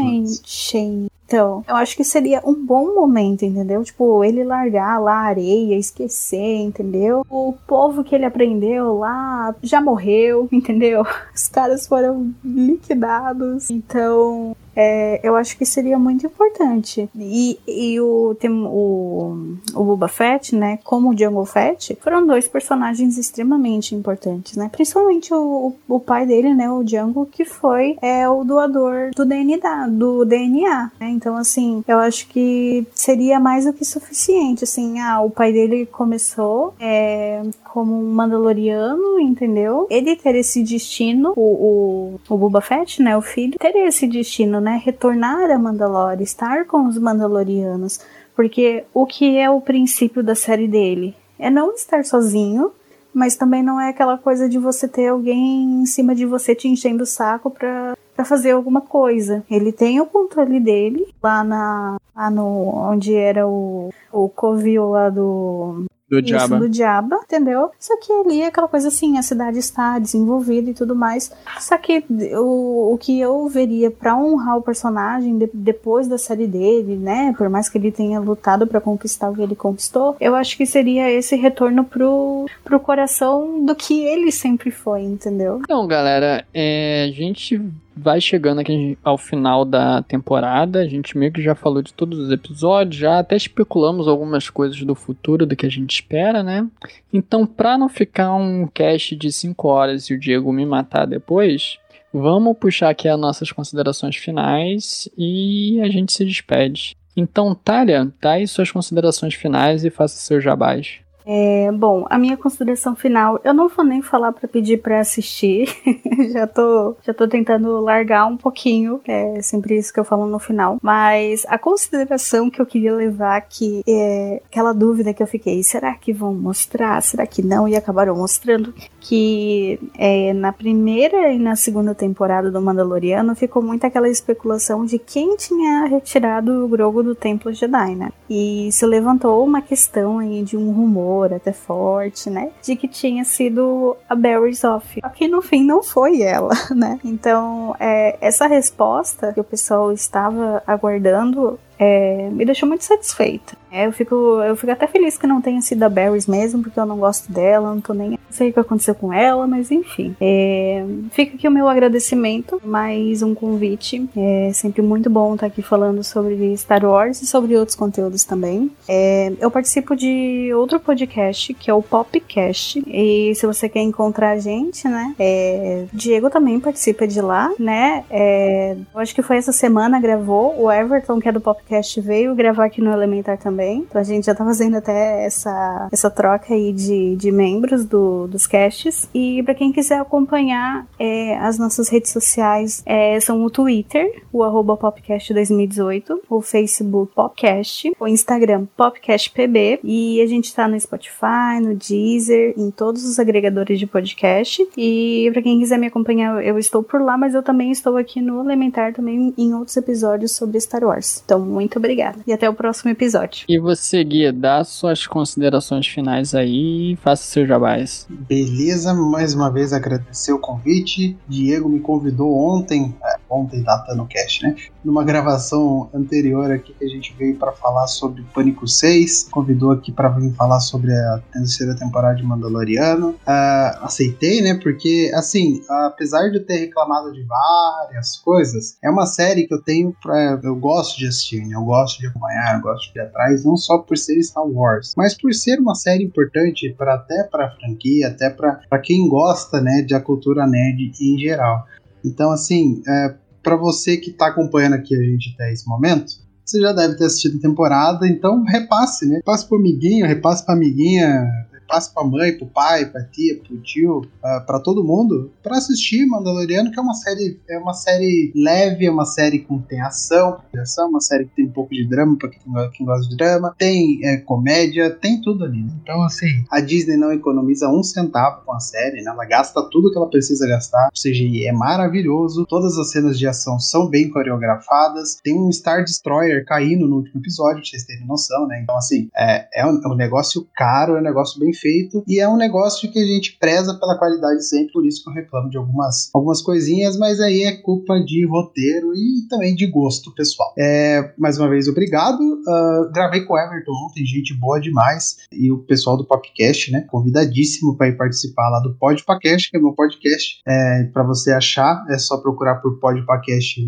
Shane. Então, eu acho que seria um bom momento, entendeu? Tipo, ele largar lá a areia, esquecer, entendeu? O povo que ele aprendeu lá já morreu, entendeu? Os caras foram liquidados. Então, é, eu acho que seria muito importante. E, e o, tem, o, o Boba Fett, né, como o Jungle Fett, foram dois personagens extremamente importantes, né? Principalmente o, o pai dele, né, o Jungle, que foi é, o doador do DNA, do DNA, né? Então, assim, eu acho que seria mais do que suficiente, assim, ah, o pai dele começou é, como um Mandaloriano, entendeu? Ele ter esse destino, o, o, o Boba Fett, né, o filho, ter esse destino, né, retornar a Mandalore, estar com os Mandalorianos, porque o que é o princípio da série dele? É não estar sozinho, mas também não é aquela coisa de você ter alguém em cima de você te enchendo o saco pra, pra fazer alguma coisa. Ele tem o controle dele lá na, lá no onde era o, o covil lá do Do isso, Jabba. do Diaba, entendeu? Só que ali é aquela coisa assim, a cidade está desenvolvida e tudo mais. Só que o, o que eu veria pra honrar o personagem de- depois da série dele, né? Por mais que ele tenha lutado pra conquistar o que ele conquistou, eu acho que seria esse retorno pro, pro coração do que ele sempre foi, entendeu? Então, galera, é, a gente vai chegando aqui ao final da temporada. A gente meio que já falou de todos os episódios, já até especulamos algumas coisas do futuro, do que a gente espera, né? Então, pra não ficar um cast de 5 horas e o Diego me matar depois, vamos puxar aqui as nossas considerações finais e a gente se despede. Então, Thalia, dá aí suas considerações finais e faça seus jabás. É, bom, a minha consideração final, eu não vou nem falar pra pedir pra assistir. já tô, já tô tentando largar um pouquinho, é sempre isso que eu falo no final. Mas a consideração que eu queria levar aqui é aquela dúvida que eu fiquei, será que vão mostrar? Será que não? E acabaram mostrando que é, na primeira e na segunda temporada do Mandaloriano ficou muito aquela especulação de quem tinha retirado o Grogu do Templo Jedi, né? E se levantou uma questão aí de um rumor até forte, né? De que tinha sido a Barry Zoff. Só que no fim não foi ela, né? Então, é, essa resposta que o pessoal estava aguardando é, me deixou muito satisfeita. É, eu, fico, eu fico até feliz que não tenha sido a Barrys mesmo, porque eu não gosto dela, não tô nem. Não sei o que aconteceu com ela, mas enfim. É, fica aqui o meu agradecimento, mais um convite. É sempre muito bom estar aqui falando sobre Star Wars e sobre outros conteúdos também. É, eu participo de outro podcast, que é o Popcast. E se você quer encontrar a gente, né? é, Diego também participa de lá, né? É, eu acho que foi essa semana gravou. O Everton, que é do Popcast, veio gravar aqui no Elementar também. Então a gente já tá fazendo até essa, essa troca aí de, de membros do, dos casts. E pra quem quiser acompanhar é, as nossas redes sociais, é, são o Twitter, o arroba Popcast 2018, o Facebook Popcast, o Instagram PopcastPB. E a gente tá no Spotify, no Deezer, em todos os agregadores de podcast. E pra quem quiser me acompanhar, eu estou por lá, mas eu também estou aqui no Elementar também em outros episódios sobre Star Wars. Então, muito obrigada. E até o próximo episódio. E você, Gui, dá suas considerações finais aí e faça seus jabás. Beleza, mais uma vez agradecer o convite. Diego me convidou ontem, ontem datando o cast, né? Numa gravação anterior aqui que a gente veio para falar sobre Pânico 6, convidou aqui para vir falar sobre a terceira temporada de Mandaloriano. Ah, aceitei, né? Porque, assim, apesar de eu ter reclamado de várias coisas, é uma série que eu tenho pra, eu gosto de assistir, né? Eu gosto de acompanhar, eu gosto de ir atrás, não só por ser Star Wars, mas por ser uma série importante para até para franquia, até para quem gosta, né, de a cultura nerd em geral. Então, assim, é, para você que tá acompanhando aqui a gente até esse momento, você já deve ter assistido a temporada, então repasse, né? Repasse pro amiguinho, repasse pra amiguinha, repasse pra mãe, pro pai, pra tia, pro tio, uh, para todo mundo, para assistir Mandaloriano, que é uma série, é uma série leve, é uma série com tem ação, ação, uma série que tem um pouco de drama para quem, quem, gosta de drama, tem é, comédia, tem tudo ali. Né? Então, assim, a Disney não economiza um centavo com a série, né? Ela gasta tudo que ela precisa gastar, ou seja, é maravilhoso. Todas as cenas de ação são bem coreografadas. Tem um Star Destroyer caindo no último episódio, pra vocês terem noção, né? Então, assim, é, é, um, é um negócio caro, é um negócio bem feito e é um negócio que a gente preza pela qualidade sempre, por isso que eu reclamo de algumas, algumas coisinhas, mas aí é culpa de roteiro e também de gosto pessoal. É, mais uma vez, obrigado. Uh, gravei com o Everton ontem, gente boa demais. E o pessoal do Popcast, né? Convidadíssimo para ir participar lá do Podpacast, que é meu podcast. É, para você achar, é só procurar por Podpacast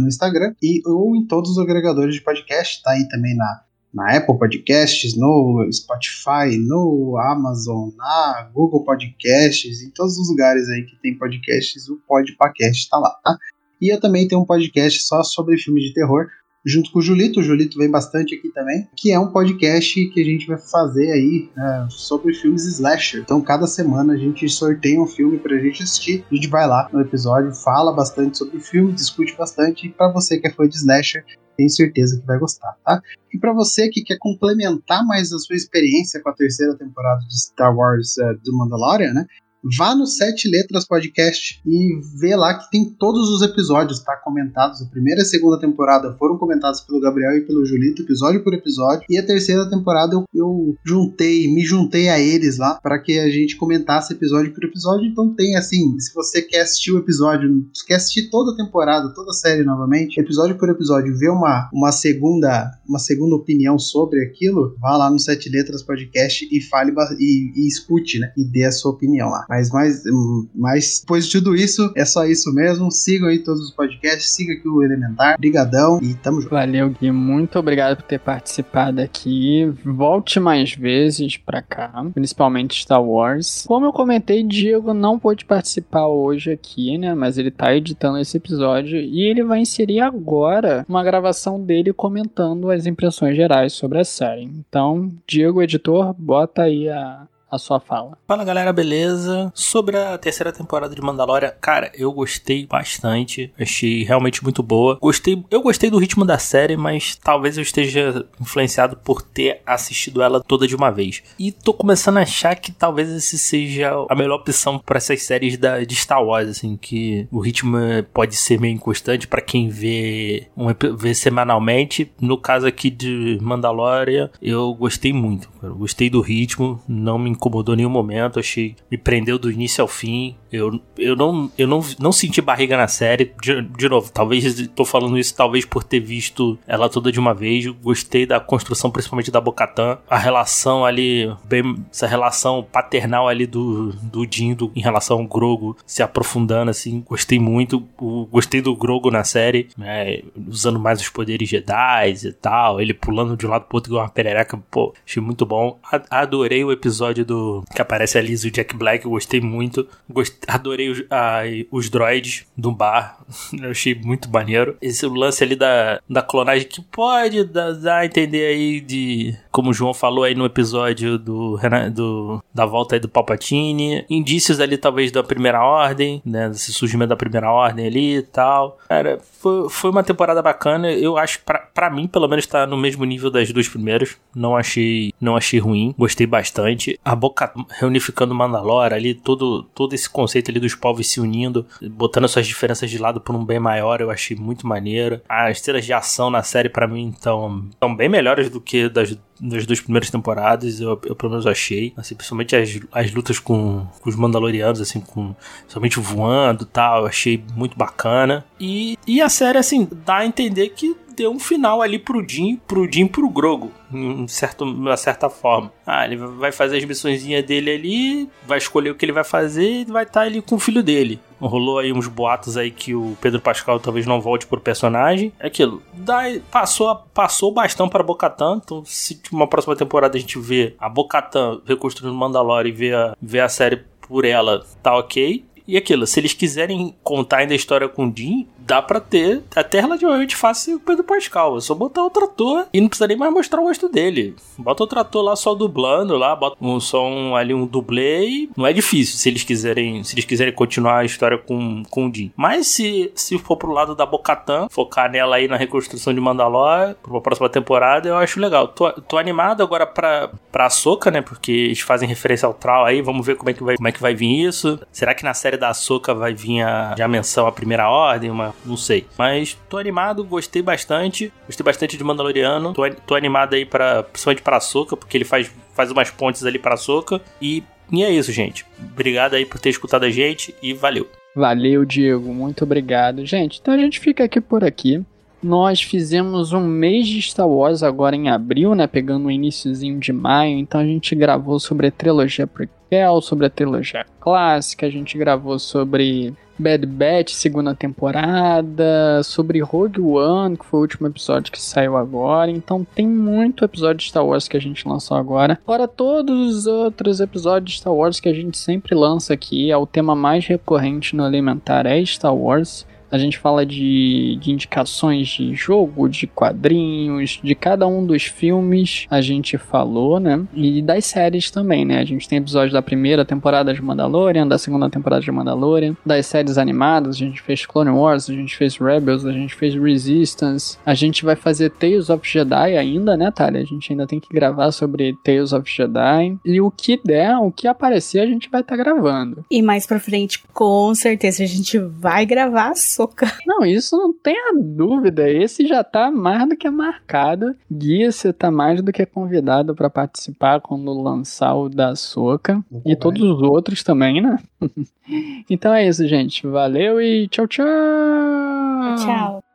no Instagram e ou em todos os agregadores de podcast. Tá aí também na na Apple Podcasts, no Spotify, no Amazon, na Google Podcasts, em todos os lugares aí que tem podcasts, o Podpacast está lá, tá? E eu também tenho um podcast só sobre filmes de terror, junto com o Julito, o Julito vem bastante aqui também, que é um podcast que a gente vai fazer aí né, sobre filmes slasher. Então, cada semana a gente sorteia um filme pra gente assistir, a gente vai lá no episódio, fala bastante sobre o filme, discute bastante, e pra você que é fã de slasher, tenho certeza que vai gostar, tá? E para você que quer complementar mais a sua experiência com a terceira temporada de Star Wars uh, do Mandalorian, né? Vá no Sete Letras Podcast e vê lá que tem todos os episódios, tá? Comentados. A primeira e a segunda temporada foram comentados pelo Gabriel e pelo Julito, episódio por episódio. E a terceira temporada eu, eu juntei, me juntei a eles lá para que a gente comentasse episódio por episódio. Então tem assim, se você quer assistir o episódio, quer assistir toda a temporada, toda a série novamente, episódio por episódio, ver uma, uma segunda uma segunda opinião sobre aquilo, vá lá no Sete Letras Podcast e fale e, e escute, né? E dê a sua opinião lá. Mas mais, mais depois de tudo isso, é só isso mesmo. Sigam aí todos os podcasts, siga aqui o Elementar. Brigadão e tamo junto. Valeu, Gui. Muito obrigado por ter participado aqui. Volte mais vezes pra cá, principalmente Star Wars. Como eu comentei, Diego não pôde participar hoje aqui, né? Mas ele tá editando esse episódio e ele vai inserir agora uma gravação dele comentando as impressões gerais sobre a série. Então, Diego, editor, bota aí a, a sua fala. Fala galera, beleza? Sobre a terceira temporada de Mandalorian, cara, eu gostei bastante, achei realmente muito boa. Gostei, eu gostei do ritmo da série, mas talvez eu esteja influenciado por ter assistido ela toda de uma vez. E tô começando a achar que talvez esse seja a melhor opção para essas séries da, de Star Wars, assim, que o ritmo pode ser meio inconstante para quem vê, um, vê semanalmente. No caso aqui de Mandalorian, eu gostei muito. Eu gostei do ritmo, não me em nenhum momento, achei me prendeu do início ao fim. Eu, eu, não, eu não, não senti barriga na série. De, de novo, talvez tô falando isso talvez por ter visto ela toda de uma vez. Gostei da construção, principalmente da Bocatan. A relação ali, bem, essa relação paternal ali do, do Dindo em relação ao Grogo se aprofundando, assim. Gostei muito. O, gostei do Grogo na série, né, usando mais os poderes Jedi e tal. Ele pulando de um lado pro outro igual uma perereca. Pô, achei muito bom. Adorei o episódio do que aparece ali o Jack Black. Gostei muito. Gostei adorei os, a, os droids do bar. Eu achei muito maneiro. Esse lance ali da, da clonagem que pode dar, a entender aí de. Como o João falou aí no episódio do, do da volta aí do Palpatine. Indícios ali, talvez, da primeira ordem, né? Esse surgimento da primeira ordem ali e tal. Cara, foi, foi uma temporada bacana. Eu acho, pra, pra mim, pelo menos, tá no mesmo nível das duas primeiras. Não achei, não achei ruim. Gostei bastante. A Boca reunificando Mandalore ali, todo, todo esse conceito ali dos povos se unindo, botando suas diferenças de lado por um bem maior, eu achei muito maneiro. As cenas de ação na série, para mim, estão tão bem melhores do que das das duas primeiras temporadas, eu, eu pelo menos achei. Assim, principalmente as, as lutas com, com os Mandalorianos, assim, com somente voando e tal, eu achei muito bacana. E, e a série, assim, dá a entender que deu um final ali pro Jim, pro Jim pro Grogo, em certo, uma certa forma. Ah, ele vai fazer as missões dele ali, vai escolher o que ele vai fazer e vai estar tá ali com o filho dele. Rolou aí uns boatos aí que o Pedro Pascal talvez não volte pro personagem. É aquilo. Daí passou, passou o bastão para Bocatan. Então, se uma próxima temporada a gente vê a Bocatan reconstruindo Mandalore e ver a, ver a série por ela, tá ok. E aquilo, se eles quiserem contar ainda a história com o Jim, dá pra ter até relativamente fácil o Pedro Pascal. É só botar o trator e não precisa nem mais mostrar o rosto dele. Bota o trator lá só dublando lá, bota um, só um, ali um dublê e não é difícil se eles quiserem, se eles quiserem continuar a história com, com o Jim. Mas se, se for pro lado da Bocatan, focar nela aí na reconstrução de Mandalore pra próxima temporada, eu acho legal. Tô, tô animado agora pra, pra Soca, né? Porque eles fazem referência ao Trau aí, vamos ver como é que vai, como é que vai vir isso. Será que na série da Soca vai vir a, a menção à primeira ordem, uma não sei. Mas tô animado, gostei bastante. Gostei bastante de Mandaloriano. Tô, tô animado aí para principalmente pra Soca, porque ele faz, faz umas pontes ali pra Soca. E, e é isso, gente. Obrigado aí por ter escutado a gente e valeu. Valeu, Diego. Muito obrigado. Gente, então a gente fica aqui por aqui. Nós fizemos um mês de Star Wars agora em abril, né? Pegando o iníciozinho de maio. Então a gente gravou sobre a trilogia sobre a trilogia clássica. A gente gravou sobre Bad Batch, segunda temporada, sobre Rogue One, que foi o último episódio que saiu agora. Então tem muito episódio de Star Wars que a gente lançou agora. Fora todos os outros episódios de Star Wars que a gente sempre lança aqui, é o tema mais recorrente no Elementar é Star Wars. A gente fala de, de indicações de jogo, de quadrinhos, de cada um dos filmes a gente falou, né? E das séries também, né? A gente tem episódios da primeira temporada de Mandalorian, da segunda temporada de Mandalorian, das séries animadas, a gente fez Clone Wars, a gente fez Rebels, a gente fez Resistance, a gente vai fazer Tales of Jedi ainda, né, Thalia? A gente ainda tem que gravar sobre Tales of Jedi. E o que der, o que aparecer, a gente vai estar tá gravando. E mais pra frente, com certeza, a gente vai gravar soca. Não, isso não tenha dúvida. Esse já tá mais do que marcado. Guia, você tá mais do que convidado para participar quando lançar o da soca. E todos os outros também, né? então é isso, gente. Valeu e tchau, tchau! Tchau.